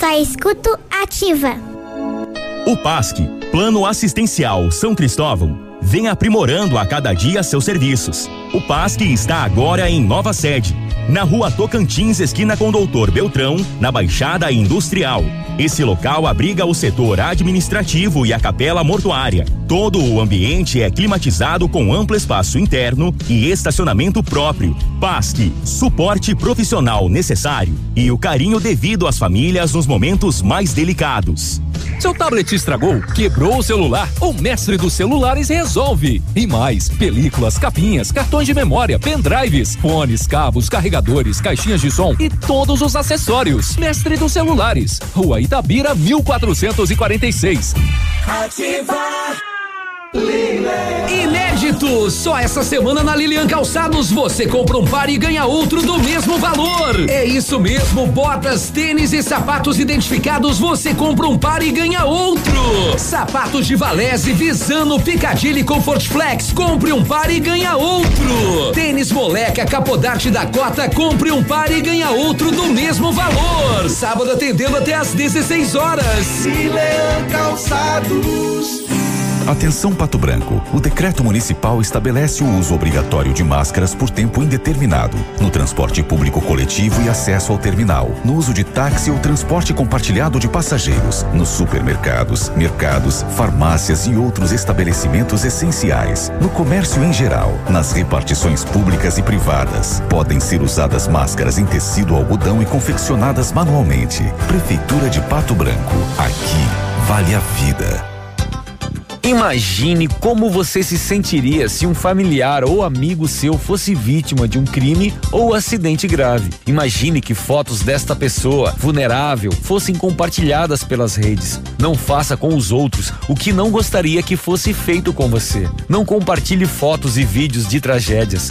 Só escuto ativa. O PASC, Plano Assistencial São Cristóvão, vem aprimorando a cada dia seus serviços. O PASC está agora em nova sede, na rua Tocantins, esquina com Doutor Beltrão, na Baixada Industrial. Esse local abriga o setor administrativo e a capela mortuária. Todo o ambiente é climatizado com amplo espaço interno e estacionamento próprio. PASC, suporte profissional necessário e o carinho devido às famílias nos momentos mais delicados. Seu tablet estragou, quebrou o celular? O mestre dos celulares resolve. E mais, películas, capinhas, cartões de memória, pendrives, fones, cabos, carregadores, caixinhas de som e todos os acessórios. Mestre dos celulares, Rua Itabira 1446. Ativa. Inédito! Só essa semana na Lilian Calçados você compra um par e ganha outro do mesmo valor. É isso mesmo, botas, tênis e sapatos identificados você compra um par e ganha outro. Sapatos de Valese, Visano, Picadilly Comfort Flex, compre um par e ganha outro. Tênis Moleca, Capodarte da Cota, compre um par e ganha outro do mesmo valor. Sábado atendendo até às 16 horas. Lilian Calçados. Atenção Pato Branco. O decreto municipal estabelece o uso obrigatório de máscaras por tempo indeterminado no transporte público coletivo e acesso ao terminal, no uso de táxi ou transporte compartilhado de passageiros, nos supermercados, mercados, farmácias e outros estabelecimentos essenciais, no comércio em geral, nas repartições públicas e privadas. Podem ser usadas máscaras em tecido algodão e confeccionadas manualmente. Prefeitura de Pato Branco. Aqui vale a vida. Imagine como você se sentiria se um familiar ou amigo seu fosse vítima de um crime ou acidente grave. Imagine que fotos desta pessoa vulnerável fossem compartilhadas pelas redes. Não faça com os outros o que não gostaria que fosse feito com você. Não compartilhe fotos e vídeos de tragédias.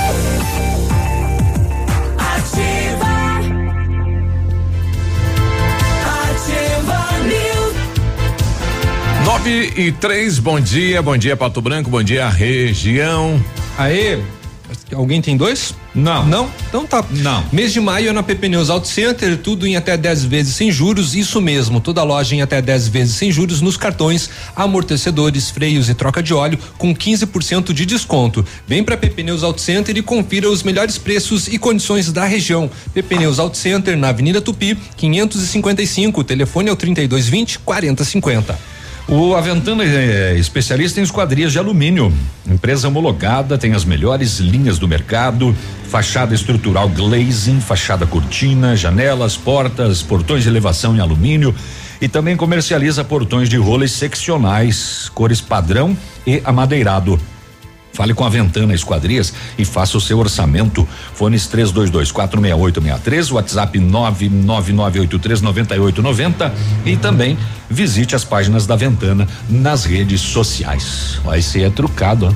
Nove e três, bom dia, bom dia Pato Branco, bom dia região. Aê, alguém tem dois? Não. Não? Então tá. Não. Mês de maio é na PP Neus Auto Center, tudo em até 10 vezes sem juros, isso mesmo, toda loja em até 10 vezes sem juros nos cartões, amortecedores, freios e troca de óleo com 15% de desconto. Vem pra PP Neus Auto Center e confira os melhores preços e condições da região. PP Neus Auto Center na Avenida Tupi, 555, o telefone é o 3220 4050. O Aventana é especialista em esquadrias de alumínio. Empresa homologada, tem as melhores linhas do mercado. Fachada estrutural glazing, fachada cortina, janelas, portas, portões de elevação em alumínio. E também comercializa portões de rolas seccionais, cores padrão e amadeirado. Fale com a Ventana Esquadrias e faça o seu orçamento. Fones 32246863, WhatsApp 999839890 e também visite as páginas da Ventana nas redes sociais. Vai ser é trucado, ó.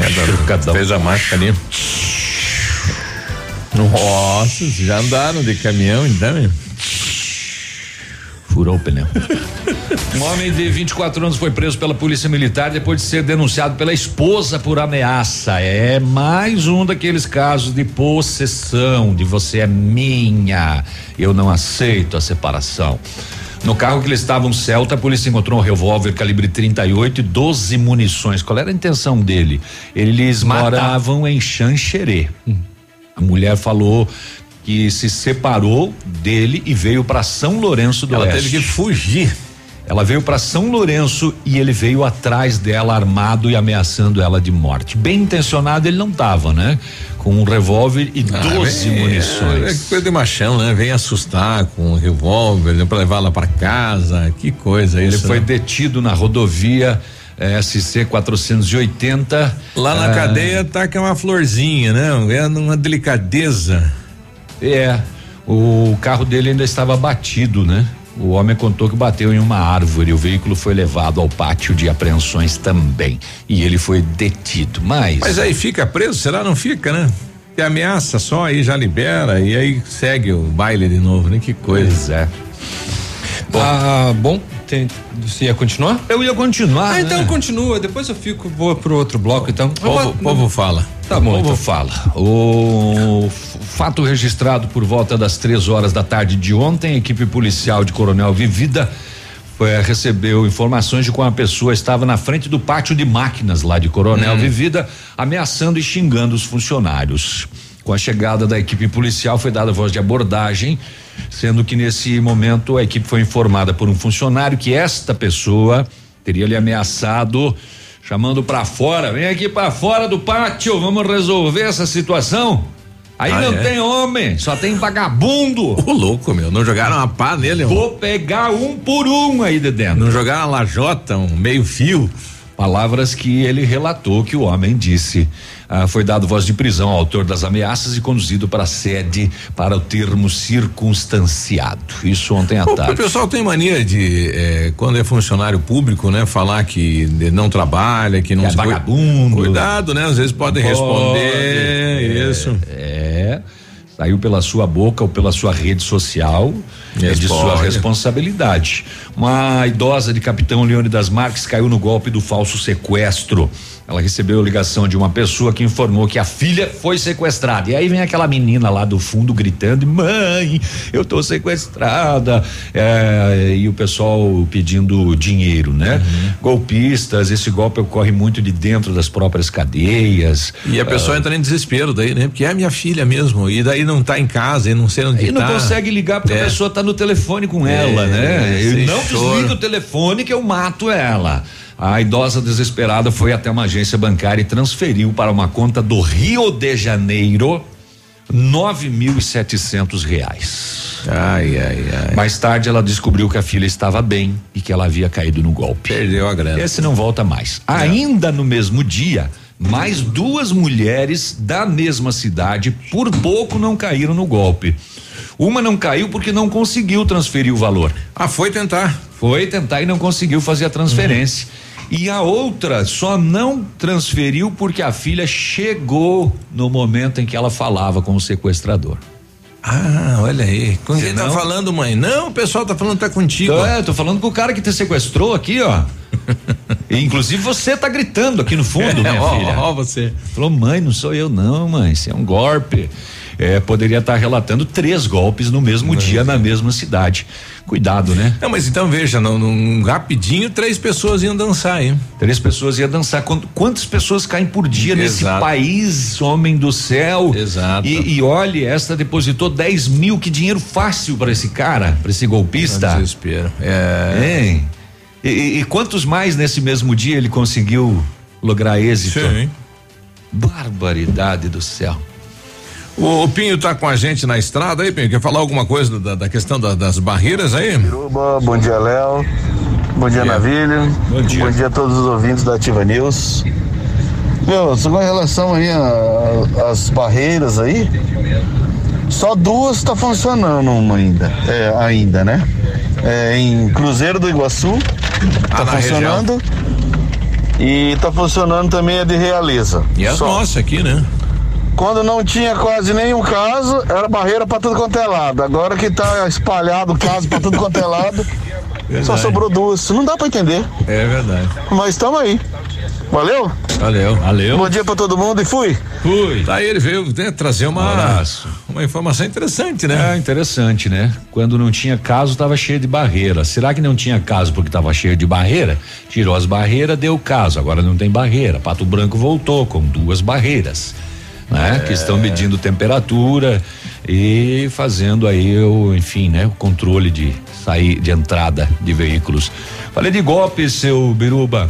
É, Trucadão. Fez a marca ali. Nossa, já andaram de caminhão então, hein? Furou o pneu. Um homem de 24 anos foi preso pela polícia militar depois de ser denunciado pela esposa por ameaça. É mais um daqueles casos de possessão, de você é minha, eu não aceito a separação. No carro que eles estavam Celta, a polícia encontrou um revólver calibre 38 e 12 munições. Qual era a intenção dele? Eles Matar. moravam em Xanxerê. A mulher falou que se separou dele e veio para São Lourenço do Ela Oeste. teve que fugir. Ela veio para São Lourenço e ele veio atrás dela armado e ameaçando ela de morte. Bem intencionado ele não estava, né? Com um revólver e 12 vem- munições. É, é coisa de machão, né? Vem assustar com um revólver, né? pra levar ela pra casa. Que coisa Ele isso. foi né? detido na rodovia eh, SC 480. Lá na ah, cadeia tá que é uma florzinha, né? É uma delicadeza. É. O carro dele ainda estava batido, né? O homem contou que bateu em uma árvore. O veículo foi levado ao pátio de apreensões também. E ele foi detido. Mas. Mas aí fica preso? Será? Não fica, né? Tem ameaça só, aí já libera e aí segue o baile de novo, né? Que coisa. Pois é. Bom, ah, bom tem, você ia continuar? Eu ia continuar. Ah, então né? continua. Depois eu fico, vou pro outro bloco, então. O povo, povo fala. Tá bom. O povo então. fala. O fato registrado por volta das três horas da tarde de ontem, a equipe policial de Coronel Vivida foi, recebeu informações de que uma pessoa estava na frente do pátio de máquinas lá de Coronel Vivida, ameaçando e xingando os funcionários. Com a chegada da equipe policial foi dada voz de abordagem, sendo que nesse momento a equipe foi informada por um funcionário que esta pessoa teria lhe ameaçado chamando pra fora, vem aqui pra fora do pátio, vamos resolver essa situação. Aí Ah, não é? tem homem, só tem vagabundo. Ô, louco, meu. Não jogaram uma pá nele, irmão? Vou pegar um por um aí de dentro. Não jogaram uma lajota, um meio fio. Palavras que ele relatou que o homem disse. Ah, foi dado voz de prisão ao autor das ameaças e conduzido para a sede para o termo circunstanciado. Isso ontem à O, o tarde. pessoal tem mania de, eh, quando é funcionário público, né, falar que não trabalha, que não é vagabundo. Cuidado, né? Às vezes podem Pode, responder. é, isso. É. Saiu pela sua boca ou pela sua rede social, é de sua responsabilidade. Uma idosa de Capitão Leone das Marques caiu no golpe do falso sequestro. Ela recebeu ligação de uma pessoa que informou que a filha foi sequestrada. E aí vem aquela menina lá do fundo gritando: Mãe, eu tô sequestrada. É, e o pessoal pedindo dinheiro, né? Uhum. Golpistas, esse golpe ocorre muito de dentro das próprias cadeias. E a pessoa Ah, entra em desespero daí, né? Porque é minha filha mesmo. E daí não tá em casa e não sei onde E não tá. consegue ligar porque É. a pessoa tá no telefone com É, ela, né? sem E não choro. desliga o telefone que eu mato ela. A idosa desesperada foi até uma agência bancária e transferiu para uma conta do Rio de Janeiro nove mil e setecentos reais. Ai, ai, ai. Mais tarde ela descobriu que a filha estava bem e que ela havia caído no golpe. Perdeu a grana. Esse não volta mais. Ainda no mesmo dia, mais duas mulheres da mesma cidade por pouco não caíram no golpe. Uma não caiu porque não conseguiu transferir o valor. Ah, foi tentar. Foi tentar e não conseguiu fazer a transferência. E a outra só não transferiu porque a filha chegou no momento em que ela falava com o sequestrador. Ah, olha aí. Com quem tá falando, mãe? Não, o pessoal tá falando que tá contigo. É, tô falando com o cara que te sequestrou aqui, ó. E, inclusive você tá gritando aqui no fundo, minha ó, filha. ó você. Falou, mãe, não sou eu não, mãe, isso é um golpe. É, poderia estar relatando três golpes no mesmo dia na mesma cidade. Cuidado, né? Não, mas então veja, num, num rapidinho, três pessoas iam dançar, hein? Três pessoas iam dançar. Quant- Quantas pessoas caem por dia nesse Exato. país, homem do céu? Exato. E, e olhe, esta depositou 10 mil, que dinheiro fácil para esse cara, para esse golpista. Desespero. É. Hein? E, e- e quantos mais nesse mesmo dia ele conseguiu lograr êxito? Sim. Barbaridade do céu. O, o Pinho tá com a gente na estrada aí, Pinho. Quer falar alguma coisa da, da questão da- das barreiras aí? Biruba, bom dia, Léo. Bom dia, Navilho. Bom dia. Bom dia a todos os ouvintes da Ativa News. Meu, com relação aí a- às barreiras aí, só duas está funcionando uma ainda, é, ainda, né? É, em Cruzeiro do Iguaçu, tá Ah, na funcionando. E tá funcionando também a de Realeza. E as Só. nossas aqui, né? Quando não tinha quase nenhum caso, era barreira pra tudo quanto é lado. Agora que tá espalhado caso pra tudo quanto é lado, só Verdade. sobrou duas. Não dá pra entender. É verdade. Mas estamos aí. Valeu? Valeu. Valeu. Bom dia pra todo mundo e fui. Fui. Tá aí, ele veio né, trazer Um uma, abraço. uma informação interessante, né? É interessante, né? Quando não tinha caso, estava cheio de barreira. Será que não tinha caso porque estava cheio de barreira? Tirou as barreiras, deu caso. Agora não tem barreira. Pato Branco voltou com duas barreiras, né? Que estão medindo temperatura e fazendo aí o, enfim, né? O controle de sair, de entrada de veículos. Falei de golpe, seu Biruba.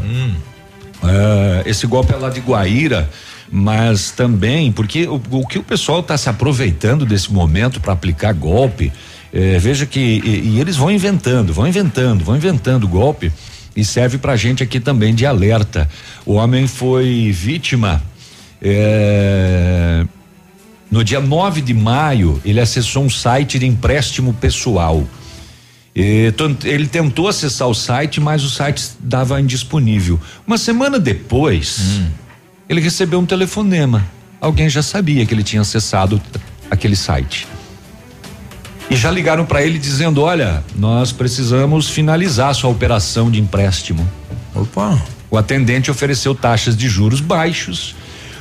É, esse golpe é lá de Guaíra, mas também porque o, o que o pessoal está se aproveitando desse momento para aplicar golpe, é, veja que e, e eles vão inventando, vão inventando, vão inventando golpe e serve para gente aqui também de alerta. O homem foi vítima. É, no dia 9 de maio, ele acessou um site de empréstimo pessoal. E ele tentou acessar o site, mas o site dava indisponível. Uma semana depois, ele recebeu um telefonema. Alguém já sabia que ele tinha acessado aquele site. E já ligaram para ele dizendo: Olha, nós precisamos finalizar sua operação de empréstimo. Opa! O atendente ofereceu taxas de juros baixos,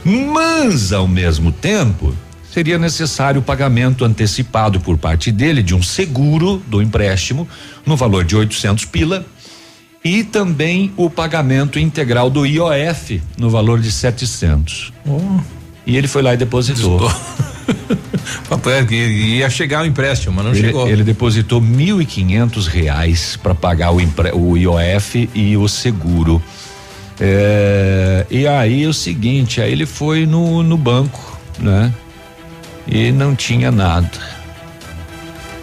mas ao mesmo tempo seria necessário o pagamento antecipado por parte dele de um seguro do empréstimo no valor de 800 pila e também o pagamento integral do IOF no valor de 700. E ele foi lá e depositou. Papo é que ia chegar o empréstimo, mas não ele, chegou. ele depositou mil e quinhentos reais para pagar o, empre- o IOF e o seguro. É, e aí o seguinte, aí ele foi no, no banco, né? E não tinha nada.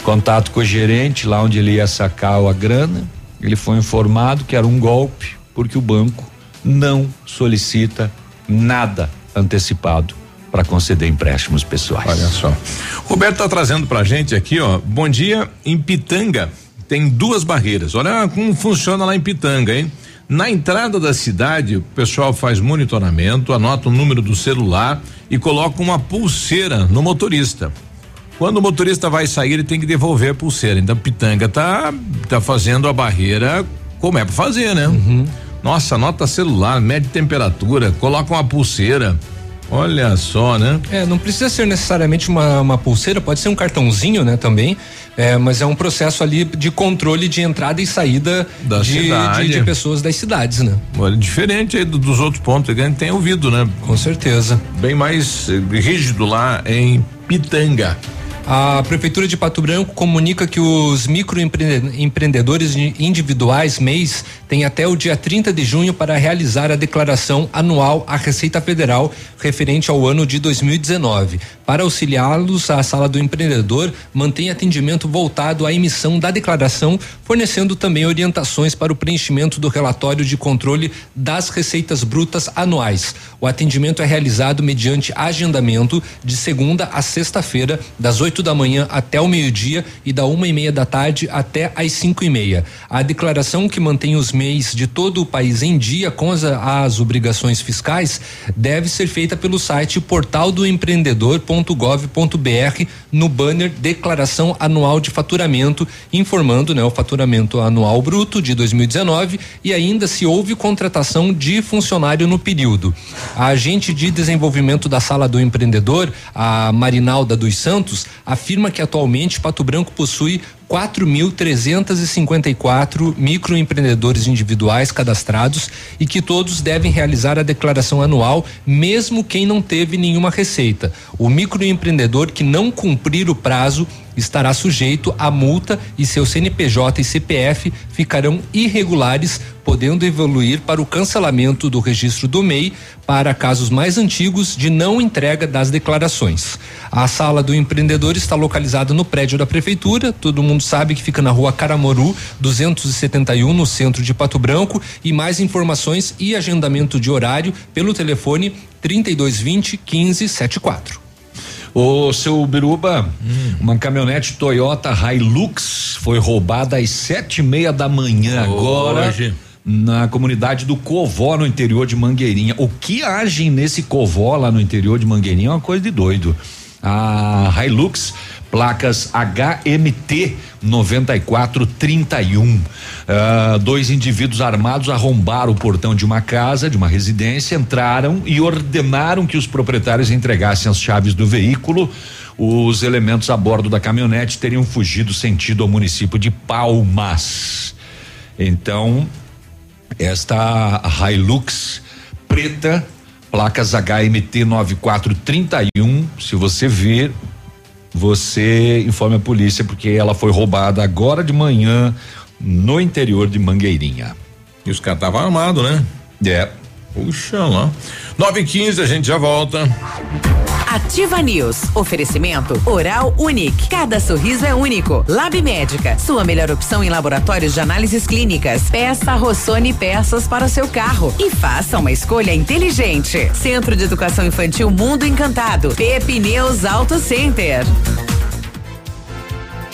Contato com o gerente, lá onde ele ia sacar a grana, ele foi informado que era um golpe, porque o banco não solicita nada antecipado para conceder empréstimos pessoais. Olha só. Roberto tá trazendo pra gente aqui, ó. Bom dia, em Pitanga tem duas barreiras. Olha como funciona lá em Pitanga, hein? Na entrada da cidade, o pessoal faz monitoramento, anota o número do celular e coloca uma pulseira no motorista. Quando o motorista vai sair, ele tem que devolver a pulseira. Então, Pitanga tá, tá fazendo a barreira como é pra fazer, né? Nossa, nota celular, mede temperatura, coloca uma pulseira. Olha só, né? É, não precisa ser necessariamente uma, uma pulseira, pode ser um cartãozinho, né, também. É, mas é um processo ali de controle de entrada e saída Da de, cidade. de, de pessoas das cidades, né? Olha, diferente aí do- dos outros pontos que a gente tem ouvido, né? Com certeza. Bem mais rígido lá em Pitanga. A Prefeitura de Pato Branco comunica que os microempreendedores individuais MEIs têm até o dia 30 de junho para realizar a declaração anual à Receita Federal referente ao ano de 2019. Para auxiliá-los, a Sala do Empreendedor mantém atendimento voltado à emissão da declaração, fornecendo também orientações para o preenchimento do relatório de controle das receitas brutas anuais. O atendimento é realizado mediante agendamento de segunda a sexta-feira, das 8 da manhã até o meio-dia e da uma e meia da tarde até às cinco e meia. A declaração que mantém os MEIs de todo o país em dia com as, as obrigações fiscais deve ser feita pelo site portaldoempreendedor.gov.br no banner Declaração Anual de Faturamento, informando né, o faturamento anual bruto de 2019 e ainda se houve contratação de funcionário no período. A agente de desenvolvimento da Sala do Empreendedor, a Marinalda dos Santos, afirma que atualmente Pato Branco possui 4.354 microempreendedores individuais cadastrados e que todos devem realizar a declaração anual, mesmo quem não teve nenhuma receita. O microempreendedor que não cumprir o prazo estará sujeito a multa e seu CNPJ e CPF ficarão irregulares, podendo evoluir para o cancelamento do registro do MEI para casos mais antigos de não entrega das declarações. A sala do empreendedor está localizada no prédio da prefeitura, todo mundo sabe que fica na rua Caramoru, 271, no centro de Pato Branco, e mais informações e agendamento de horário pelo telefone 3220 1574. Ô, seu Biruba, uma caminhonete Toyota Hilux foi roubada às sete e meia da manhã agora. Hoje. Na comunidade do Covó, no interior de Mangueirinha. O que agem nesse Covó lá no interior de Mangueirinha é uma coisa de doido. A Hilux, placas HMT 9431. Ah, dois indivíduos armados arrombaram o portão de uma casa, de uma residência, entraram e ordenaram que os proprietários entregassem as chaves do veículo. Os elementos a bordo da caminhonete teriam fugido sentido ao município de Palmas. Então, esta Hilux preta, placas HMT 9431. Se você ver, você informe a polícia porque ela foi roubada agora de manhã no interior de Mangueirinha. E os caras estavam armados, né? É. Puxa lá. 9 e 15 a gente já volta. Ativa News. Oferecimento Oral Unique. Cada sorriso é único. Lab Médica. Sua melhor opção em laboratórios de análises clínicas. Peça Rossoni peças para o seu carro. E faça uma escolha inteligente. Centro de Educação Infantil Mundo Encantado. Pepineus Auto Center.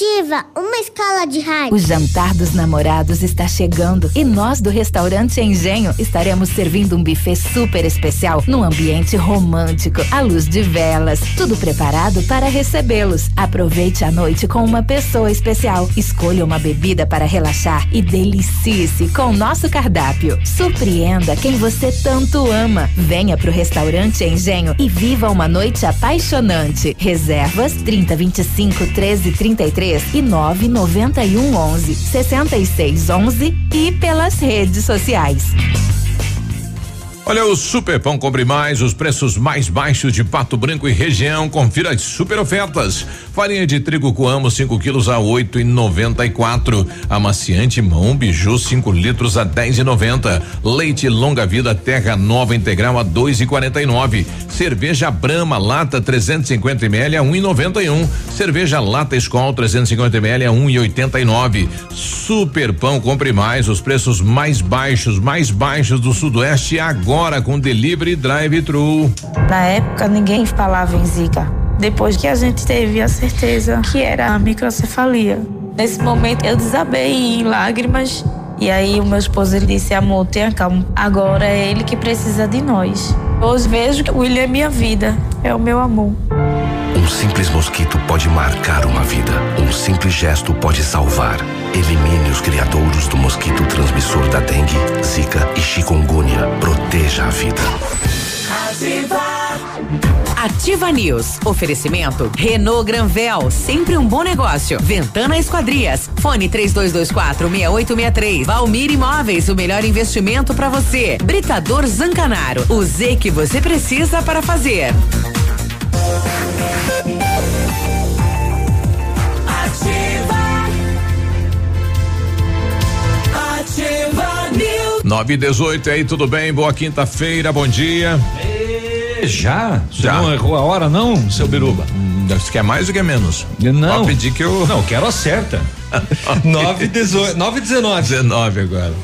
Ativa uma escala de rádio. O jantar dos namorados está chegando e nós do restaurante Engenho estaremos servindo um buffet super especial num ambiente romântico, à luz de velas, tudo preparado para recebê-los. Aproveite a noite com uma pessoa especial. Escolha uma bebida para relaxar e delicie-se com o nosso cardápio. Surpreenda quem você tanto ama. Venha pro restaurante Engenho e viva uma noite apaixonante. Reservas 30 25 13 33 e 9 91 11 66 11 e pelas redes sociais. Olha o Super Pão Compre Mais, os preços mais baixos de Pato Branco e região. Confira as super ofertas. Farinha de trigo Coamo 5 quilos a oito e noventa e quatro. Amaciante Mão Biju 5 litros a dez e noventa. Leite Longa Vida Terra Nova Integral a dois e quarenta e nove. Cerveja Brama Lata 350 ml a um e noventa e um. Cerveja Lata Escol 350 ml a um e oitenta e nove. Super Pão Compre Mais, os preços mais baixos, mais baixos do Sudoeste agora com delivery drive-thru. Na época ninguém falava em Zika. Depois que a gente teve a certeza que era a microcefalia. Nesse momento eu desabei em lágrimas e aí o meu esposo ele disse: "Amor, tenha calma. Agora é ele que precisa de nós." Hoje vejo que o William é minha vida, é o meu amor. Um simples mosquito pode marcar uma vida. Um simples gesto pode salvar. Elimine os criadouros do mosquito transmissor da dengue, zika e chikungunya. Proteja a vida. Ativa News. Oferecimento Renault Granvel, sempre um bom negócio. Ventana Esquadrias. Fone 3224 6863. Valmir Imóveis, o melhor investimento para você. Britador Zancanaro. O Z que você precisa para fazer. 9 e 18 aí, tudo bem? Boa quinta-feira, bom dia. já? Você Já. não errou a hora, não, seu Biruba? Você quer mais ou quer menos? Não. Pode pedir que eu. Não, quero a certa. 9 e 18, 9 e 19. 19 agora.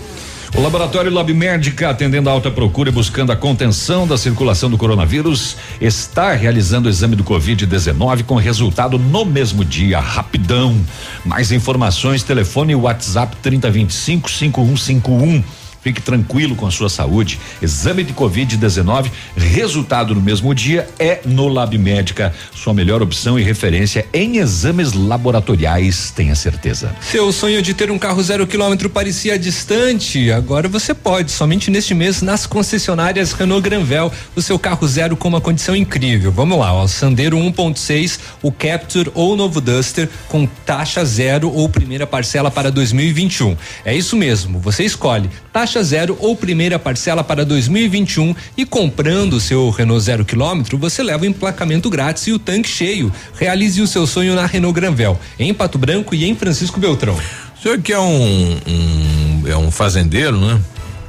O laboratório Lab Médica, atendendo a alta procura e buscando a contenção da circulação do coronavírus, está realizando o exame do Covid-19 com resultado no mesmo dia, rapidão. Mais informações, telefone WhatsApp 3025 5151. Fique tranquilo com a sua saúde. Exame de Covid-19, resultado no mesmo dia é no Lab Médica. Sua melhor opção e referência em exames laboratoriais, tenha certeza. Seu sonho de ter um carro zero quilômetro parecia distante. Agora você pode, somente neste mês, nas concessionárias Renault Granvel, o seu carro zero com uma condição incrível. Vamos lá, ó, Sandero 1.6, o Capture ou o novo Duster com taxa zero ou primeira parcela para 2021. É isso mesmo, você escolhe taxa zero ou primeira parcela para 2021 e comprando o seu Renault zero quilômetro, você leva o emplacamento grátis e o tanque cheio. Realize o seu sonho na Renault Granvel, em Pato Branco e em Francisco Beltrão. O senhor que é um, um é um fazendeiro, né?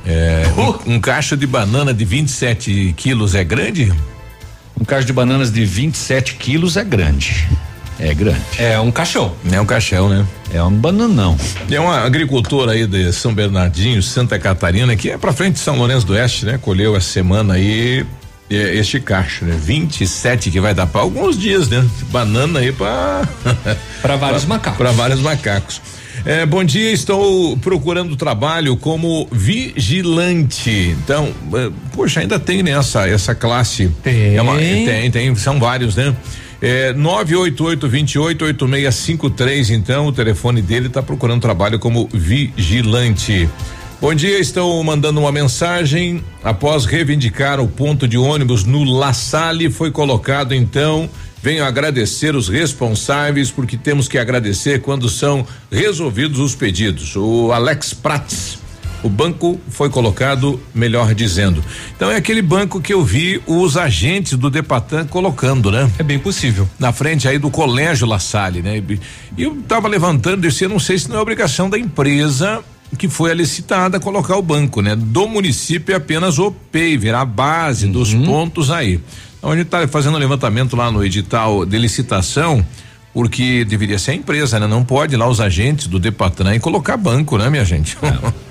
É, um, um caixa de banana de 27 quilos é grande? Um caixa de bananas de 27 quilos é grande. É grande. É um caixão. É um caixão, né? É um bananão. É uma agricultora aí de São Bernardinho, Santa Catarina, que é pra frente de São Lourenço do Oeste, né? Colheu essa semana aí é, este cacho, né? 27 que vai dar para alguns dias, né? Banana aí para Para vários macacos. Para vários macacos. É, bom dia, estou procurando trabalho como vigilante. Então, é, poxa, ainda tem nessa essa classe. Tem. É uma- tem, tem, são vários, né? É, 988 28 8653, então o telefone dele está procurando trabalho como vigilante. Bom dia, estou mandando uma mensagem. Após reivindicar o ponto de ônibus no La Salle, foi colocado então. Venho agradecer os responsáveis, porque temos que agradecer quando são resolvidos os pedidos. O Alex Prats. O banco foi colocado, melhor dizendo. Então é aquele banco que eu vi os agentes do Depatan colocando, né? É bem possível. Na frente aí do colégio La Salle, né? E eu tava levantando esse, eu não sei se não é obrigação da empresa que foi a licitada colocar o banco, né? Do município é apenas o PEI, virar a base dos pontos aí. Então a gente tá fazendo um levantamento lá no edital de licitação, porque deveria ser a empresa, né? Não pode lá os agentes do Depatran e colocar banco, né, minha gente?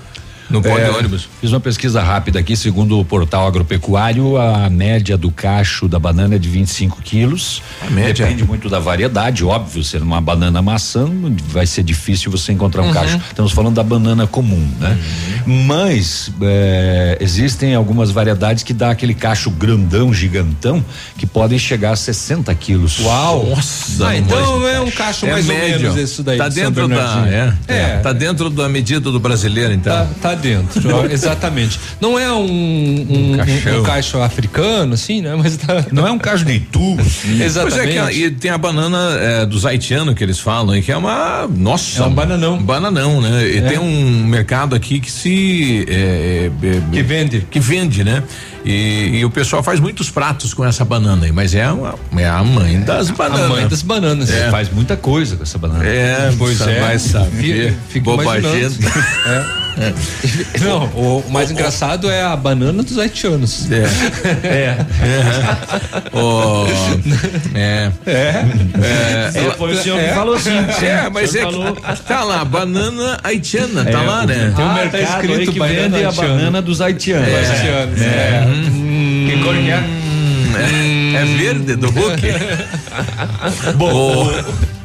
No pó de ônibus. Fiz uma pesquisa rápida aqui, segundo o portal agropecuário, a média do cacho da banana é de 25 quilos. A média. Depende muito da variedade, óbvio, sendo uma banana maçã, vai ser difícil você encontrar um Uhum. cacho. Estamos falando da banana comum, né? Mas é, existem algumas variedades que dá aquele cacho grandão, gigantão, que podem chegar a 60 quilos. Uau! Nossa, Ah, não então pode. é um cacho É mais médio. ou menos isso daí. Tá de dentro da, é, É. é, tá dentro da medida do brasileiro, então. Tá, tá dentro, ó, exatamente. Não é um, um, um, caixão. um africano, assim, né? Mas tá. Não é um cacho de itu. Exatamente. Pois é, que, e tem a banana é, dos haitianos que eles falam, que é uma. Nossa. É um bananão. Bananão, né? E É. tem um mercado aqui que se. é, é, é, Que vende. Que vende, né? E, e o pessoal faz muitos pratos com essa banana aí, mas é, uma, é a mãe das bananas. A mãe das bananas. É. Faz muita coisa com essa banana. É, Pois é. Vai saber. Fica- fica. É. Não, o, o mais engraçado é a banana dos haitianos. É. É. Ó, é. É. É, É, foi o senhor que é. falou assim. É, mas O é falou. que tá lá, banana haitiana, tá É, lá, o- né? Tem um Ah, tá mercado aí escrito que banana vende a banana dos haitianos. Dos haitianos, é. Que cor que é? É, é verde do Hulk. Bom,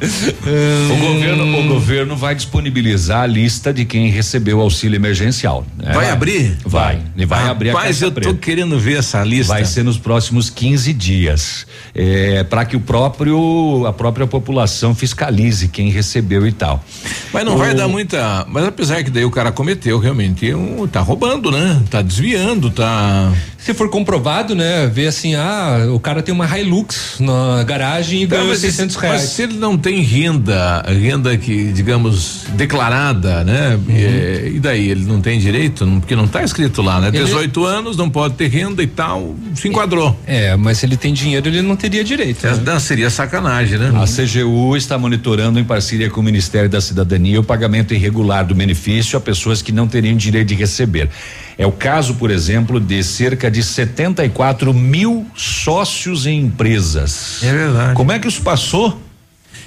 o, governo, o governo vai disponibilizar a lista de quem recebeu auxílio emergencial. né? Vai abrir? Vai. Ele vai abrir a caixa eu tô preta. querendo ver essa lista. Vai ser nos próximos 15 dias, é, para que o próprio a própria população fiscalize quem recebeu e tal. Mas não O- vai dar muita. Mas apesar que daí o cara cometeu realmente, um, tá roubando, né? Tá desviando, tá. Se for comprovado, né? Ver assim, ah, o cara tem uma Hilux na garagem e Não, ganhou mas, 600 mas reais. se ele não tem renda, renda que, digamos, declarada, né? Uhum. É, e daí, ele não tem direito? Não- Porque não tá escrito lá, né? Ele- 18 anos, não pode ter renda e tal, se enquadrou. É, mas se ele tem dinheiro, ele não teria direito. né? É, seria sacanagem, né? A CGU está monitorando em parceria com o Ministério da Cidadania o pagamento irregular do benefício a pessoas que não teriam direito de receber. É o caso, por exemplo, de cerca de 74 mil sócios em empresas. É verdade. Como é que isso passou?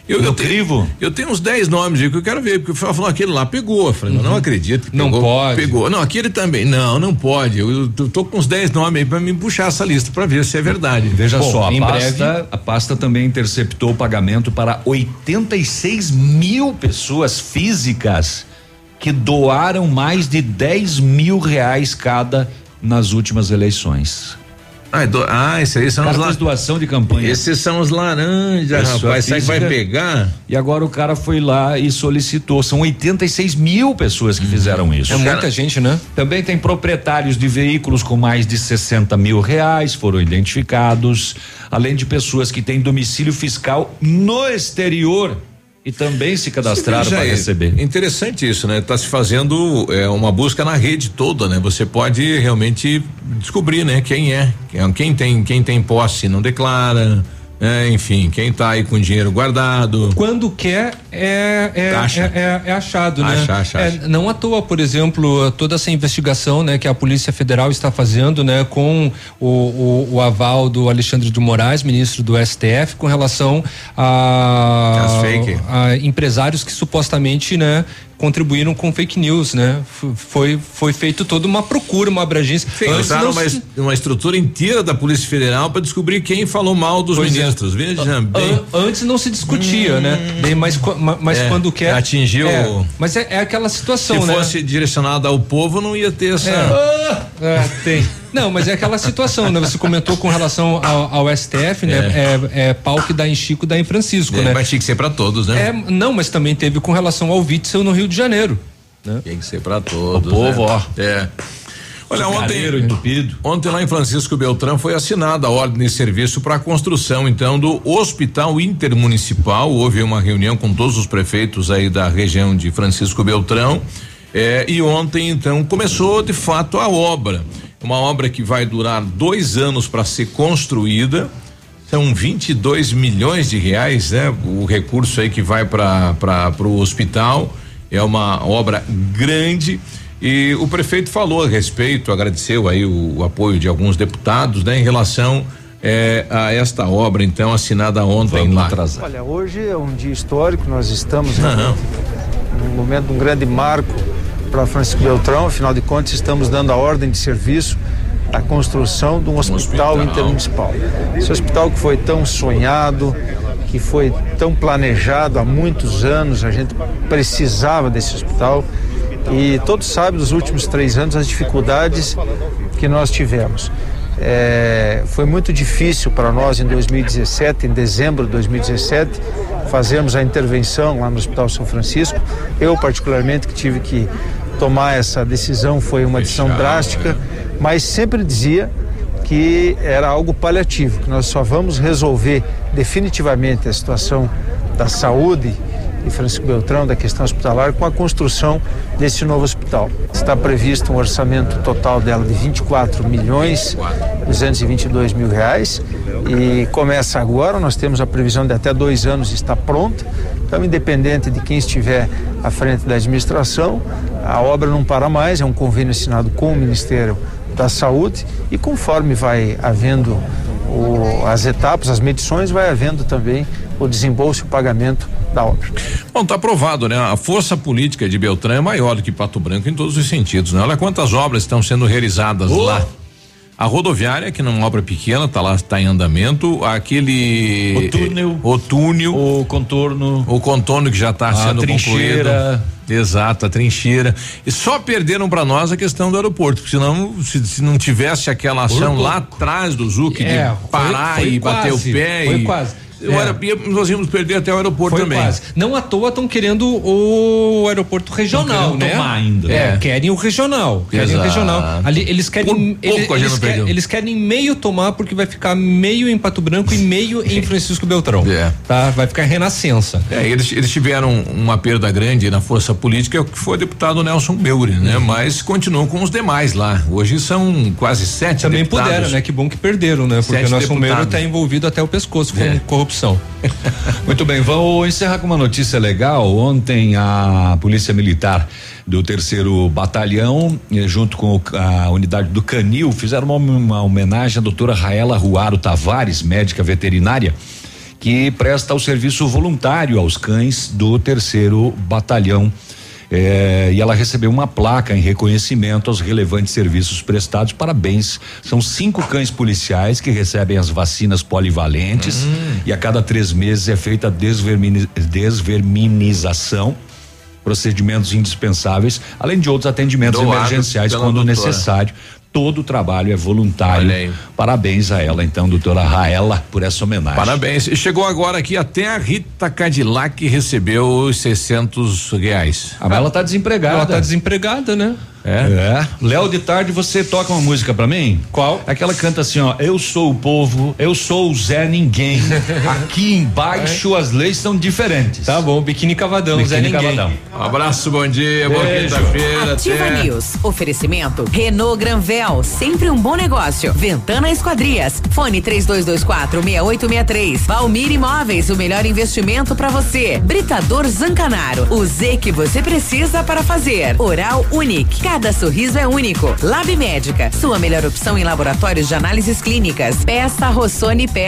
Eu, eu, tenho, crivo? eu tenho uns 10 nomes aí que eu quero ver, porque o falou aquele lá pegou. Eu falei, eu não acredito. que Uhum. Não pegou, pode. Pegou. Não, aquele também. Não, não pode. Eu, eu tô- tô com uns 10 nomes aí pra me puxar essa lista pra ver se é verdade. Veja Bom, só, a em pasta, breve- a pasta também interceptou o pagamento para 86 mil pessoas físicas que doaram mais de 10 mil reais cada nas últimas eleições. Ah, do, ah esse aí são os cara lá. doação de campanha. Esses são os laranjas, Pessoa rapaz. Que vai pegar? E agora o cara foi lá e solicitou. São 86 mil pessoas que fizeram isso. É muita gente, né? Também tem proprietários de veículos com mais de 60 mil reais foram identificados, além de pessoas que têm domicílio fiscal no exterior e também se cadastraram para receber. Interessante isso, né? Tá se fazendo é, uma busca na rede toda, né? Você pode realmente descobrir, né? Quem é, quem tem, quem tem posse não declara, é, enfim, quem tá aí com dinheiro guardado. Quando quer, é, é, Acha. é, é- é achado, né? Acha, acha, É, acha. não à toa, por exemplo, toda essa investigação né, que a Polícia Federal está fazendo né, com o, o, o aval do Alexandre de Moraes, ministro do STF, com relação a, a empresários que supostamente né, contribuíram com fake news, né? Foi, foi feito toda uma procura, uma abrangência. Não uma, se- uma estrutura inteira da Polícia Federal para descobrir quem falou mal dos Pois é. ministros. Veja bem. An- antes não se discutia, né? Daí, mas qu- ma- mas É, quando quer. atingiu É, o- mas é, é aquela situação, Se né? fosse direcionado ao povo, não ia ter essa. É. É, tem. Não, mas é aquela situação, né? Você comentou com relação ao, ao STF, né? É. é pau que dá em Chico, dá em Francisco, É, né? Mas tinha que ser para todos, né? É, não, mas também teve com relação ao Witzel no Rio de Janeiro. Né? Tem que ser para todos. O povo, né? ó. É. Olha, ontem, ontem lá em Francisco Beltrão foi assinada a ordem de serviço para a construção, então, do Hospital Intermunicipal. Houve uma reunião com todos os prefeitos aí da região de Francisco Beltrão. Eh, e ontem, então, começou de fato a obra. Uma obra que vai durar dois anos para ser construída. São 22 milhões de reais, né? O recurso aí que vai para o hospital. É uma obra grande. E o prefeito falou a respeito, agradeceu aí o, o apoio de alguns deputados, né, em relação eh, a esta obra, então, assinada ontem lá. Olha, hoje é um dia histórico, nós estamos Não, não. Num momento, um grande marco para Francisco Beltrão, afinal de contas estamos dando a ordem de serviço a construção de um hospital, hospital intermunicipal. Esse hospital que foi tão sonhado, que foi tão planejado há muitos anos, a gente precisava desse hospital e todos sabem dos últimos três anos as dificuldades que nós tivemos. É, foi muito difícil para nós em 2017, em dezembro de 2017, fazermos a intervenção lá no Hospital São Francisco. Eu, particularmente, que tive que tomar essa decisão, foi uma decisão drástica, mas sempre dizia que era algo paliativo, que nós só vamos resolver definitivamente a situação da saúde e Francisco Beltrão, da questão hospitalar, com a construção desse novo hospital. Está previsto um orçamento total dela de 24 milhões 222 mil reais e começa agora. Nós temos a previsão de até dois anos estar pronta. Então, independente de quem estiver à frente da administração, a obra não para mais. É um convênio assinado com o Ministério da Saúde e conforme vai havendo o, as etapas, as medições, vai havendo também o desembolso e o pagamento da obra. Bom, está aprovado, né? A força política de Beltrão é maior do que Pato Branco em todos os sentidos, né? Olha quantas obras estão sendo realizadas oh. lá. A rodoviária, que não é uma obra pequena, está lá, está em andamento. Aquele. O túnel. O túnel. O contorno. O contorno que já está sendo trincheira. concluído. Exato, a trincheira. E só perderam para nós a questão do aeroporto, porque senão, se, se não tivesse aquela ação lá atrás do Zuc é, de parar foi, foi e quase, bater o pé. Foi e, quase. É. Nós íamos perder até o aeroporto Foi também. Quase. Não à toa estão querendo o aeroporto regional, né? Tomar ainda. É, é, querem o regional. Querem Exato. o regional. Ali eles querem. Por eles, eles, quer, eles, querem meio tomar porque vai ficar meio em Pato Branco e meio em Francisco Beltrão. É. Tá? Vai ficar renascença. É, eles, eles tiveram uma perda grande na força política, que foi o deputado Nelson Beure, né? Uhum. Mas continuam com os demais lá. Hoje são quase sete Também deputados. puderam, né? Que bom que perderam, né? Porque o Nelson Beure está envolvido até o pescoço com é. corrupção. Muito bem, vamos encerrar com uma notícia legal. Ontem a Polícia Militar do terceiro batalhão, eh, junto com a unidade do Canil, fizeram uma, uma homenagem à doutora Raela Ruaro Tavares, médica veterinária, que presta o serviço voluntário aos cães do terceiro batalhão é, e ela recebeu uma placa em reconhecimento aos relevantes serviços prestados. Parabéns. São cinco cães policiais que recebem as vacinas polivalentes hum. e a cada três meses é feita a desvermini, desverminização procedimentos indispensáveis, além de outros atendimentos Doado emergenciais quando doutora. necessário todo o trabalho é voluntário. Parabéns a ela, então, doutora Raela, por essa homenagem. Parabéns. E chegou agora aqui até a Rita Cadillac recebeu os 600 reais. Ah, mas ela tá desempregada. Ela tá desempregada, né? É. é. Léo de tarde, você toca uma música para mim? Qual? Aquela canta assim, ó. Eu sou o povo, eu sou o Zé Ninguém. Aqui embaixo é. as leis são diferentes. Tá bom, biquíni cavadão, biquíni Zé Ninguém. Cavadão. Um abraço, bom dia, boa quinta-feira. Ativa até. News. Oferecimento Renault Granvel, sempre um bom negócio. Ventana Esquadrias. Fone 3224 6863. Valmir Imóveis, o melhor investimento para você. Britador Zancanaro. O Z que você precisa para fazer. Oral Unique. Cada sorriso é único. Lab Médica, sua melhor opção em laboratórios de análises clínicas. Peça Rossoni Peça